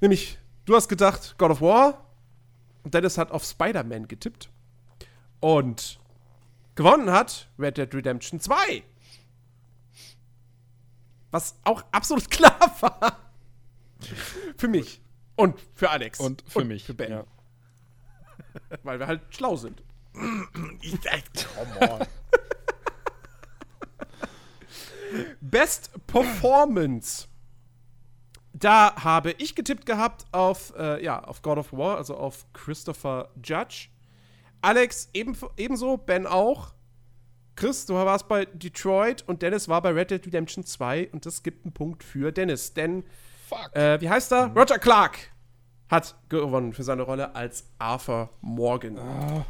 nämlich, du hast gedacht God of War und Dennis hat auf Spider-Man getippt. Und gewonnen hat Red Dead Redemption 2. Was auch absolut klar war. für mich. Und für Alex. Und für mich. Für Ben. Ja. Weil wir halt schlau sind. Ich, come on. Best Performance. Da habe ich getippt gehabt auf, äh, ja, auf God of War, also auf Christopher Judge. Alex eben, ebenso, Ben auch. Chris, du warst bei Detroit und Dennis war bei Red Dead Redemption 2 und das gibt einen Punkt für Dennis. Denn, Fuck. äh, wie heißt er? Roger Clark hat gewonnen für seine Rolle als Arthur Morgan. Ah,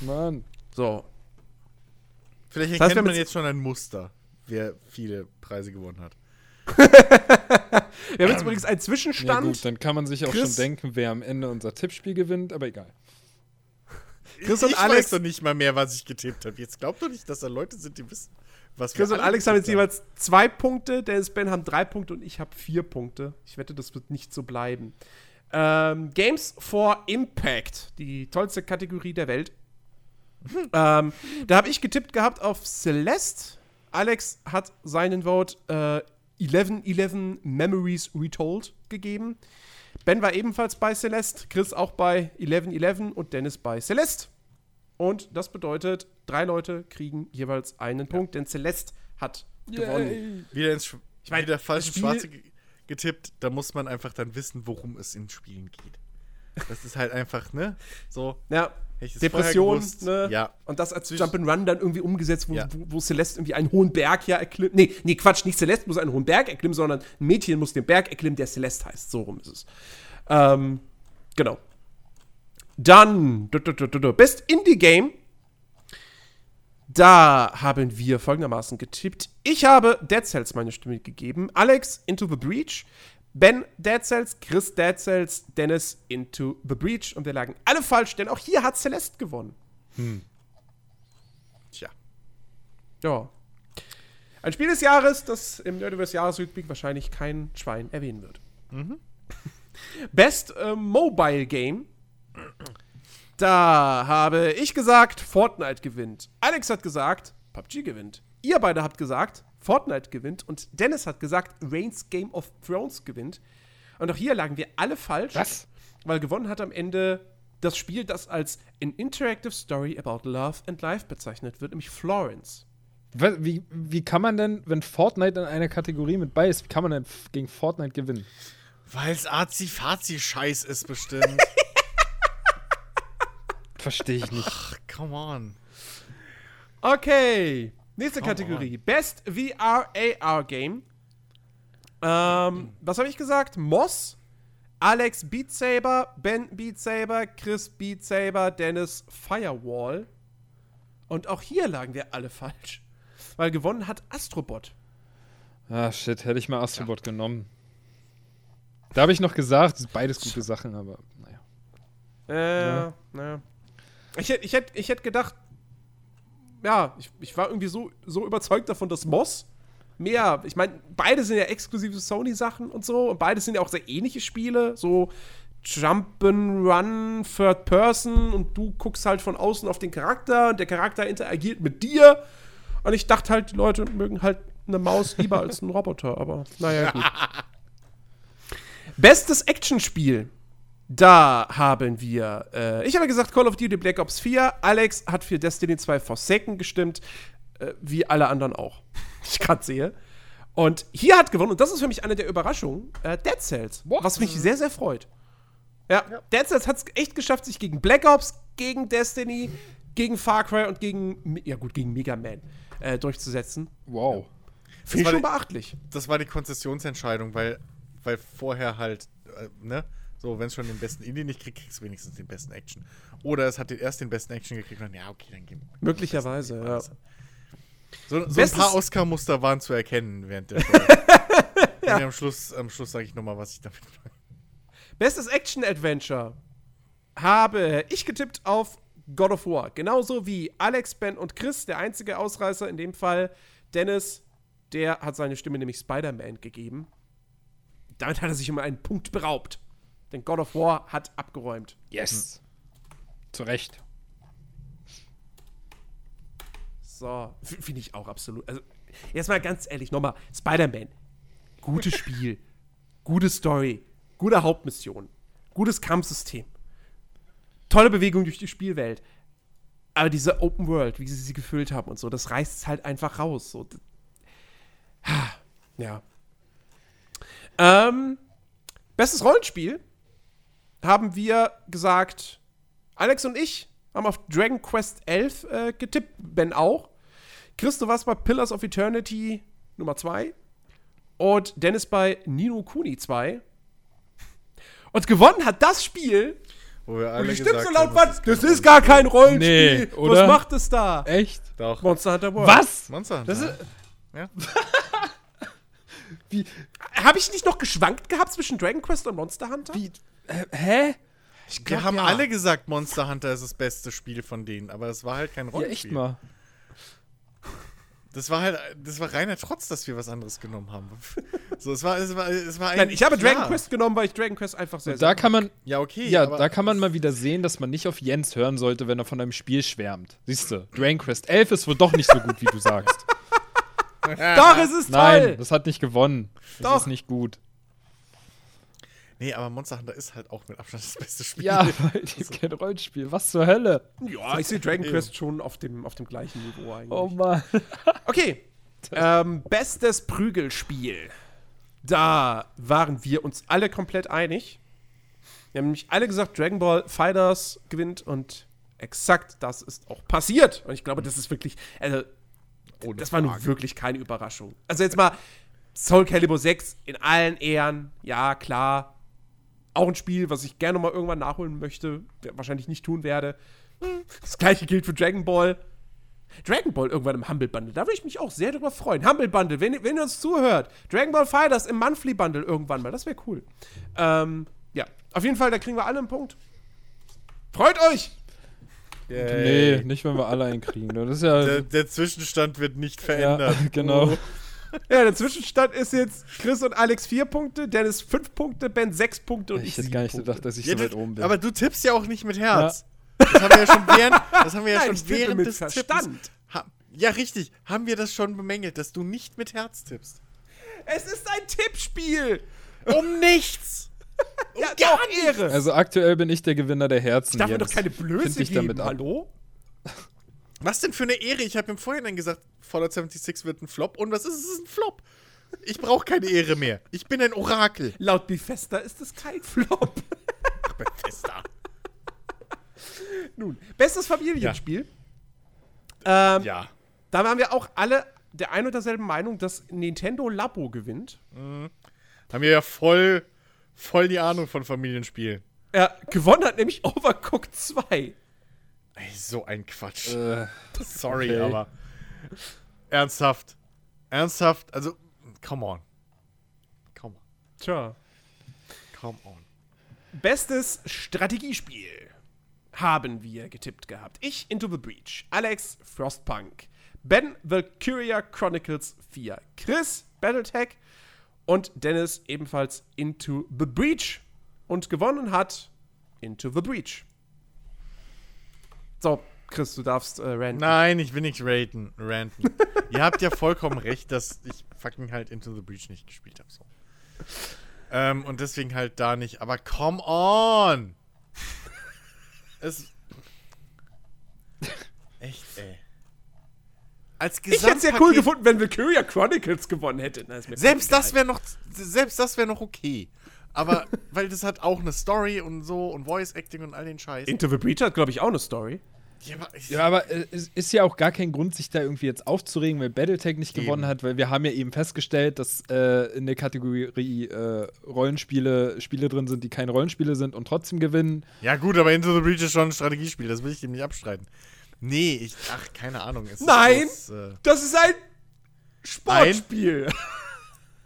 Mann. So. Vielleicht Das heißt, erkennt wir haben man jetzt schon ein Muster, wer viele Preise gewonnen hat. Wir haben jetzt übrigens einen Ja, Zwischenstand. gut, dann kann man sich auch Chris- schon denken, wer am Ende unser Tippspiel gewinnt, aber egal. Chris und ich Alex- weiß doch nicht mal mehr, was ich getippt habe. Jetzt glaubt doch nicht, dass da Leute sind, die wissen, was Chris und Alex haben jetzt jeweils zwei Punkte, Dennis Ben haben drei Punkte und ich habe vier Punkte. Ich wette, das wird nicht so bleiben. Ähm, Games for Impact, die tollste Kategorie der Welt. ähm, da habe ich getippt gehabt auf Celeste. Alex hat seinen Vote äh, 1111 Memories Retold gegeben. Ben war ebenfalls bei Celeste, Chris auch bei 1111 und Dennis bei Celeste. Und das bedeutet, drei Leute kriegen jeweils einen Punkt, denn Celeste hat gewonnen. Wieder ins Sch Ich mein, wieder falsch Schwarze ge- getippt. Da muss man einfach dann wissen, worum es in Spielen geht. Das ist halt einfach, ne? So, Ja, Depression, ne? Ja. Und das als Jump'n'Run dann irgendwie umgesetzt, wo, Ja. wo, wo Celeste irgendwie einen hohen Berg ja erklimmt. Nee, nee, Quatsch, nicht Celeste muss einen hohen Berg erklimmen, sondern ein Mädchen muss den Berg erklimmen, der Celeste heißt. So rum ist es. Ähm, genau. Dann, du, du, du, Best Indie Game. Da haben wir folgendermaßen getippt. Ich habe Dead Cells meine Stimme gegeben. Alex Into the Breach. Ben Dead Cells, Chris Dead Cells, Dennis Into the Breach. Und wir lagen alle falsch, denn auch hier hat Celeste gewonnen. Tja. Ja. Ein Spiel des Jahres, das im Nerdiverse Jahresrückblick wahrscheinlich kein Schwein erwähnen wird. Best äh, Mobile Game. Da habe ich gesagt, Fortnite gewinnt. Alex hat gesagt, PUBG gewinnt. Ihr beide habt gesagt, Fortnite gewinnt. Und Dennis hat gesagt, Reigns Game of Thrones gewinnt. Und auch hier lagen wir alle falsch. Was? Weil gewonnen hat am Ende das Spiel, das als an Interactive Story about Love and Life bezeichnet wird, nämlich Florence. Wie, wie kann man denn, wenn Fortnite in einer Kategorie mit bei ist, wie kann man denn gegen Fortnite gewinnen? Weil es Azi-Fazi-Scheiß ist bestimmt. Verstehe ich nicht. Ach, come on. Okay, nächste Come Kategorie. Best VR AR Game. Ähm, was habe ich gesagt? Moss, Alex Beat Saber, Ben Beat Saber, Chris Beat Saber, Dennis Firewall. Und auch hier lagen wir alle falsch. Weil gewonnen hat Astrobot. Ah, shit, hätte ich mal Astrobot genommen. Da habe ich noch gesagt, beides gute Sachen, aber naja. Äh, Ja. naja. Ich hätte ich hätt, ich hätt gedacht, ja, ich, ich war irgendwie so, so überzeugt davon, dass Moss mehr, ich meine, beide sind ja exklusive Sony-Sachen und so, und beide sind ja auch sehr ähnliche Spiele, so Jump'n'Run, Third Person, und du guckst halt von außen auf den Charakter, und der Charakter interagiert mit dir, und ich dachte halt, die Leute mögen halt eine Maus lieber als einen Roboter, aber naja, gut. Bestes Actionspiel. Da haben wir, äh, ich habe gesagt Call of Duty Black Ops 4. Alex hat für Destiny 2 Forsaken gestimmt, äh, wie alle anderen auch. ich gerade sehe. Und hier hat gewonnen, und das ist für mich eine der Überraschungen, äh, Dead Cells. What? Was mich sehr, sehr freut. Ja, Dead Cells hat es echt geschafft, sich gegen Black Ops, gegen Destiny, gegen Far Cry und gegen, ja gut, gegen Mega Man äh, durchzusetzen. Wow. Finde ich schon die- beachtlich. Das war die Konzessionsentscheidung, weil, weil vorher halt, äh, ne? So, wenn es schon den besten Indie nicht kriegt, kriegst du wenigstens den besten Action. Oder es hat den, erst den besten Action gekriegt und dann, ja, okay, dann gehen wir. Möglicherweise, ja. So, so ein paar Oscar-Muster waren zu erkennen während der Show. ja. Am Schluss, am Schluss sage ich nochmal, was ich damit meine. Bestes Action-Adventure habe ich getippt auf God of War. Genauso wie Alex, Ben und Chris, der einzige Ausreißer in dem Fall. Dennis, der hat seine Stimme nämlich Spider-Man gegeben. Damit hat er sich um einen Punkt beraubt. Denn God of War hat abgeräumt. Yes. Zu Recht. So, finde ich auch absolut. Also, jetzt mal ganz ehrlich, nochmal, Spider-Man. Gutes Spiel, gute Story, gute Hauptmission, gutes Kampfsystem, tolle Bewegung durch die Spielwelt. Aber diese Open World, wie sie sie gefüllt haben und so, das reißt es halt einfach raus. So. Ja. Ähm, bestes Rollenspiel haben wir gesagt, Alex und ich haben auf Dragon Quest 11 äh, getippt, Ben auch. Chris, du warst bei Pillars of Eternity Nummer 2 und Dennis bei Nino Kuni 2. Und gewonnen hat das Spiel, Wo wir und alle die Stimmt so gesagt laut haben, war, das ist gar kein Rollenspiel. Nee, oder? Was macht es da? Echt? Doch. Monster Hunter World. Was? Monster Hunter. Das ist, ja. wie, Habe ich nicht noch geschwankt gehabt zwischen Dragon Quest und Monster Hunter? wie, äh, hä? Wir haben ja. alle gesagt, Monster Hunter ist das beste Spiel von denen, aber es war halt kein Ja, Rollenspiel. echt mal. Das war halt, das war reiner Trotz, dass wir was anderes genommen haben. so, es war, es war, es war Nein, ich habe Dragon klar. Quest genommen, weil ich Dragon Quest einfach sehr, Und da sehr kann man, Ja, okay. ja, aber da kann man mal wieder sehen, dass man nicht auf Jens hören sollte, wenn er von einem Spiel schwärmt. Siehst du, Dragon Quest 11 ist wohl doch nicht so gut, wie du sagst. Doch, es ist Nein, toll. das hat nicht gewonnen. Das Doch. ist nicht gut. Nee, aber Monster Hunter ist halt auch mit Abstand das beste Spiel. Ja, weil die ist kein Rollenspiel. Was zur Hölle? Ja, ich sehe Dragon Quest schon auf dem, auf dem gleichen Niveau eigentlich. Oh Mann. Okay. Ähm, bestes Prügelspiel. Da waren wir uns alle komplett einig. Wir haben nämlich alle gesagt, Dragon Ball Fighters gewinnt und exakt das ist auch passiert. Und ich glaube, das ist wirklich, also, Ohne das war nun Frage. wirklich keine Überraschung. Also jetzt mal Soul Calibur 6 in allen Ehren, ja, klar. Auch ein Spiel, was ich gerne mal irgendwann nachholen möchte, wahrscheinlich nicht tun werde. Hm, Das gleiche gilt für Dragon Ball. Dragon Ball irgendwann im Humble Bundle. Da würde ich mich auch sehr drüber freuen. Humble Bundle, wenn, wenn ihr uns zuhört. Dragon Ball Fighters im Monthly Bundle irgendwann mal. Das wäre cool. Ähm, ja, auf jeden Fall, da kriegen wir alle einen Punkt. Freut euch! Nee, nicht, wenn wir alle einen kriegen. Das ist ja. Der, der Zwischenstand wird nicht ja verändert. genau. Ja, der Zwischenstand ist jetzt Chris und Alex vier Punkte, Dennis fünf Punkte, Ben sechs Punkte und ich, Ich hätte gar nicht Punkte. gedacht, dass ich Ja, so weit du, oben bin. aber du tippst ja auch nicht mit Herz. Das haben wir ja schon während, das haben wir ja Nein, schon während mit des Verstand. Tippens. Ha, ja, richtig. Haben wir das schon bemängelt, dass du nicht mit Herz tippst? Es ist ein Tippspiel! Um nichts! Ja, doch, Ehre! Also aktuell bin ich der Gewinner der Herzen. ich darf mir doch keine Blöße geben, hallo? Was denn für eine Ehre? Ich habe im Vorhinein gesagt, Fallout 76 wird ein Flop. Und was ist es? Es ist ein Flop. Ich brauche keine Ehre mehr. Ich bin ein Orakel. Laut Bethesda ist es kein Flop. Bethesda. Nun, bestes Familienspiel. Ähm, Ja. Da waren wir auch alle der ein und derselben Meinung, dass Nintendo Labo gewinnt. Haben wir ja voll, voll die Ahnung von Familienspielen. Er gewonnen hat nämlich Overcooked 2. Ey, so ein Quatsch. Äh, Sorry, okay. aber. Ernsthaft. Ernsthaft. Also, come on. Come on. Tja. Come on. Bestes Strategiespiel haben wir getippt gehabt. Ich Into the Breach, Alex Frostpunk, Ben Valkyria Chronicles 4, Chris Battletech und Dennis ebenfalls Into the Breach. Und gewonnen hat Into the Breach. So, Chris, du darfst äh, ranten. Nein, ich will nicht raten, ranten. Ihr habt ja vollkommen recht, dass ich fucking halt Into the Breach nicht gespielt habe. So. Ähm, und deswegen halt da nicht. Aber come on! Es. Echt, ey. Als ich hätte es ja cool gefunden, wenn Valkyria Chronicles gewonnen hätte. Na, Selbst das wäre noch, selbst das wäre noch okay. Aber weil das hat auch eine Story und so und Voice Acting und all den Scheiß. Into the Breach hat, glaube ich, auch eine Story. Ja, aber Ja, aber äh, es ist ja auch gar kein Grund, sich da irgendwie jetzt aufzuregen, weil Battletech nicht Eben. gewonnen hat, weil wir haben ja eben festgestellt, dass äh, in der Kategorie äh, Rollenspiele Spiele drin sind, die keine Rollenspiele sind und trotzdem gewinnen. ja gut, aber Into the Breach ist schon ein Strategiespiel, das will ich dem nicht abstreiten. Nee, ich, ach, keine Ahnung. Es ist Nein! bloß, äh, Das ist ein Sportspiel.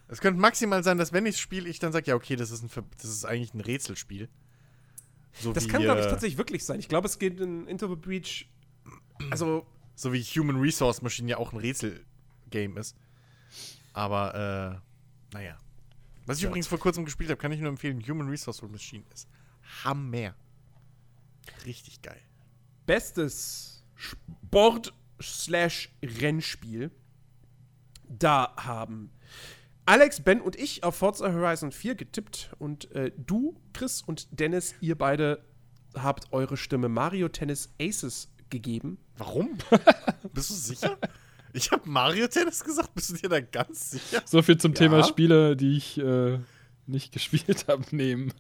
es könnte maximal sein, dass wenn ich spiele, ich dann sage, ja, okay, das ist, ein, das ist eigentlich ein Rätselspiel. So Das wie, kann, glaube ich, äh, tatsächlich wirklich sein. Ich glaube, es geht in Into the Breach. Also, So wie Human Resource Machine ja auch ein Rätselgame ist. Aber, äh, naja. Was ich übrigens vor kurzem gespielt habe, kann ich nur empfehlen. Human Resource Machine ist Hammer. Richtig geil. bestes Sport-Rennspiel. Da haben Alex, Ben und ich auf Forza Horizon 4 getippt. Und äh, du, Chris und Dennis, ihr beide habt eure Stimme Mario Tennis Aces gegeben. Warum? Bist du sicher? Ich habe Mario Tennis gesagt. Bist du dir da ganz sicher? So viel zum Ja. Thema Spiele, die ich äh, nicht gespielt habe, nehmen.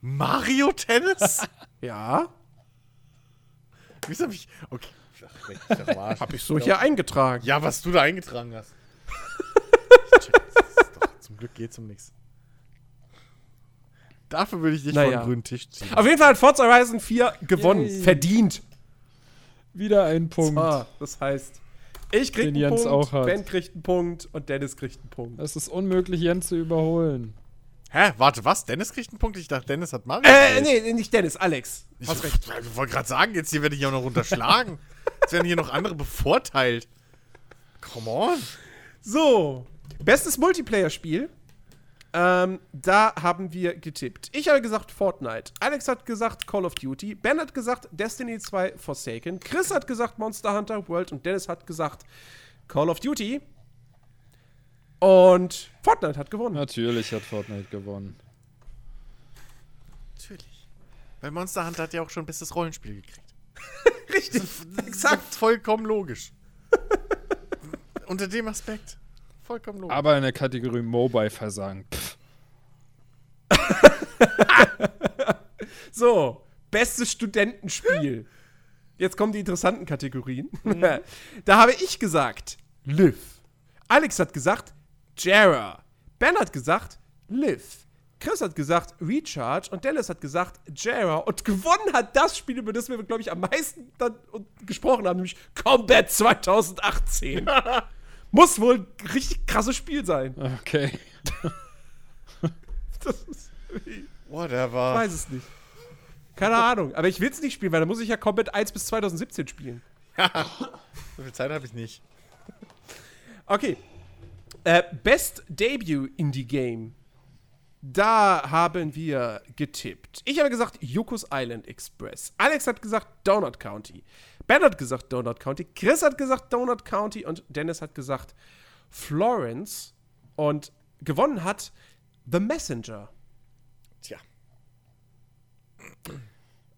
Mario Tennis? Ja, Wieso hab ich. Okay. Ach, habe ich so hier eingetragen. Ja, was du da eingetragen hast. Ich check, das ist doch, zum Glück geht's um nichts. Dafür würde ich dich Naja. vom grünen Tisch ziehen. Auf jeden Fall hat Forza Horizon 4 gewonnen. Yay. Verdient. Wieder ein Punkt. Ah, das heißt, ich krieg Den einen Jens Punkt, auch hat. Ben kriegt einen Punkt und Dennis kriegt einen Punkt. Es ist unmöglich, Jens zu überholen. Hä? Warte, was? Dennis kriegt einen Punkt? Ich dachte, Dennis hat Mario. Äh, nee, nicht Dennis, Alex. Ich, Hast recht. ich wollte gerade sagen, jetzt hier werde ich auch noch unterschlagen. Jetzt werden hier noch andere bevorteilt. Come on. So, bestes Multiplayer-Spiel. Ähm, da haben wir getippt. Ich habe gesagt Fortnite. Alex hat gesagt Call of Duty. Ben hat gesagt Destiny 2 Forsaken. Chris hat gesagt Monster Hunter World. Und Dennis hat gesagt Call of Duty. Und Fortnite hat gewonnen. Natürlich hat Fortnite gewonnen. Natürlich. Weil Monster Hunter hat ja auch schon ein bestes Rollenspiel gekriegt. Richtig, Exakt. Vollkommen logisch. Unter dem Aspekt. Vollkommen logisch. Aber in der Kategorie Mobile versagen. Pff, So, bestes Studentenspiel. Jetzt kommen die interessanten Kategorien. da habe ich gesagt, Liv. Alex hat gesagt, Jara. Ben hat gesagt, Liv. Chris hat gesagt, Recharge. Und Dennis hat gesagt, Jara. Und gewonnen hat das Spiel, über das wir, glaube ich, am meisten dann gesprochen haben, nämlich Combat 2018. Muss wohl ein richtig krasses Spiel sein. okay. Das ist, ich Whatever. weiß es nicht. Keine Ahnung. Aber ich will es nicht spielen, weil dann muss ich ja Combat 1 bis 2017 spielen. So viel Zeit habe ich nicht. Okay. Äh, Best Debut Indie Game. Da haben wir getippt. Ich habe gesagt Yokos Island Express. Alex hat gesagt Donut County. Ben hat gesagt Donut County. Chris hat gesagt Donut County. Und Dennis hat gesagt Florence. Und gewonnen hat The Messenger. Tja.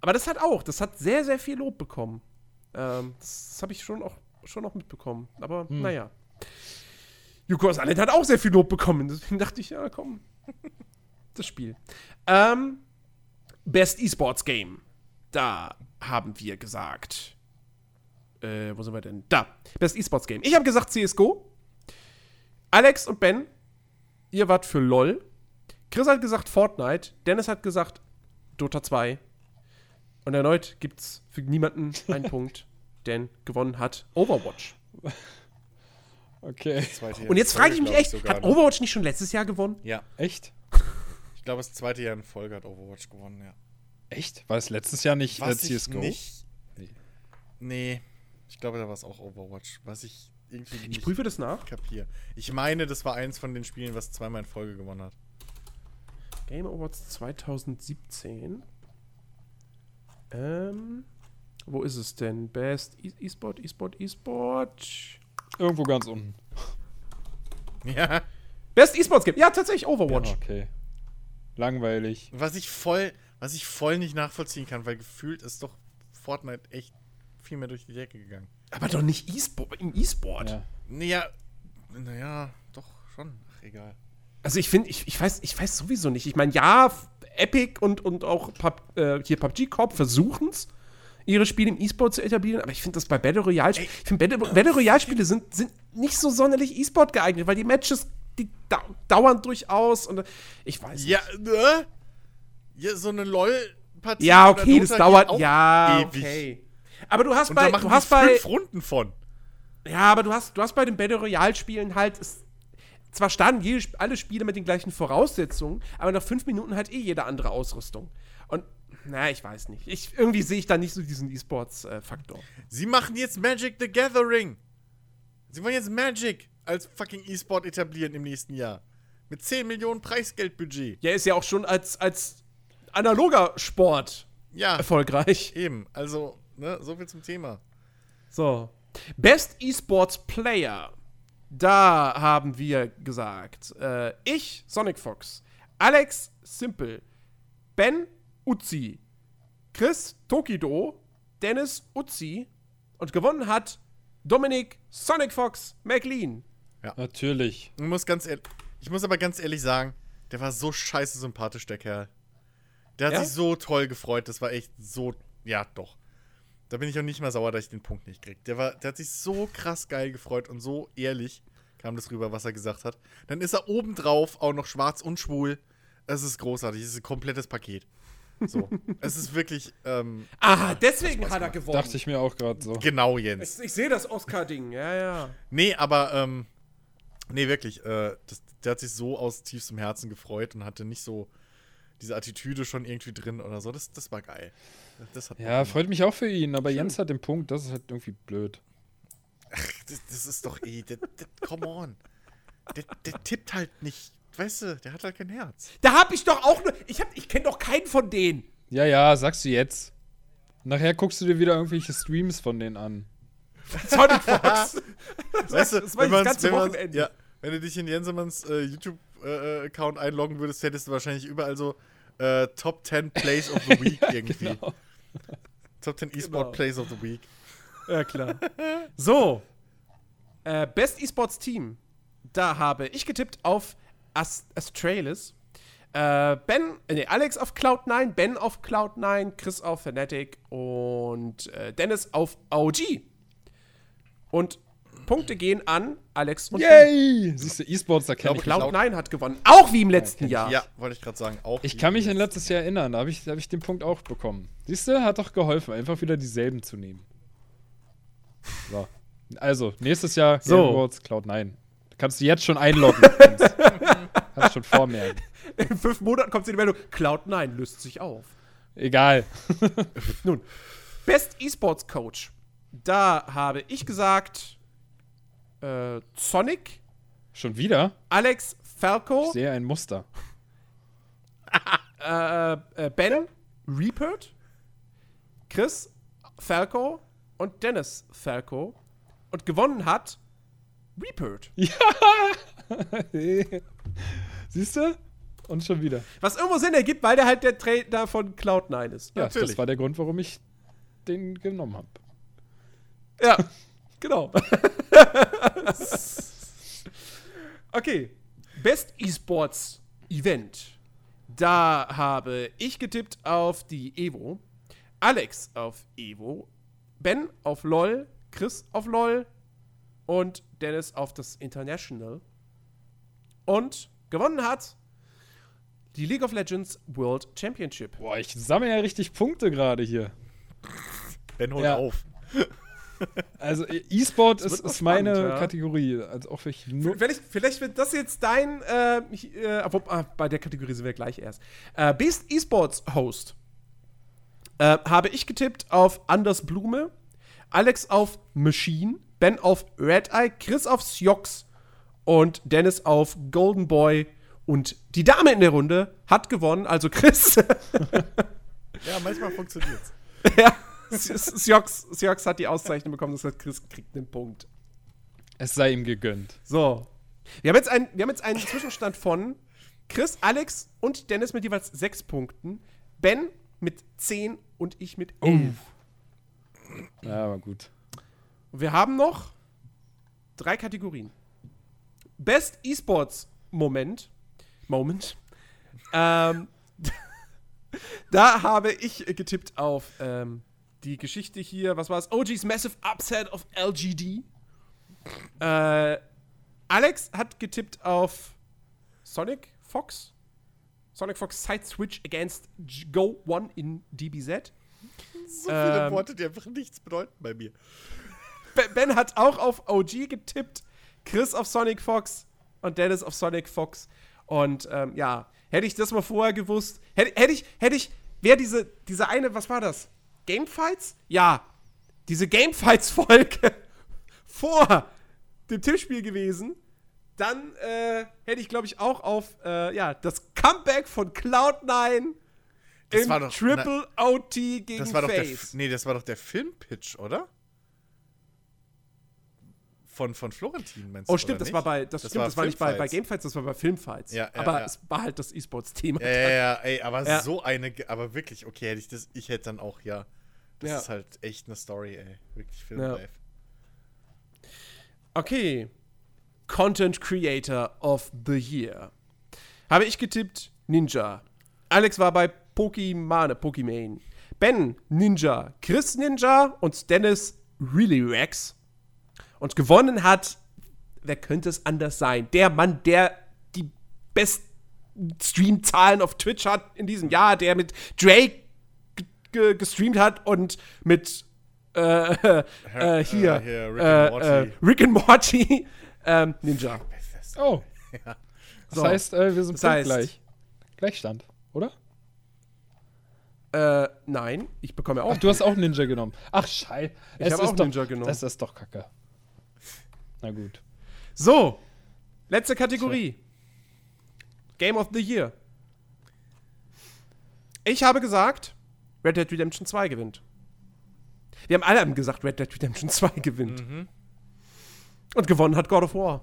Aber das hat auch, das hat sehr, sehr viel Lob bekommen. Ähm, das das habe ich schon auch, schon auch mitbekommen. Aber naja. Yukos Island hat auch sehr viel Lob bekommen. Deswegen dachte ich, ja, komm. Das Spiel. Ähm, Best Esports Game. Da haben wir gesagt. Äh, wo sind wir denn? Da. Best Esports Game. Ich habe gesagt CSGO. Alex und Ben, ihr wart für LOL. Chris hat gesagt Fortnite. Dennis hat gesagt Dota 2. Und erneut gibt's für niemanden einen Punkt, denn gewonnen hat Overwatch. Okay. Zweite Und jetzt frage ich mich echt, hat? Overwatch nicht schon letztes Jahr gewonnen? Ja, Echt? ich glaube, das zweite Jahr in Folge hat Overwatch gewonnen, ja. Echt? War es letztes Jahr nicht äh, Was CSGO? ich nicht. Nee, ich glaube, da war es auch Overwatch. Was ich irgendwie Ich nicht prüfe das nach. kapiere. Ich meine, das war eins von den Spielen, was zweimal in Folge gewonnen hat. Game Awards 2017. Ähm, wo ist es denn? Best E- E-Sport, E-Sport, E-Sport. Irgendwo ganz unten. Ja. Best E-Sports Game. Ja, tatsächlich Overwatch. Ja, okay. Langweilig. Was ich voll, was ich voll nicht nachvollziehen kann, weil gefühlt ist doch Fortnite echt viel mehr durch die Decke gegangen. Aber doch nicht E-Sport, im E-Sport. Ja. Naja, naja, doch schon. Ach, egal. Also ich finde, ich, ich, weiß, ich weiß sowieso nicht. Ich meine, ja, Epic und, und auch Pub, äh, hier PUBG Corp versuchen es, ihre Spiele im E-Sport zu etablieren, aber ich finde das bei Battle Royale, ich finde Battle, Battle Royale Spiele sind, sind nicht so sonderlich E-Sport geeignet, weil die Matches, die dau dauern durchaus und äh, ich weiß Ja, ne? Ja, so eine LOL-Partie. Ja, oder okay, das dauert. Ja, ewig. okay. Aber du hast Und bei, da machen du hast bei, fünf Runden von. ja, aber du hast, du hast bei den Battle Royale Spielen halt, es, zwar starten jede, alle Spiele mit den gleichen Voraussetzungen, aber nach fünf Minuten halt eh jede andere Ausrüstung. Und, na, ich weiß nicht. Ich, irgendwie sehe ich da nicht so diesen E-Sports-Faktor. Sie machen jetzt Magic the Gathering. Sie wollen jetzt Magic als fucking E-Sport etablieren im nächsten Jahr. Mit 10 Millionen Preisgeldbudget. ja, ist ja auch schon als, als analoger Sport Ja, erfolgreich. eben. Also, ne, so viel zum Thema. So. Best Esports Player. Da haben wir gesagt, äh, ich, Sonic Fox, Alex Simple, Ben Uzi, Chris Tokido, Dennis Uzi und gewonnen hat Dominik Sonic Fox McLean. Natürlich. Ich muss, ganz ehrlich, ich muss aber ganz ehrlich sagen, der war so scheiße sympathisch, der Kerl. Der hat Ja? sich so toll gefreut. Das war echt so. Ja, doch. Da bin ich auch nicht mal sauer, dass ich den Punkt nicht krieg. Der, war, der hat sich so krass geil gefreut und so ehrlich kam das rüber, was er gesagt hat. Dann ist er obendrauf auch noch schwarz und schwul. Es ist großartig. Es ist ein komplettes Paket. So. es ist wirklich ähm, Ah, deswegen hat er gewonnen. Dachte ich mir auch gerade so. genau, Jens. Ich, ich sehe das Oscar-Ding, ja, ja. Nee, aber, ähm, nee, wirklich, äh, das, der hat sich so aus tiefstem Herzen gefreut und hatte nicht so diese Attitüde schon irgendwie drin oder so. Das, das war geil. Das hat Ja, freut mich auch für ihn, aber Jens hat den Punkt, das ist halt irgendwie blöd. das, das ist doch eh, der, der, come on. Der, der tippt halt nicht, weißt du, der hat halt kein Herz. Da hab ich doch auch nur. Ich, hab- ich kenne doch keinen von denen. Ja, ja, sagst du jetzt. Nachher guckst du dir wieder irgendwelche Streams von denen an. Sonic Fox. Weißt du, das war wenn, das ganze wenn, Wochenende. ja, wenn du dich in Jensemanns äh, YouTube-Account einloggen würdest, hättest du wahrscheinlich überall so äh, Top 10 Plays of the Week irgendwie. Genau. Top 10 E-Sport Genau. Plays of the Week. Ja, klar. So. Äh, Best Esports Team. Da habe ich getippt auf Ast Astralis. Äh, ben, äh, nee, Alex auf Cloud9, Ben auf Cloud9, Chris auf Fnatic und äh, Dennis auf OG. Und Punkte gehen an Alex und Ben. Yay! Siehst du, E-Sports, da kenne ich. Cloud- Cloud9 hat gewonnen. Auch wie im letzten kenn ich. Jahr. Ja, wollte ich gerade sagen. Auch Ich kann mich an letztes Jahr erinnern, da habe ich, da hab ich den Punkt auch bekommen. Siehst du, hat doch geholfen, einfach wieder dieselben zu nehmen. So. Also, nächstes Jahr Game So. Awards Cloud9. Da kannst du jetzt schon einloggen. Kannst schon vormerken. In fünf Monaten kommt die Meldung, Cloud9 löst sich auf. Egal. Nun, Best Esports Coach. Da habe ich gesagt, äh, Sonic, Schon wieder? Alex Ich Falco, sehe ein Muster. äh, äh, Ben Reapert, Chris Falco und Dennis Falco. Und gewonnen hat Reapert. Siehst du? Und schon wieder. Was irgendwo Sinn ergibt, weil der halt der Trainer von Cloud9 ist. Ja, Natürlich. das war der Grund, warum ich den genommen habe. Ja, genau. okay. Best Esports Event. Da habe ich getippt auf die Evo, Alex auf Evo, Ben auf LOL, Chris auf LOL und Dennis auf das International. Und gewonnen hat die League of Legends World Championship. Boah, ich sammle ja richtig Punkte gerade hier. Ben, hol Ja. auf. Also E-Sport ist, ist meine spannend, ja. Kategorie. Also auch ich nur. Vielleicht, vielleicht wird das jetzt dein, äh, ich, äh, obwohl, ah, bei der Kategorie sind wir gleich erst. Äh, Best Esports Host. Äh, habe ich getippt auf Anders Blume, Alex auf Machine, Ben auf Red Eye, Chris auf Siox und Dennis auf Golden Boy. Und die Dame in der Runde hat gewonnen, also Chris. Ja, manchmal funktioniert's. ja, Siox, Siox hat die Auszeichnung bekommen, das heißt, Chris kriegt einen Punkt. Es sei ihm gegönnt. So. Wir haben jetzt, ein, wir haben jetzt einen Zwischenstand von Chris, Alex und Dennis mit jeweils sechs Punkten, Ben mit zehn und ich mit elf. Ja, aber gut. Und wir haben noch drei Kategorien. Best Esports Moment. Moment. Ähm, da habe ich getippt auf ähm, die Geschichte hier, was war es? OG's Massive Upset of LGD. Äh, Alex hat getippt auf Sonic Fox. Sonic Fox Side Switch against Go One in DBZ. So viele Ähm, Worte, die einfach nichts bedeuten bei mir. Ben, ben hat auch auf OG getippt, Chris auf Sonic Fox und Dennis auf Sonic Fox. Und ähm, ja, hätte ich das mal vorher gewusst, hätte, hätte ich, hätte ich, wäre diese, diese eine, was war das? Gamefights? Ja, diese Gamefights-Folge vor dem Tippspiel gewesen, dann äh, hätte ich, glaube ich, auch auf äh, ja, das Comeback von Cloud9 Das im war doch- Triple OT gegen Das war doch der, Face. nee, das war doch der Filmpitch, oder? Von, von Florentin, meinst du? Oh, stimmt, das war nicht? bei, das, stimmt, das war nicht bei, bei. Gamefights, das war bei Filmfights. Ja, ja, aber ja. es war halt das E-Sports-Thema. Ja, ja, ja, ey, aber so eine, aber wirklich, okay, hätte ich das, ich hätte dann auch, ja. Das ist halt echt eine Story, ey. Wirklich Film Ja. live. Okay. Content Creator of the Year. Habe ich getippt Ninja. Alex war bei Pokimane, Pokimane. Ben Ninja, Chris Ninja und Dennis Really Rex. Und gewonnen hat, wer könnte es anders sein? Der Mann, der die besten Streamzahlen auf Twitch hat in diesem Jahr, der mit Drake gestreamt hat und mit äh, äh, hier, äh, hier, Rick äh, and Morty. äh, Rick and Morty ähm, Ninja. Oh. Das So. heißt, äh, wir sind Das heißt- gleich. Gleichstand, oder? Äh, nein, ich bekomme auch. Ach, du hast auch Ninja genommen. Ach, scheiße. Ich hab auch Ninja genommen. Das ist doch kacke. Na gut. So, letzte Kategorie. Game of the Year. Ich habe gesagt, Red Dead Redemption 2 gewinnt. Wir haben alle gesagt, Red Dead Redemption 2 gewinnt. Und gewonnen hat God of War.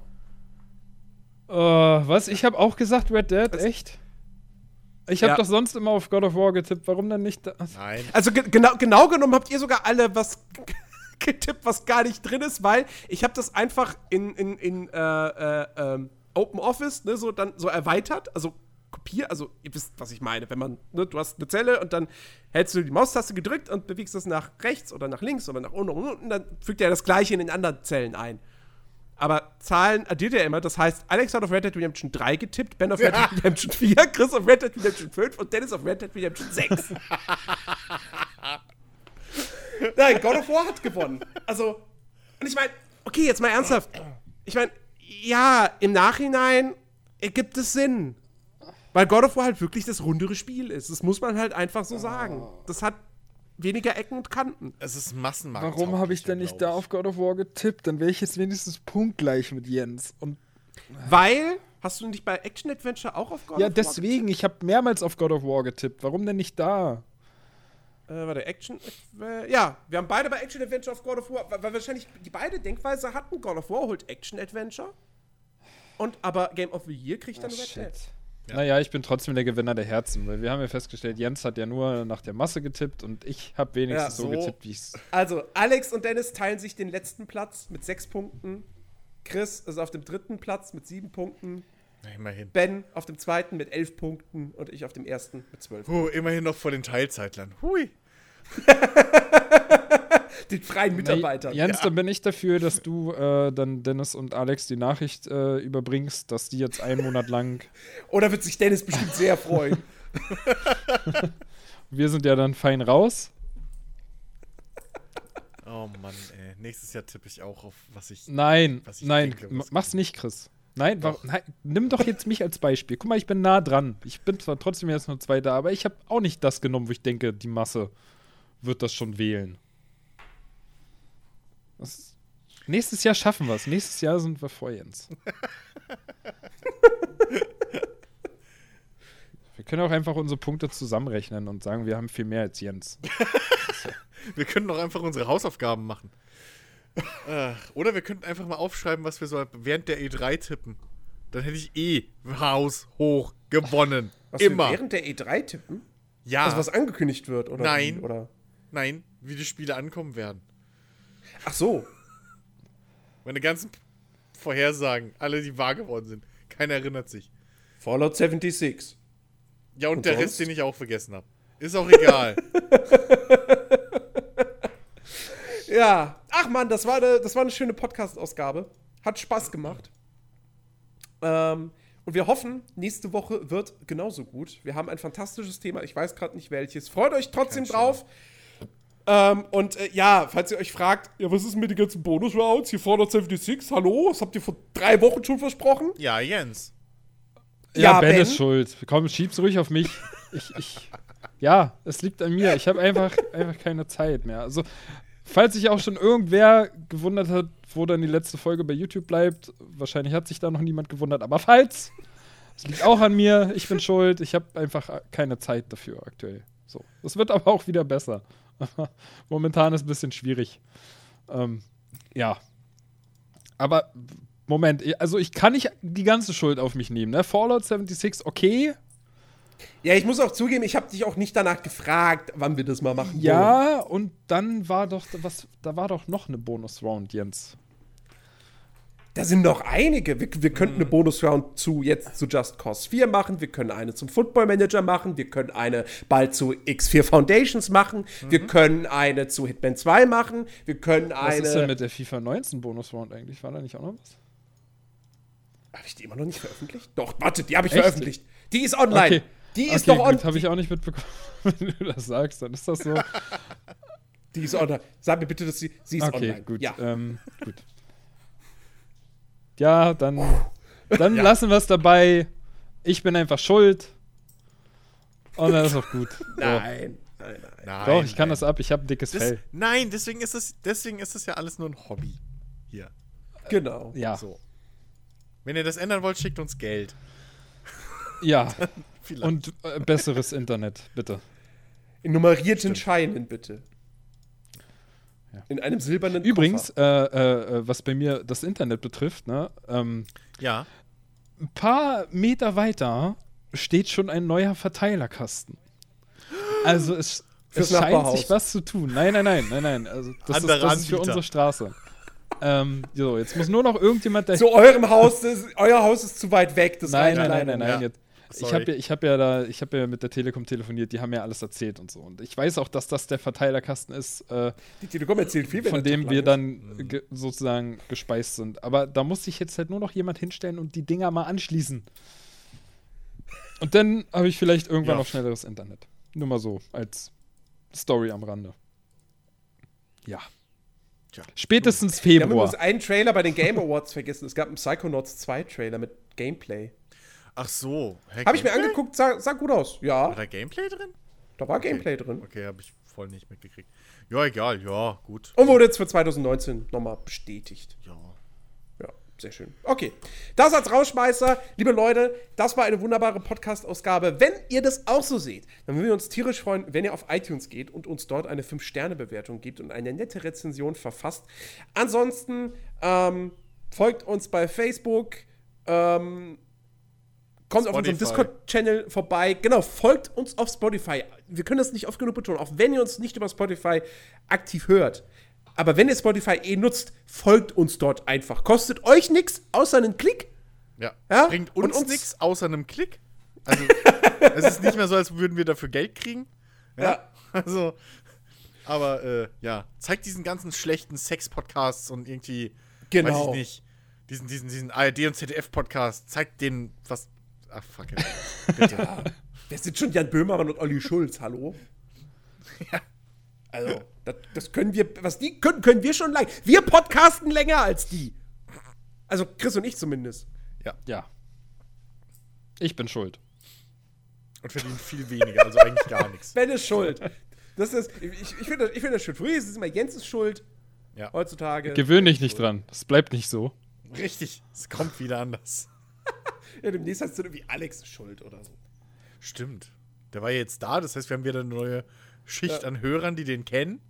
Äh, was? Ich habe auch gesagt Red Dead, echt? Ich habe Ja. doch sonst immer auf God of War getippt. Warum dann nicht das? Nein. Also ge genau, genau genommen habt ihr sogar alle was getippt, was gar nicht drin ist, weil ich habe das einfach in, in, in äh, äh, ähm, Open Office ne, so dann so erweitert, also kopiert, also ihr wisst, was ich meine, wenn man, ne, du hast eine Zelle und dann hältst du die Maustaste gedrückt und bewegst das nach rechts oder nach links oder nach unten und unten, dann fügt er das gleiche in den anderen Zellen ein. Aber Zahlen addiert er immer. Das heißt, Alex hat auf Red Dead Redemption 3 getippt, Ben auf Red Dead Redemption 4, Chris auf Red Dead Redemption 5 und Dennis auf Red Dead Redemption 6. Nein, God of War hat gewonnen. Also, und ich meine, okay, jetzt mal ernsthaft. Ich meine, ja, im Nachhinein ergibt es Sinn. Weil God of War halt wirklich das rundere Spiel ist. Das muss man halt einfach so sagen. Das hat weniger Ecken und Kanten. Es ist Massenmarkt. Warum habe ich denn nicht da auf God of War getippt? Dann wäre ich jetzt wenigstens punktgleich mit Jens. Und Weil Hast du nicht bei Action Adventure auch auf God Ja, of War deswegen, ich habe mehrmals auf God of War getippt. Warum denn nicht da? Äh, warte, Action. Äh, ja, wir haben beide bei Action Adventure auf God of War, weil, wahrscheinlich die beide Denkweise hatten. God of War holt Action Adventure. Und aber Game of the Year kriegt dann Red Dead. Ja. Naja, ich bin trotzdem der Gewinner der Herzen, weil wir haben ja festgestellt, Jens hat ja nur nach der Masse getippt und ich habe wenigstens Ja, so, so. getippt, wie es. Also, Alex und Dennis teilen sich den letzten Platz mit sechs Punkten. Chris ist auf dem dritten Platz mit sieben Punkten. Na, immerhin. Ben auf dem zweiten mit elf Punkten und ich auf dem ersten mit zwölf. Puh, immerhin noch vor den Teilzeitlern. Hui. Den freien Mitarbeitern. Jens, dann bin ich dafür, dass du äh, dann Dennis und Alex die Nachricht äh, überbringst, dass die jetzt einen Monat lang. Oder wird sich Dennis bestimmt sehr freuen. Wir sind ja dann fein raus. Oh Mann, ey. Nächstes Jahr tippe ich auch auf, was ich. Nein, Was ich nein, denke, mach's nicht, Chris. Nein, wa- nein, nimm doch jetzt mich als Beispiel. Guck mal, ich bin nah dran. Ich bin zwar trotzdem jetzt nur Zweiter, aber ich habe auch nicht das genommen, wo ich denke, die Masse wird das schon wählen. Das, nächstes Jahr schaffen wir es. Nächstes Jahr sind wir vor Jens. wir können auch einfach unsere Punkte zusammenrechnen und sagen, wir haben viel mehr als Jens. Wir können doch einfach unsere Hausaufgaben machen. Ach, oder wir könnten einfach mal aufschreiben, was wir so während der E3 tippen. Dann hätte ich eh Haus hoch gewonnen. Was Immer. wir während der E3 tippen? ja. Also was angekündigt wird, oder? Nein. wie? Oder? Nein, wie die Spiele ankommen werden. Ach so. Meine ganzen Vorhersagen, alle, die wahr geworden sind. Keiner erinnert sich. Fallout 76. Ja, und, Und der sonst? Rest, den ich auch vergessen habe. Ist auch egal. Ja. Ach man, das war eine, das war eine schöne Podcast-Ausgabe. Hat Spaß gemacht. Ähm, und wir hoffen, nächste Woche wird genauso gut. Wir haben ein fantastisches Thema. Ich weiß gerade nicht welches. Freut euch trotzdem drauf. Ähm, und äh, ja, falls ihr euch fragt, ja, was ist mit den ganzen Bonus-Rounds? Hier Fallout 76, hallo? Das habt ihr vor drei Wochen schon versprochen? ja, Jens. Ja, Ja, ben, Ben. ist schuld. Komm, schieb's ruhig auf mich. Ich, ich, ja, es liegt an mir. Ich habe einfach, einfach keine Zeit mehr. Also, falls sich auch schon irgendwer gewundert hat, wo dann die letzte Folge bei YouTube bleibt, wahrscheinlich hat sich da noch niemand gewundert, aber falls, es liegt auch an mir. Ich bin schuld. Ich habe einfach keine Zeit dafür aktuell. So, das wird aber auch wieder besser. Momentan ist ein bisschen schwierig. Ähm, ja. Aber Moment, also ich kann nicht die ganze Schuld auf mich nehmen. Ne? Fallout 76, okay. Ja, ich muss auch zugeben, ich habe dich auch nicht danach gefragt, wann wir das mal machen wollen. Ja, und dann war doch was, da war doch noch eine Bonus-Round, Jens. Da sind noch einige. Wir, wir könnten eine Bonus-Round zu jetzt zu Just Cause 4 machen. Wir können eine zum Football Manager machen. Wir können eine bald zu X4 Foundations machen. Wir können eine zu Hitman 2 machen. Wir können Was ist denn eine. mit der FIFA 19 Bonus-Round eigentlich? War da nicht auch noch was? Habe ich die immer noch nicht veröffentlicht? Doch, warte, die habe ich Echt? veröffentlicht. Die ist online. Okay. Die ist okay, doch on. gut, habe ich auch nicht mitbekommen, wenn du das sagst. Dann ist das so. Die ist online. Sag mir bitte, dass sie, sie ist Okay, online. gut. Ja. Ähm, gut. Ja, dann, dann lassen wir es dabei. Ich bin einfach schuld. Und dann ist auch gut. So. Nein. Nein, nein. Nein, Doch, ich kann nein. das ab. Ich habe ein dickes Das, Fell. nein, deswegen ist, es, deswegen ist es ja alles nur ein Hobby. Hier. Genau. Ja. So. Wenn ihr das ändern wollt, schickt uns Geld. Ja. Vielleicht. Und äh, besseres Internet, bitte. In nummerierten Scheinen, bitte. Ja. In einem silbernen Übrigens, Koffer. äh, äh, was bei mir das Internet betrifft, ne, ähm, ja. ein paar Meter weiter steht schon ein neuer Verteilerkasten. Also es, es scheint sich was zu tun. Nein, nein, nein, nein, nein. Also das, ist, das ist für unsere Straße. ähm, so, jetzt muss nur noch irgendjemand dahin. Zu eurem Haus, das, euer Haus ist zu weit weg. Das nein, nein, nein, nein, nein. Ja. Jetzt, ich habe ja, ich hab ja da, ich habe ja mit der Telekom telefoniert, die haben mir alles erzählt und so. Und ich weiß auch, dass das der Verteilerkasten ist, äh, Die Telekom erzählt viel, von dem wir dann ge sozusagen gespeist sind. Aber da muss sich jetzt halt nur noch jemand hinstellen und die Dinger mal anschließen. Und dann habe ich vielleicht irgendwann Ja. noch schnelleres Internet. Nur mal so, als Story am Rande. Ja. Tja. Spätestens ist. Wir haben Februar. übrigens einen Trailer bei den Game Awards vergessen. Es gab einen Psychonauts 2 Trailer mit Gameplay. Ach so. Hä, Habe ich mir angeguckt, sah, sah gut aus. War Ja, da Gameplay drin? da war Gameplay drin. Okay, habe ich voll nicht mitgekriegt. Ja, egal, ja, gut. Und wurde jetzt für 2019 nochmal bestätigt. Ja. Ja. Sehr schön. Okay. Das als Rausschmeißer. Liebe Leute, das war eine wunderbare Podcast-Ausgabe. Wenn ihr das auch so seht, dann würden wir uns tierisch freuen, wenn ihr auf iTunes geht und uns dort eine 5-Sterne-Bewertung gibt und eine nette Rezension verfasst. Ansonsten ähm, folgt uns bei Facebook. Ähm, kommt auf unserem Spotify. Discord-Channel vorbei. Genau, folgt uns auf Spotify. Wir können das nicht oft genug betonen, auch wenn ihr uns nicht über Spotify aktiv hört. Aber wenn ihr Spotify eh nutzt, folgt uns dort einfach. Kostet euch nichts, außer einen Klick. Ja. Ja, Bringt uns, uns- nichts außer einem Klick. Also, es ist nicht mehr so, als würden wir dafür Geld kriegen. Ja. Also, aber äh, ja, zeigt diesen ganzen schlechten Sex-Podcasts und irgendwie, weiß Genau. ich nicht, diesen, diesen, diesen ARD und ZDF-Podcast, zeigt denen was. Ach, fuck it. Bitte. Wer sind schon Jan Böhmermann und Olli Schulz? Hallo? Ja. Also, das, das können wir, was die können, können wir schon lang. Wir podcasten länger als die. Also Chris und ich zumindest. Ja. Ich bin schuld. Und verdienen viel weniger, also eigentlich gar nichts. Ben ist schuld. Das ist, ich, ich finde das, ich find das schuld. Früher ist es immer Jens ist schuld. Ja. Heutzutage. Gewöhn dich nicht dran. Das bleibt nicht so. Richtig, es kommt wieder anders. Ja, demnächst heißt es irgendwie Alex schuld oder so. Stimmt. Der war ja jetzt da, das heißt, wir haben wieder eine neue Schicht Ja. an Hörern, die den kennen.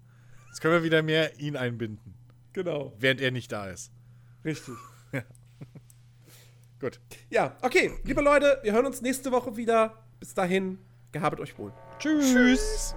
Jetzt können wir wieder mehr ihn einbinden, Genau. während er nicht da ist. Richtig. Gut. Ja, okay. Liebe Leute, wir hören uns nächste Woche wieder. Bis dahin, gehabet euch wohl. Tschüss. Tschüss.